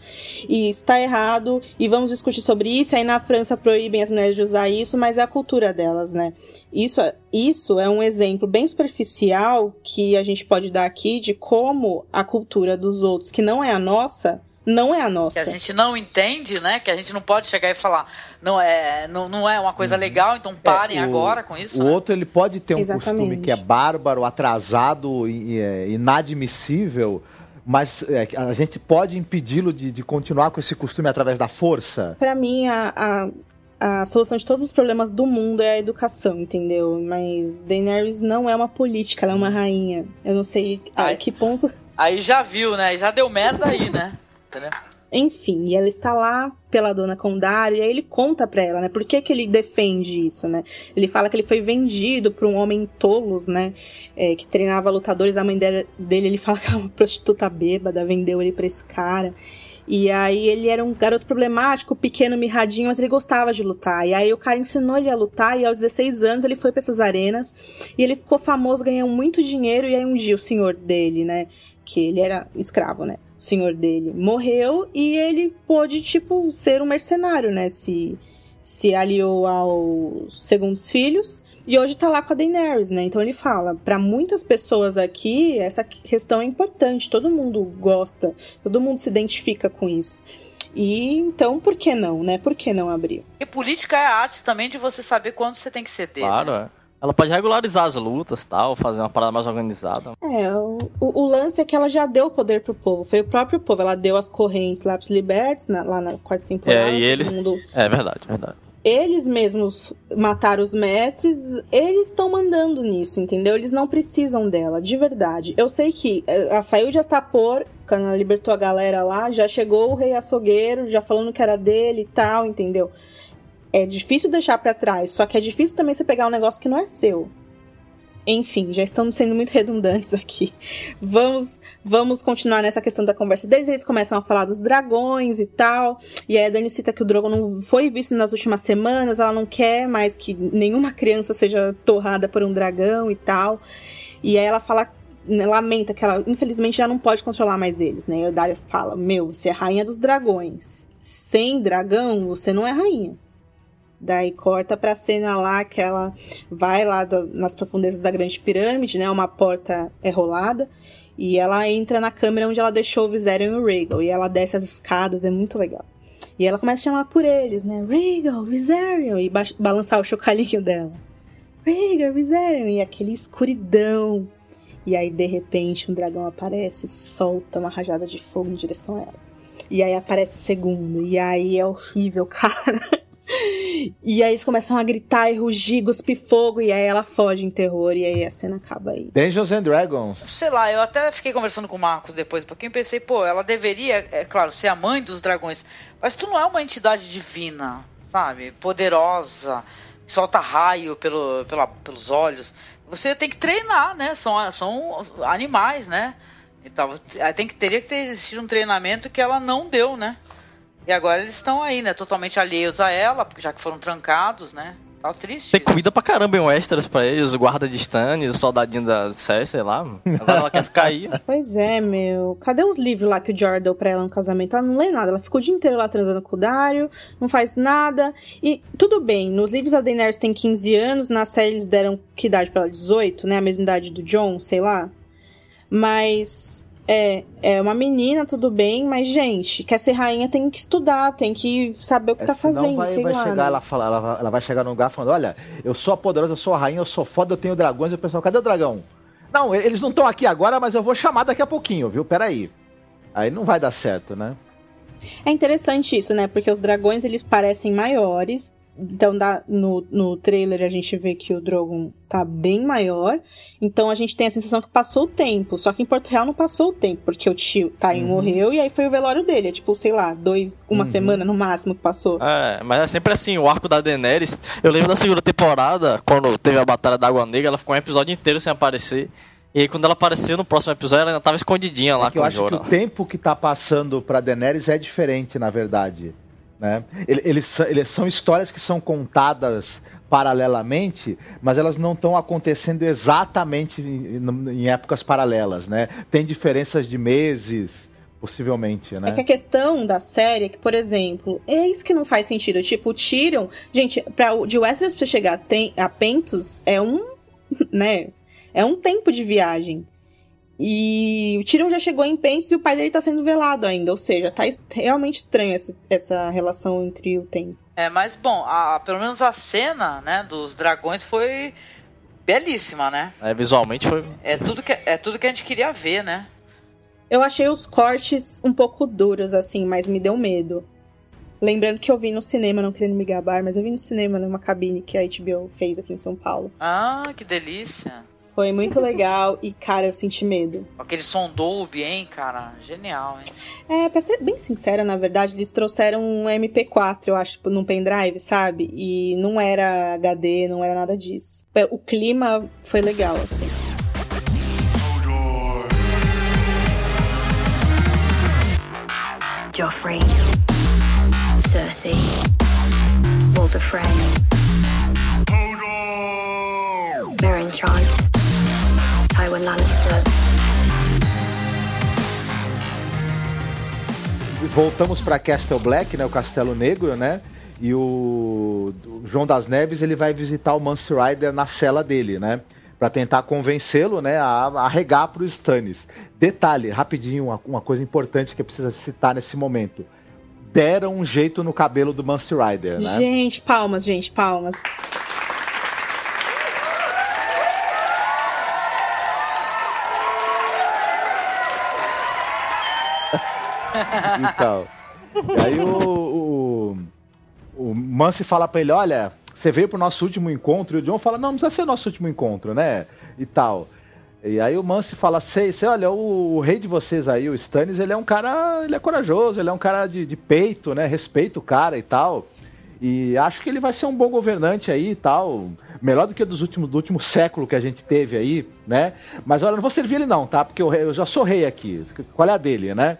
Speaker 4: e está errado e vamos discutir sobre isso. Aí na França proíbem as mulheres de usar isso, mas é a cultura delas, né? Isso, isso é um exemplo bem superficial que a gente pode dar aqui de como a cultura dos outros, que não é a nossa, não é a nossa.
Speaker 6: Que a gente não entende, né? Que a gente não pode chegar e falar, não é, não, não é uma coisa legal, então parem
Speaker 7: É, o-
Speaker 6: agora com isso.
Speaker 7: O
Speaker 6: né?
Speaker 7: outro ele pode ter um
Speaker 4: Exatamente.
Speaker 7: costume que é bárbaro, atrasado, e, é, inadmissível, mas é, a gente pode impedi-lo de, de continuar com esse costume através da força.
Speaker 4: Pra mim, a, a, a solução de todos os problemas do mundo é a educação, entendeu? Mas Daenerys não é uma política, ela é uma rainha. Eu não sei a
Speaker 6: Ai.
Speaker 4: que ponto.
Speaker 6: Aí já viu, né? Já deu merda aí, né? Entendeu?
Speaker 4: Enfim, e ela está lá pela dona Condário, e aí ele conta pra ela, né? Por que, que ele defende isso, né? Ele fala que ele foi vendido por um homem tolos, né? é, que treinava lutadores. A mãe dele, dele, ele fala que era uma prostituta bêbada, vendeu ele pra esse cara. E aí ele era um garoto problemático, pequeno, mirradinho, mas ele gostava de lutar. E aí o cara ensinou ele a lutar, e aos 16 anos ele foi pra essas arenas, e ele ficou famoso, ganhou muito dinheiro, e aí um dia o senhor dele, né? Que ele era escravo, né? Senhor dele morreu e ele pôde, tipo, ser um mercenário, né? Se, se aliou aos segundos filhos. E hoje tá lá com a Daenerys, né? Então ele fala, pra muitas pessoas aqui, essa questão é importante, todo mundo gosta, todo mundo se identifica com isso. E então, por que não, né? Por que não abrir?
Speaker 6: E política é a arte também de você saber quando você tem que ceder.
Speaker 5: Claro,
Speaker 6: né?
Speaker 5: Ela pode regularizar as lutas tal, fazer uma parada mais organizada.
Speaker 4: É, o, o, lance é que ela já deu poder pro povo, foi o próprio povo, ela deu as correntes lá pros libertos, na- lá na quarta temporada.
Speaker 5: É, e eles-
Speaker 4: mundo-
Speaker 5: É verdade, verdade.
Speaker 4: eles mesmos mataram os mestres, eles estão mandando nisso, entendeu? Eles não precisam dela, de verdade. Eu sei que eh, ela saiu de Astapor, quando ela libertou a galera lá, já chegou o rei açougueiro, já falando que era dele e tal, entendeu? É difícil deixar pra trás, só que é difícil também você pegar um negócio que não é seu. Enfim, já estamos sendo muito redundantes aqui. Vamos, vamos continuar nessa questão da conversa. Desde eles começam a falar dos dragões e tal. E aí a Dani cita que o Drogon não foi visto nas últimas semanas, ela não quer mais que nenhuma criança seja torrada por um dragão e tal. E aí ela fala, né, lamenta que ela infelizmente já não pode controlar mais eles, né? E o Dario fala: "Meu, você é rainha dos dragões. Sem dragão, você não é rainha." Daí corta pra cena lá que ela vai lá do- nas profundezas da grande pirâmide, né? Uma porta é rolada. E ela entra na câmera onde ela deixou o Viserion e o Rhaegal. E ela desce as escadas, é muito legal. E ela começa a chamar por eles, né? Rhaegal, Viserion. E ba balançar o chocalhinho dela. Rhaegal, Viserion. E aquele escuridão. E aí, de repente, um dragão aparece solta uma rajada de fogo em direção a ela. E aí aparece o segundo. E aí é horrível, cara. E aí eles começam a gritar e rugir, cuspir fogo, e aí ela foge em terror, e aí a cena acaba aí.
Speaker 7: Dungeons and Dragons.
Speaker 6: Sei lá, eu até fiquei conversando com o Marcos depois, porque eu pensei, pô, ela deveria, é claro, ser a mãe dos dragões, mas tu não é uma entidade divina, sabe? Poderosa, que solta raio pelo, pela, pelos olhos. Você tem que treinar, né? São, são animais, né? Então, tem que, teria que ter existido um treinamento que ela não deu, né? E agora eles estão aí, né? Totalmente alheios a ela, já que foram trancados, né? Tá triste.
Speaker 5: Tem comida pra caramba em um extras pra eles, o guarda de Stannis, o soldadinho da Cersei, sei lá. Agora ela quer ficar aí.
Speaker 4: Pois é, meu. Cadê os livros lá que o Jorah deu pra ela no casamento? Ela não lê nada. Ela ficou o dia inteiro lá transando com o Dario, não faz nada. E tudo bem, nos livros a Daenerys tem 15 anos, na série eles deram que idade pra ela? 18, né? A mesma idade do John, sei lá. Mas é, é uma menina, tudo bem, mas, gente, quer ser rainha tem que estudar, tem que saber o que
Speaker 7: É,
Speaker 4: tá fazendo,
Speaker 7: vai,
Speaker 4: sei
Speaker 7: vai
Speaker 4: lá.
Speaker 7: chegar,
Speaker 4: né?
Speaker 7: ela, fala, ela, vai- ela vai chegar num lugar falando, olha, eu sou a poderosa, eu sou a rainha, eu sou foda, eu tenho dragões, e o pessoal, cadê o dragão? Não, eles não estão aqui agora, mas eu vou chamar daqui a pouquinho, viu? Peraí. Aí não vai dar certo, né?
Speaker 4: É interessante isso, né? Porque os dragões, eles parecem maiores. Então, dá, no, no trailer, a gente vê que o Drogon tá bem maior. Então, a gente tem a sensação que passou o tempo. Só que em Porto Real não passou o tempo, porque o tio Tain
Speaker 5: Uhum.
Speaker 4: morreu e aí foi o velório dele. É tipo, sei lá, dois, uma
Speaker 5: Uhum.
Speaker 4: semana no máximo que passou.
Speaker 5: É, mas é sempre assim, o arco da Daenerys. Eu lembro da segunda temporada, quando teve a Batalha da Água Negra, ela ficou um episódio inteiro sem aparecer. E aí, quando ela apareceu no próximo episódio, ela ainda tava escondidinha lá
Speaker 7: É que
Speaker 5: com
Speaker 7: eu
Speaker 5: o
Speaker 7: acho que
Speaker 5: Jorah.
Speaker 7: o tempo que tá passando pra Daenerys é diferente, na verdade. Né? Ele- Eles, são- eles são histórias que são contadas paralelamente, mas elas não estão acontecendo exatamente em, em épocas paralelas, né? Tem diferenças de meses, possivelmente, né?
Speaker 4: É que a questão da série é que, por exemplo, é isso que não faz sentido. Tipo, Tyrion... Gente, pra, de Westeros pra chegar a Pentos é um... né? É um tempo de viagem. E o Tyrion já chegou em Pentos e o pai dele tá sendo velado ainda. Ou seja, tá realmente estranho essa, essa relação entre o tempo.
Speaker 6: É, mas bom, a- pelo menos a cena, né, dos dragões foi belíssima, né?
Speaker 5: É, visualmente foi.
Speaker 6: É tudo que é tudo que a gente queria ver, né?
Speaker 4: Eu achei os cortes um pouco duros, assim, mas me deu medo. Lembrando que eu vi no cinema, não querendo me gabar, mas eu vi no cinema numa cabine que a HBO fez aqui em São Paulo.
Speaker 6: Ah, que delícia.
Speaker 4: Foi muito legal e, cara, eu senti medo.
Speaker 6: Aquele som Dolby, hein, cara? Genial, hein?
Speaker 4: É, pra ser bem sincera, na verdade, eles trouxeram um MP4, eu acho, num pendrive, sabe? E não era HD, não era nada disso. O clima foi legal, assim.
Speaker 10: Joffrey, Cersei, Walder Frey, Meryn Lannister,
Speaker 7: Voltamos pra Castle Black, né? O Castelo Negro, né? E o, o João das Neves ele vai visitar o Mance Rider na cela dele, né? Pra tentar convencê-lo, né? A, a regar pro Stannis. Detalhe, rapidinho, uma, uma coisa importante que precisa citar nesse momento. Deram um jeito no cabelo do Mance Rider, né?
Speaker 4: Gente, palmas, gente, palmas.
Speaker 7: Então. E aí o, o, o Mance fala pra ele, olha, você veio pro nosso último encontro, e o John fala, não, não precisa ser nosso último encontro, né? E tal. E aí o Mance fala, sei, sei, olha, o, o rei de vocês aí, o Stannis, ele é um cara, ele é corajoso, ele é um cara de, de peito, né? Respeita o cara e tal. E acho que ele vai ser um bom governante aí e tal. Melhor do que dos últimos, do último século que a gente teve aí, né? Mas olha, não vou servir ele não, tá? Porque eu, eu já sou rei aqui. Qual é a dele, né?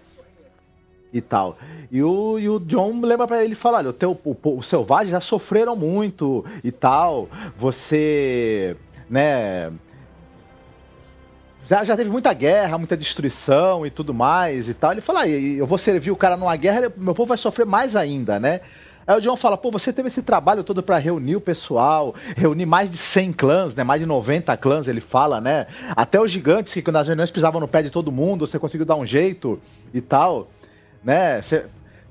Speaker 7: E tal. E o, e o John lembra pra ele e fala: olha, o, teu, o, o selvagem já sofreram muito e tal. Você, né. Já, já teve muita guerra, muita destruição e tudo mais e tal. Ele fala: ah, eu vou servir o cara numa guerra, meu povo vai sofrer mais ainda, né? Aí o John fala, pô, você teve esse trabalho todo para reunir o pessoal, reunir mais de 100 clãs, né? Mais de 90 clãs, ele fala, né? Até os gigantes que nas reuniões pisavam no pé de todo mundo, você conseguiu dar um jeito e tal, né? Cê,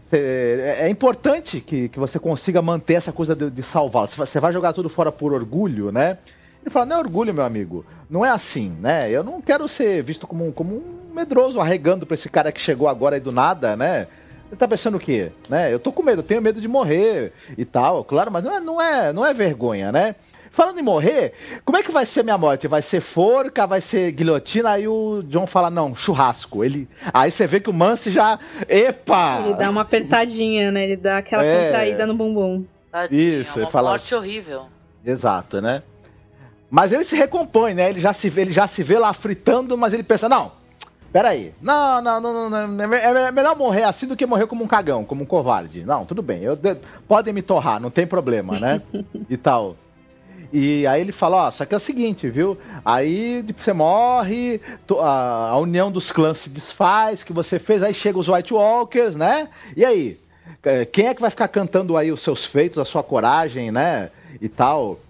Speaker 7: cê, é importante que, que você consiga manter essa coisa de, de salvar. Você vai jogar tudo fora por orgulho, né? Ele fala, não é orgulho, meu amigo. Não é assim, né? Eu não quero ser visto como um, como um medroso arregando pra esse cara que chegou agora aí do nada, né? Você tá pensando o quê? Né? Eu tô com medo, eu tenho medo de morrer e tal, claro, mas não é, não é, não é vergonha, né? Falando em morrer, como é que vai ser minha morte? Vai ser forca, vai ser guilhotina? Aí o John fala, não, churrasco. Ele, aí você vê que o Mance já, epa!
Speaker 4: Ele dá uma apertadinha, né? Ele dá aquela
Speaker 7: É.
Speaker 4: contraída no bumbum.
Speaker 6: Tadinho,
Speaker 7: Isso,
Speaker 6: é
Speaker 7: ele
Speaker 6: uma
Speaker 7: fala-
Speaker 6: morte horrível.
Speaker 7: Exato, né? Mas ele se recompõe, né? Ele já se vê, ele já se vê lá fritando, mas ele pensa, não, peraí, não, não, não, não, não, é melhor morrer assim do que morrer como um cagão, como um covarde. Não, tudo bem, eu, de- podem me torrar, não tem problema, né? e tal. E aí ele fala, ó, só que é o seguinte, viu? Aí você morre, a, união dos clãs se desfaz, que você fez, aí chega os White Walkers, né? E aí? Eh, Quem é que vai ficar cantando aí os seus feitos, a sua coragem, né? E tal.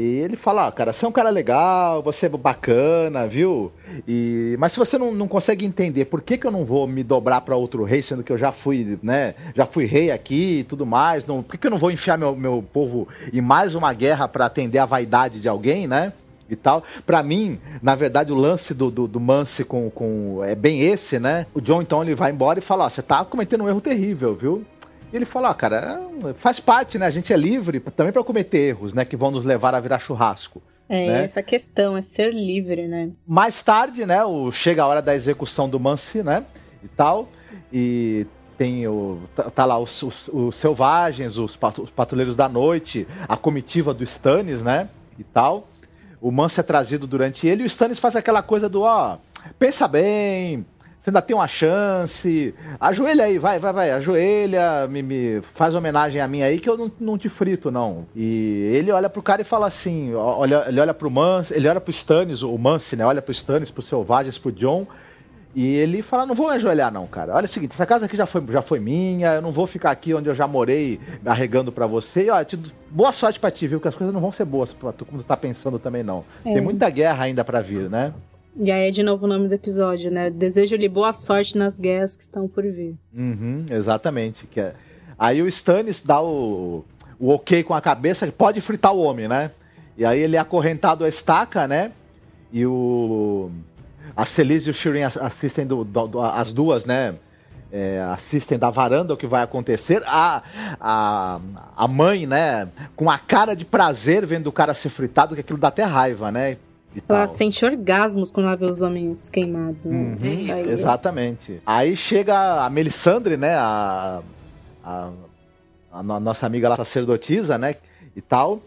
Speaker 7: E ele fala, ah, cara, você é um cara legal, você é bacana, viu? E... Mas se você não, não consegue entender por que, que eu não vou me dobrar para outro rei, sendo que eu já fui, né? Já fui rei aqui e tudo mais, não... por que, que eu não vou enfiar meu, meu povo em mais uma guerra para atender a vaidade de alguém, né? E tal. Pra mim, na verdade, o lance do, do, do Mance com, com. É bem esse, né? O John então ele vai embora e fala: Ó, você tá cometendo um erro terrível, viu? E ele fala, ó, cara, faz parte, né? A gente é livre também para cometer erros, né? Que vão nos levar a virar churrasco.
Speaker 4: É,
Speaker 7: né?
Speaker 4: essa questão, é ser livre, né?
Speaker 7: Mais tarde, né? O, chega a hora da execução do Mance, né? E tal. E tem o. Tá, tá lá os, os, os selvagens, os, pat- os patrulheiros da noite, a comitiva do Stannis, né? E tal. O Mance é trazido durante ele e o Stannis faz aquela coisa do, ó, pensa bem. Você ainda tem uma chance. Ajoelha aí, vai, vai, vai. Ajoelha, me, me faz homenagem a mim aí que eu não, não te frito, não. E ele olha pro cara e fala assim: olha, ele olha pro Mance, ele olha pro Stannis, o Mance, né? Olha pro Stannis, pros selvagens, pro John. E ele fala: não vou me ajoelhar, não, cara. Olha o seguinte, essa casa aqui já foi, já foi minha, eu não vou ficar aqui onde eu já morei arregando pra você. E, ó, te- boa sorte pra ti, viu? Que as coisas não vão ser boas pra tu, como tu tá pensando também, não.
Speaker 4: É.
Speaker 7: Tem muita guerra ainda pra vir, né?
Speaker 4: E aí é de novo o nome do episódio, né? Desejo-lhe boa sorte nas guerras que estão por vir.
Speaker 7: Uhum, exatamente. Que é... Aí o Stannis dá o, o ok com a cabeça, pode fritar o homem, né? E aí ele é acorrentado à estaca, né? E o. A Celise e o Shirin ass- assistem do, do- do- as duas, né? É, assistem da varanda o que vai acontecer. A, a, a mãe, né? Com a cara de prazer vendo o cara ser fritado, que aquilo dá até raiva, né?
Speaker 4: Ela sente orgasmos quando ela vê os homens queimados, né?
Speaker 7: Uhum,
Speaker 4: Isso aí.
Speaker 7: Exatamente. Aí chega a Melisandre, né? A, a, a no- nossa amiga lá, sacerdotisa, né? E tal.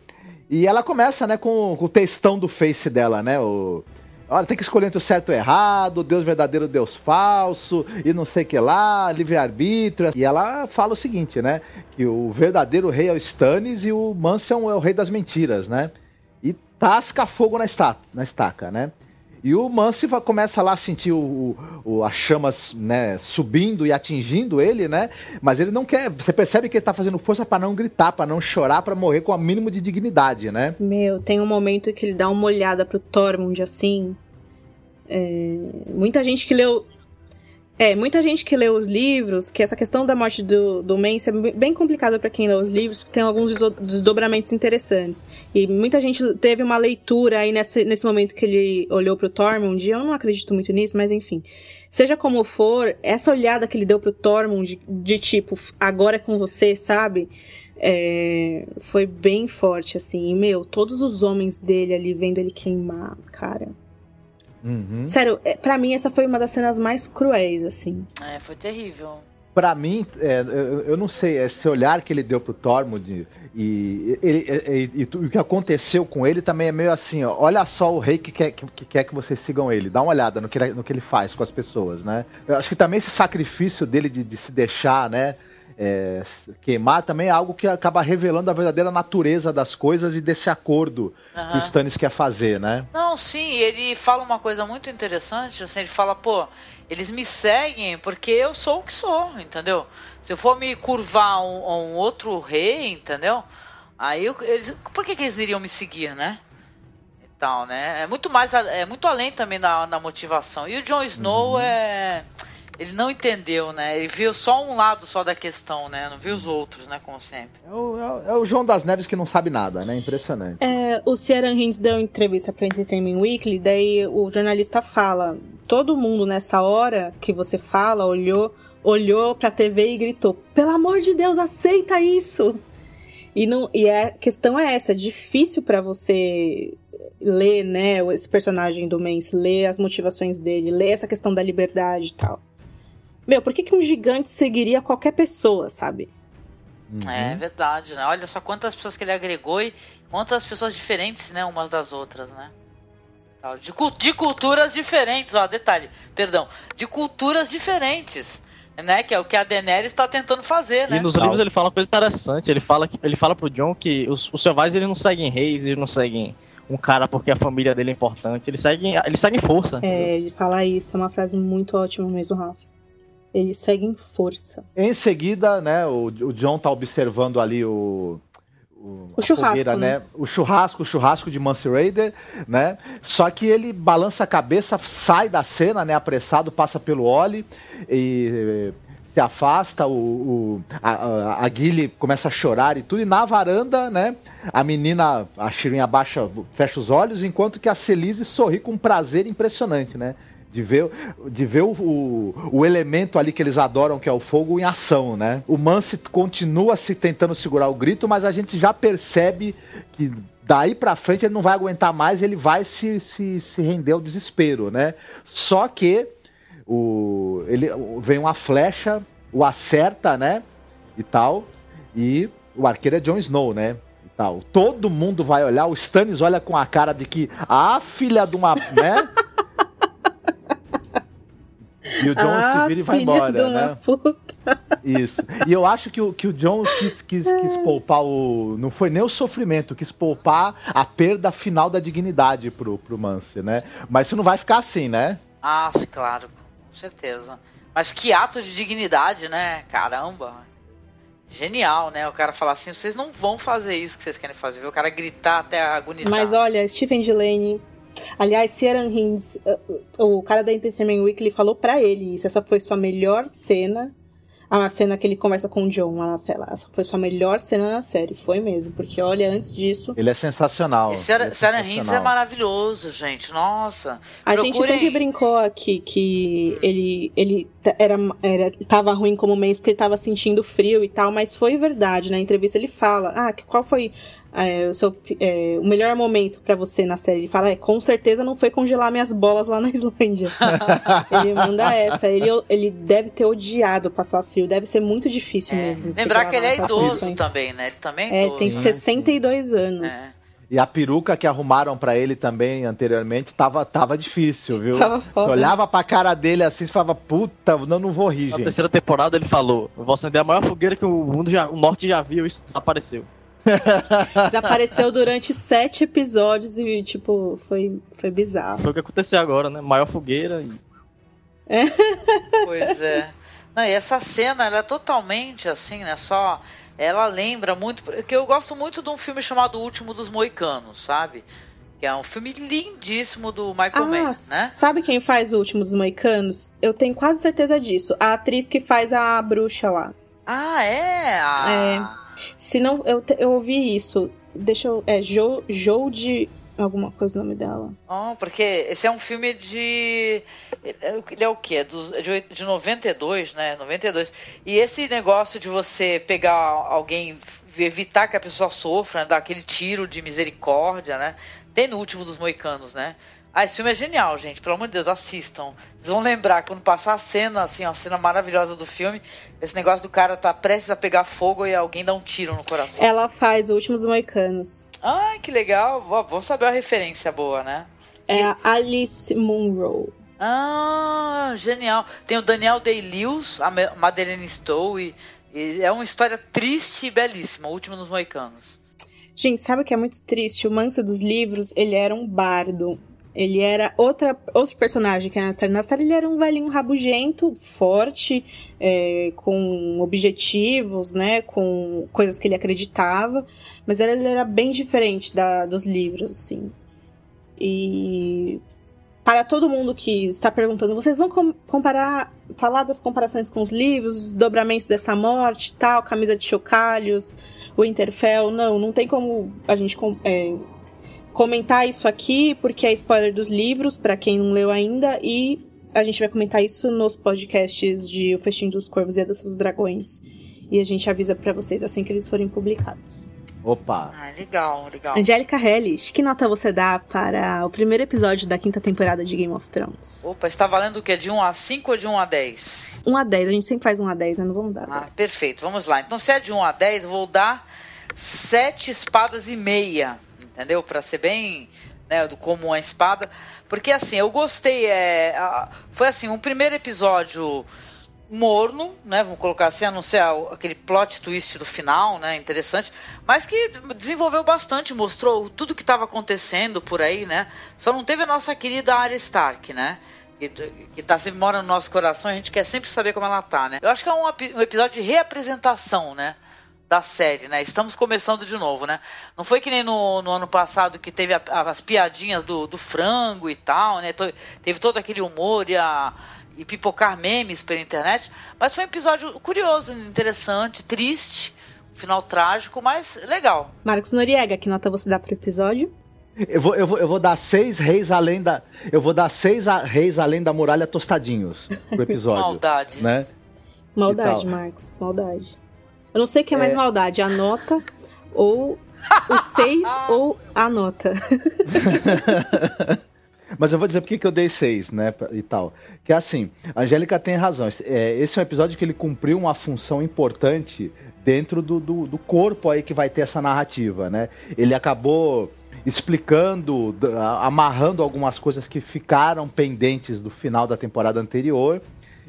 Speaker 7: E ela começa, né, com, com o textão do face dela, né? O, Olha, tem que escolher entre o certo e o errado, Deus verdadeiro, Deus falso, e não sei o que lá, livre-arbítrio. E ela fala o seguinte, né? Que o verdadeiro rei é o Stannis e o Mansion é o rei das mentiras, né? Tasca fogo na, na estaca, né? E o va- começa lá a sentir o, o- as chamas né, subindo e atingindo ele, né? Mas ele não quer. Você percebe que ele tá fazendo força pra não gritar, pra não chorar, pra morrer com o mínimo de dignidade, né?
Speaker 4: Meu, tem um momento que ele dá uma olhada pro Tormund assim. É, muita gente que leu. É, muita gente que leu os livros, que essa questão da morte do, do Mance é bem- complicada pra quem lê os livros, porque tem alguns desdobramentos interessantes. E muita gente teve uma leitura aí nesse, nesse momento que ele olhou pro Tormund, eu não acredito muito nisso, mas enfim. Seja como for, essa olhada que ele deu pro Tormund, de, de tipo, agora é com você, sabe? É, foi bem forte, assim. E, meu, todos os homens dele ali vendo ele queimar, cara.
Speaker 7: Uhum.
Speaker 4: Sério, é, pra mim essa foi uma das cenas mais cruéis, assim.
Speaker 6: É, foi terrível.
Speaker 7: Pra mim, é, eu, eu não sei, esse olhar que ele deu pro Tormund e, ele, e, e- e o que aconteceu com ele também é meio assim, ó, olha só o rei que quer que, que quer que vocês sigam ele, dá uma olhada no que, ele- no que ele faz com as pessoas, né? Eu acho que também esse sacrifício dele de, de se deixar, né? É, queimar também é algo que acaba revelando a verdadeira natureza das coisas e desse acordo que o. Stannis quer fazer, né?
Speaker 6: Não, sim, ele fala uma coisa muito interessante, assim, ele fala, pô, eles me seguem porque eu sou o que sou, entendeu? Se eu for me curvar a um, a um outro rei, entendeu? Aí eu- eles, por que, que eles iriam me seguir, né? E tal, né? É muito mais, é muito além também da, da motivação. E o Jon Snow é, ele não entendeu, né? Ele viu só um lado só da questão, né? Não viu os outros, né? Como sempre.
Speaker 7: É o, é o- é o João das Neves que não sabe nada, né? Impressionante.
Speaker 4: É, o Ciaran Hinds deu entrevista pra Entertainment Weekly, daí o jornalista fala: todo mundo nessa hora que você fala olhou, olhou pra TV e gritou: pelo amor de Deus, aceita isso! E, não, e a questão é essa: é difícil pra você ler, né, esse personagem do Mance, ler as motivações dele, ler essa questão da liberdade e tal. Meu, por que, que um gigante seguiria qualquer pessoa, sabe?
Speaker 7: Uhum.
Speaker 6: É verdade, né? Olha só quantas pessoas que ele agregou e quantas pessoas diferentes, né? Umas das outras, né? De, de culturas diferentes, ó, detalhe, perdão, de culturas diferentes, né? Que é o que a Daenerys está tentando fazer, né?
Speaker 5: E nos livros ele fala uma coisa interessante. Ele fala, que, ele fala pro John que os, os selvagens eles não seguem reis, eles não seguem um cara porque a família dele é importante. Eles seguem, eles seguem força.
Speaker 4: É, ele fala isso, é uma frase muito ótima mesmo, Rafa. Eles seguem força.
Speaker 7: Em seguida, né, o, o John tá observando ali o. O,
Speaker 4: O churrasco,
Speaker 7: fogueira,
Speaker 4: né?
Speaker 7: O churrasco, o churrasco de Mance Raider, né? Só que ele balança a cabeça, sai da cena, né? Apressado, passa pelo Oli e se afasta. O, o- a, a, a Gilly começa a chorar e tudo. E na varanda, né? A menina, a Shirin abaixa, fecha os olhos, enquanto que a Celise sorri com um prazer impressionante, né? De ver, de ver o, o, o elemento ali que eles adoram, que é o fogo, em ação, né? O Mance continua se tentando segurar o grito, mas a gente já percebe que daí pra frente ele não vai aguentar mais, ele vai se, se, se render ao desespero, né? Só que o, ele, vem uma flecha, o acerta, né? E tal, e o arqueiro é Jon Snow, né? Todo mundo vai olhar, o Stannis olha com a cara de que, ah, filha de uma, né? E o John
Speaker 4: Ah,
Speaker 7: se vira e vai embora, né?
Speaker 4: puta.
Speaker 7: Isso. E eu acho que o, que o John quis, quis, quis poupar o. Não foi nem o sofrimento, quis poupar a perda final da dignidade pro, pro Mance, né? Mas isso não vai ficar assim, né?
Speaker 6: Ah, sim, claro, com certeza. Mas que ato de dignidade, né? Caramba. Genial, né? O cara falar assim, vocês não vão fazer isso que vocês querem fazer. Ver o cara gritar até agonizar.
Speaker 4: Mas olha, Stephen Delaney. Aliás, Ciaran Hinds, uh, o cara da Entertainment Weekly falou pra ele isso. Essa foi sua melhor cena. A cena que ele conversa com o John lá na cela. Essa foi sua melhor cena na série. Foi mesmo. Porque olha, antes disso.
Speaker 7: Ele é sensacional. Ele é
Speaker 6: Sarah Hinds é maravilhoso, gente. Nossa.
Speaker 4: A gente
Speaker 6: Procurem-
Speaker 4: sempre brincou aqui que ele, ele era, era, tava ruim como mês porque ele tava sentindo frio e tal, mas foi verdade. Na entrevista ele fala: Ah, que- qual foi é, o, seu, é, o melhor momento pra você na série? Ele fala: É, com certeza não foi congelar minhas bolas lá na Islândia. ele manda essa. Ele, ele deve ter odiado passar frio, deve ser muito difícil mesmo. de se
Speaker 6: Lembrar que ele é idoso
Speaker 4: condições.
Speaker 6: também, né? Ele também é,
Speaker 4: É,
Speaker 6: idoso.
Speaker 4: tem
Speaker 6: né?
Speaker 4: 62 anos.
Speaker 7: E a peruca que arrumaram pra ele também anteriormente tava, tava difícil, viu?
Speaker 4: Tava
Speaker 7: Você
Speaker 4: foda.
Speaker 7: olhava pra cara dele assim e falava, puta, não, não vou rir,
Speaker 5: Na
Speaker 7: gente.
Speaker 5: terceira temporada ele falou: Eu vou acender a maior fogueira que o mundo já, o norte já viu, isso desapareceu.
Speaker 4: Desapareceu durante sete episódios e, tipo, foi, foi bizarro.
Speaker 5: Foi o que aconteceu agora, né? Maior fogueira e.
Speaker 6: Pois é. Não, e essa cena, ela é totalmente assim, né? Só. Ela lembra muito. Porque eu gosto muito de um filme chamado O Último dos Moicanos, sabe? Que é um filme lindíssimo do Michael
Speaker 4: Ah,
Speaker 6: Mann, né?
Speaker 4: sabe quem faz o Último dos Moicanos? Eu tenho quase certeza disso. A atriz que faz a bruxa lá.
Speaker 6: Ah, é? Ah,
Speaker 4: Se não, eu, eu ouvi isso. Deixa eu. É Jo, Jode. Alguma coisa o nome dela.
Speaker 6: Oh, porque esse é um filme de. Ele é o quê? Dos- De, oit- de 92, né? 92. E esse negócio de você pegar alguém, evitar que a pessoa sofra, né? dar aquele tiro de misericórdia, né? Tem no último dos Moicanos, né? Ah, esse filme é genial, gente. Pelo amor de Deus, assistam. Vocês vão lembrar, quando passar a cena, assim, ó, a cena maravilhosa do filme, esse negócio do cara tá prestes a pegar fogo e alguém dá um tiro no coração.
Speaker 4: Ela faz o Último dos Moicanos.
Speaker 6: Ai, que legal. Vou, vou saber a referência boa, né?
Speaker 4: É a Alice Munro.
Speaker 6: Ah, genial. Tem o Daniel Day-Lewis, a Ma- Madeleine Stowe, E é uma história triste e belíssima, o último dos moicanos.
Speaker 4: Gente, sabe o que é muito triste? O Mansa dos livros, ele era um bardo. Ele era outra, outro personagem que era na série. Na série ele era um velhinho rabugento, forte, é, com objetivos, né? Com coisas que ele acreditava. Mas ele era bem diferente da, dos livros, assim. E para todo mundo que está perguntando, vocês vão com comparar, falar das comparações com os livros, os dobramentos dessa morte, tal, camisa de chocalhos, o Interfell? Não, não tem como a gente é, comentar isso aqui, porque é spoiler dos livros, para quem não leu ainda, e a gente vai comentar isso nos podcasts de O Festim dos Corvos e a Dança dos Dragões. E a gente avisa para vocês assim que eles forem publicados.
Speaker 7: Opa!
Speaker 6: Ah, legal, legal.
Speaker 4: Angélica Hellish, que nota você dá para o primeiro episódio da quinta temporada de Game of Thrones?
Speaker 6: Opa, está valendo o quê? De 1 a 5 ou de 1 a 10?
Speaker 4: 1 a 10, a gente sempre faz 1 a 10, né? Não vamos dar.
Speaker 6: Ah, perfeito, vamos lá. Então, se é de 1 a 10, eu vou dar 7 espadas e meia, entendeu? Para ser bem né, do como uma espada. Porque assim, eu gostei. É, foi assim, um primeiro episódio morno, né? Vamos colocar assim, a não ser aquele plot twist do final, né? Interessante, mas que desenvolveu bastante, mostrou tudo que estava acontecendo por aí, né? Só não teve a nossa querida Arya Stark, né? Que, que tá sempre mora no nosso coração, a gente quer sempre saber como ela tá, né? Eu acho que é um, um episódio de reapresentação, né? Da série, né? Estamos começando de novo, né? Não foi que nem no, no ano passado que teve a, as piadinhas do, do frango e tal, né? Teve todo aquele humor e a, e pipocar memes pela internet. Mas foi um episódio curioso, interessante, triste, um final trágico, mas legal.
Speaker 4: Marcos Noriega, que nota você dá pro episódio?
Speaker 7: Eu vou, eu, vou, eu vou dar seis reis além da. Eu vou dar seis a, reis além da muralha tostadinhos pro episódio.
Speaker 6: maldade.
Speaker 7: Né?
Speaker 4: Maldade, Marcos, maldade. Eu não sei o que é mais é... maldade, a nota ou o seis ou a nota.
Speaker 7: Mas eu vou dizer por que eu dei seis, né? E tal. Que é assim, a Angélica tem razão. É, esse é um episódio que ele cumpriu uma função importante dentro do, do, do corpo aí que vai ter essa narrativa, né? Ele acabou explicando, amarrando algumas coisas que ficaram pendentes do final da temporada anterior.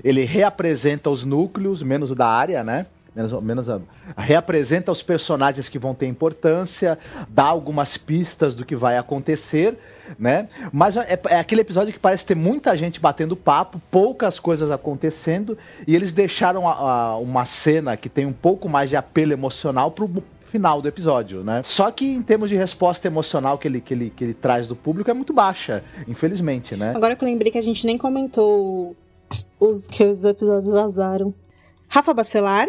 Speaker 7: Ele reapresenta os núcleos, menos o da área, né? Menos, menos a, reapresenta os personagens que vão ter importância, dá algumas pistas do que vai acontecer, né? Mas é, é, aquele episódio que parece ter muita gente batendo papo, poucas coisas acontecendo, e eles deixaram a, a, uma cena que tem um pouco mais de apelo emocional pro final do episódio, né? Só que em termos de resposta emocional que ele, que ele, que ele traz do público é muito baixa, infelizmente, né?
Speaker 4: Agora que eu lembrei que a gente nem comentou os que os episódios vazaram. Rafa Bacelar,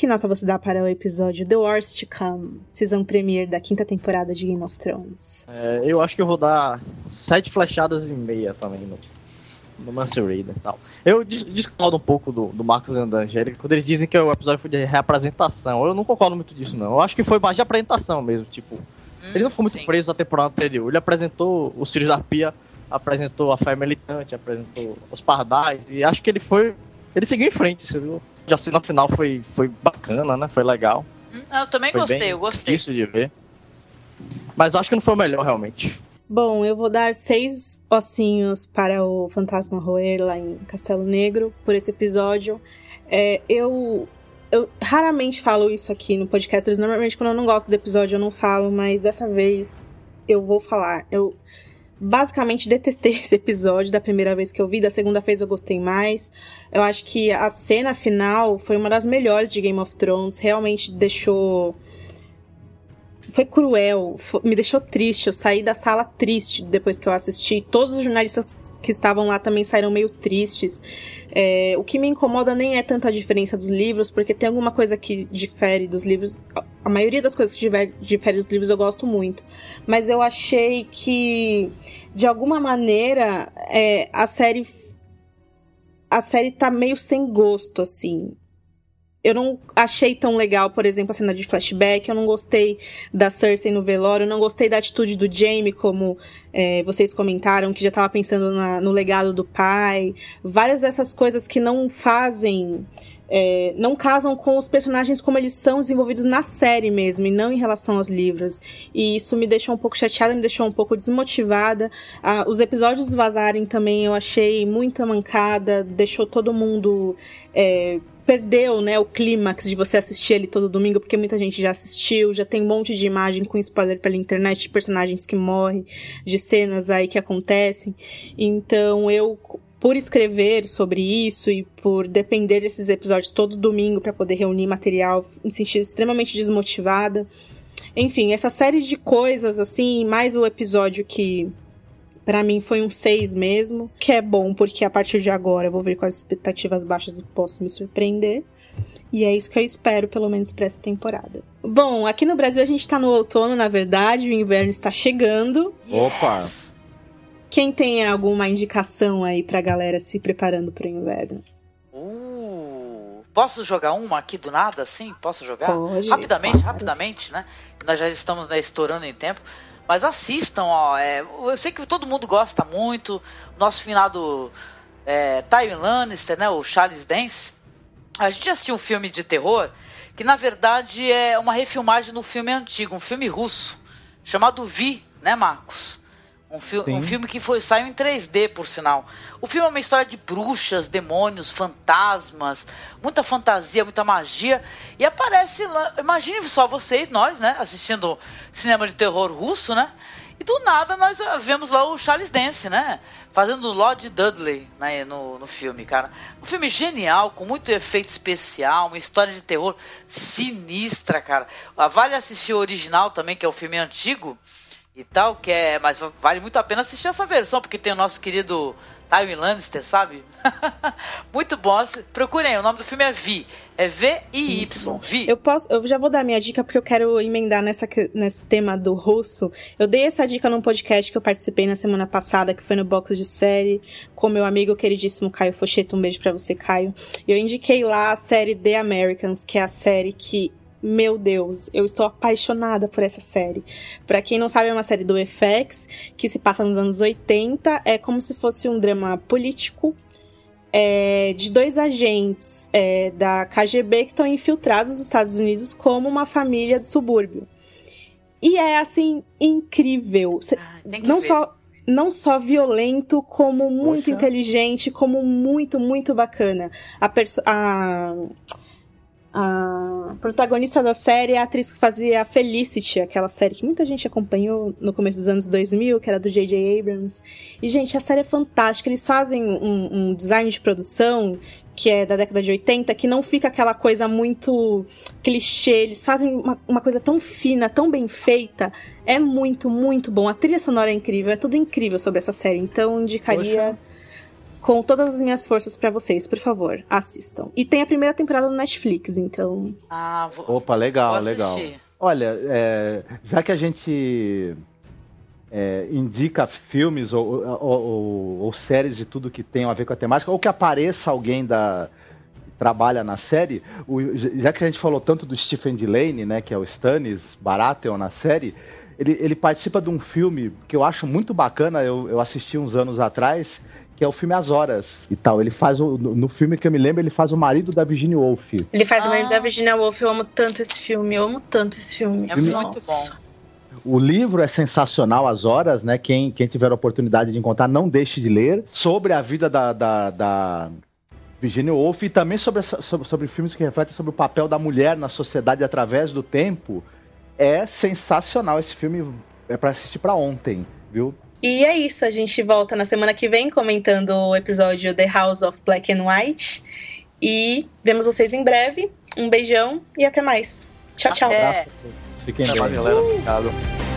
Speaker 4: que nota você dá para o episódio The Wars to Come, season premiere da quinta temporada de Game of Thrones?
Speaker 11: É, eu acho que eu vou dar sete flechadas e meia também no, no Raider e tal. Eu discordo um pouco do, do Marcos e da Angélica quando eles dizem que o episódio foi de reapresentação. Eu não concordo muito disso, não. Eu acho que foi mais de apresentação mesmo, tipo. Hum, ele não foi muito sim. preso na temporada anterior. Ele apresentou os filhos da Pia, apresentou a fé militante, apresentou os pardais, e acho que ele foi. Ele seguiu em frente, você viu? A cena final foi, foi bacana, né? Foi legal.
Speaker 6: Hum, eu também foi gostei, eu gostei.
Speaker 11: Difícil de ver. Mas eu acho que não foi o melhor, realmente.
Speaker 4: Bom, eu vou dar seis ossinhos para o Fantasma Roer lá em Castelo Negro por esse episódio. É, eu, eu raramente falo isso aqui no podcast. Normalmente, quando eu não gosto do episódio, eu não falo, mas dessa vez eu vou falar. Eu basicamente detestei esse episódio da primeira vez que eu vi, da segunda vez eu gostei mais. Eu acho que a cena final foi uma das melhores de Game of Thrones, realmente deixou foi cruel, foi, me deixou triste. Eu saí da sala triste depois que eu assisti. Todos os jornalistas que estavam lá também saíram meio tristes. É, o que me incomoda nem é tanto a diferença dos livros, porque tem alguma coisa que difere dos livros. A maioria das coisas que difere dos livros eu gosto muito. Mas eu achei que, de alguma maneira, é, a série. A série tá meio sem gosto, assim eu não achei tão legal, por exemplo, a cena de flashback. Eu não gostei da Cersei no velório. Eu não gostei da atitude do Jaime, como é, vocês comentaram, que já estava pensando na, no legado do pai. Várias dessas coisas que não fazem. É, não casam com os personagens como eles são desenvolvidos na série mesmo, e não em relação aos livros. E isso me deixou um pouco chateada, me deixou um pouco desmotivada. Ah, os episódios vazarem também eu achei muita mancada, deixou todo mundo. É, perdeu, né, o clímax de você assistir ele todo domingo, porque muita gente já assistiu, já tem um monte de imagem com spoiler pela internet de personagens que morrem, de cenas aí que acontecem. Então eu por escrever sobre isso e por depender desses episódios todo domingo para poder reunir material, me senti extremamente desmotivada. Enfim, essa série de coisas assim, mais o episódio que para mim foi um 6 mesmo, que é bom porque a partir de agora eu vou ver com as expectativas baixas e posso me surpreender. E é isso que eu espero, pelo menos para essa temporada. Bom, aqui no Brasil a gente tá no outono, na verdade, o inverno está chegando.
Speaker 7: Opa!
Speaker 4: Quem tem alguma indicação aí pra galera se preparando pro inverno?
Speaker 6: Uh, posso jogar uma aqui do nada, assim? Posso jogar?
Speaker 4: Pode,
Speaker 6: rapidamente,
Speaker 4: claro.
Speaker 6: rapidamente, né? Nós já estamos né, estourando em tempo. Mas assistam, ó. é, eu sei que todo mundo gosta muito. Nosso finado é, Tywin Lannister, né? O Charles Dance. A gente assistiu um filme de terror que na verdade é uma refilmagem do filme antigo, um filme russo chamado Vi, né, Marcos? Um, fi
Speaker 7: Sim.
Speaker 6: um filme que foi saiu em 3D, por sinal. O filme é uma história de bruxas, demônios, fantasmas, muita fantasia, muita magia. E aparece lá. Imagine só vocês, nós, né? Assistindo cinema de terror russo, né? E do nada nós ah, vemos lá o Charles Dance, né? Fazendo o Lord Dudley né, no, no filme, cara. Um filme genial, com muito efeito especial, uma história de terror sinistra, cara. Ah, Vale assistir o original também, que é o filme antigo e tal, que é. Mas vale muito a pena assistir essa versão, porque tem o nosso querido Tywin Lannister, sabe? muito bom. Procurem, o nome do filme é Vi. É V-I-Y. Vi.
Speaker 4: Eu posso, eu já vou dar minha dica porque eu quero emendar nessa, nesse tema do russo. Eu dei essa dica num podcast que eu participei na semana passada, que foi no box de série, com meu amigo queridíssimo Caio Focheto. Um beijo pra você, Caio. E eu indiquei lá a série The Americans, que é a série que meu Deus, eu estou apaixonada por essa série. Pra quem não sabe, é uma série do FX que se passa nos anos 80. É como se fosse um drama político é, de dois agentes é, da KGB que estão infiltrados nos Estados Unidos como uma família do subúrbio. E é assim incrível.
Speaker 6: Que
Speaker 4: não
Speaker 6: ver.
Speaker 4: só não só violento, como muito
Speaker 7: Poxa.
Speaker 4: inteligente, como muito, muito bacana. A, perso- a, a protagonista da série é a atriz que fazia Felicity, aquela série que muita gente acompanhou no começo dos anos 2000, que era do J.J. Abrams. E, gente, a série é fantástica. Eles fazem um, um design de produção que é da década de 80, que não fica aquela coisa muito clichê. Eles fazem uma, uma coisa tão fina, tão bem feita. É muito, muito bom. A trilha sonora é incrível, é tudo incrível sobre essa série. Então, indicaria com todas as minhas forças pra vocês, por favor, assistam. E tem a primeira temporada no Netflix, então.
Speaker 6: Ah, vou,
Speaker 7: Opa, legal,
Speaker 6: vou
Speaker 7: legal. Olha, é, já que a gente é, indica filmes ou, ou- ou- ou séries de tudo que tem a ver com a temática, ou que apareça alguém da que trabalha na série, o- já que a gente falou tanto do Stephen Delaney, né, que é o Stannis Baratheon na série, ele, ele participa de um filme que eu acho muito bacana, eu, eu assisti uns anos atrás, que é o filme As Horas e tal. Ele faz, o, no no filme que eu me lembro, ele faz o marido da Virginia Woolf.
Speaker 8: Ele faz o
Speaker 6: Ah.
Speaker 8: marido da Virginia Woolf. Eu amo tanto esse filme. Eu amo tanto esse filme.
Speaker 6: É muito
Speaker 8: Nossa.
Speaker 6: bom.
Speaker 7: O livro é sensacional, As Horas, né? Quem, quem tiver a oportunidade de encontrar, não deixe de ler. Sobre a vida da, da, da Virginia Woolf e também sobre, sobre, sobre filmes que refletem sobre o papel da mulher na sociedade através do tempo. É sensacional esse filme. É pra assistir pra ontem, viu?
Speaker 8: E é isso, a gente volta na semana que vem comentando o episódio The House of Black and White. E vemos vocês em breve. Um beijão e até mais. Tchau, tchau.
Speaker 6: Até.
Speaker 7: Fiquem
Speaker 11: Até mais,
Speaker 7: bem.
Speaker 11: galera. Obrigado.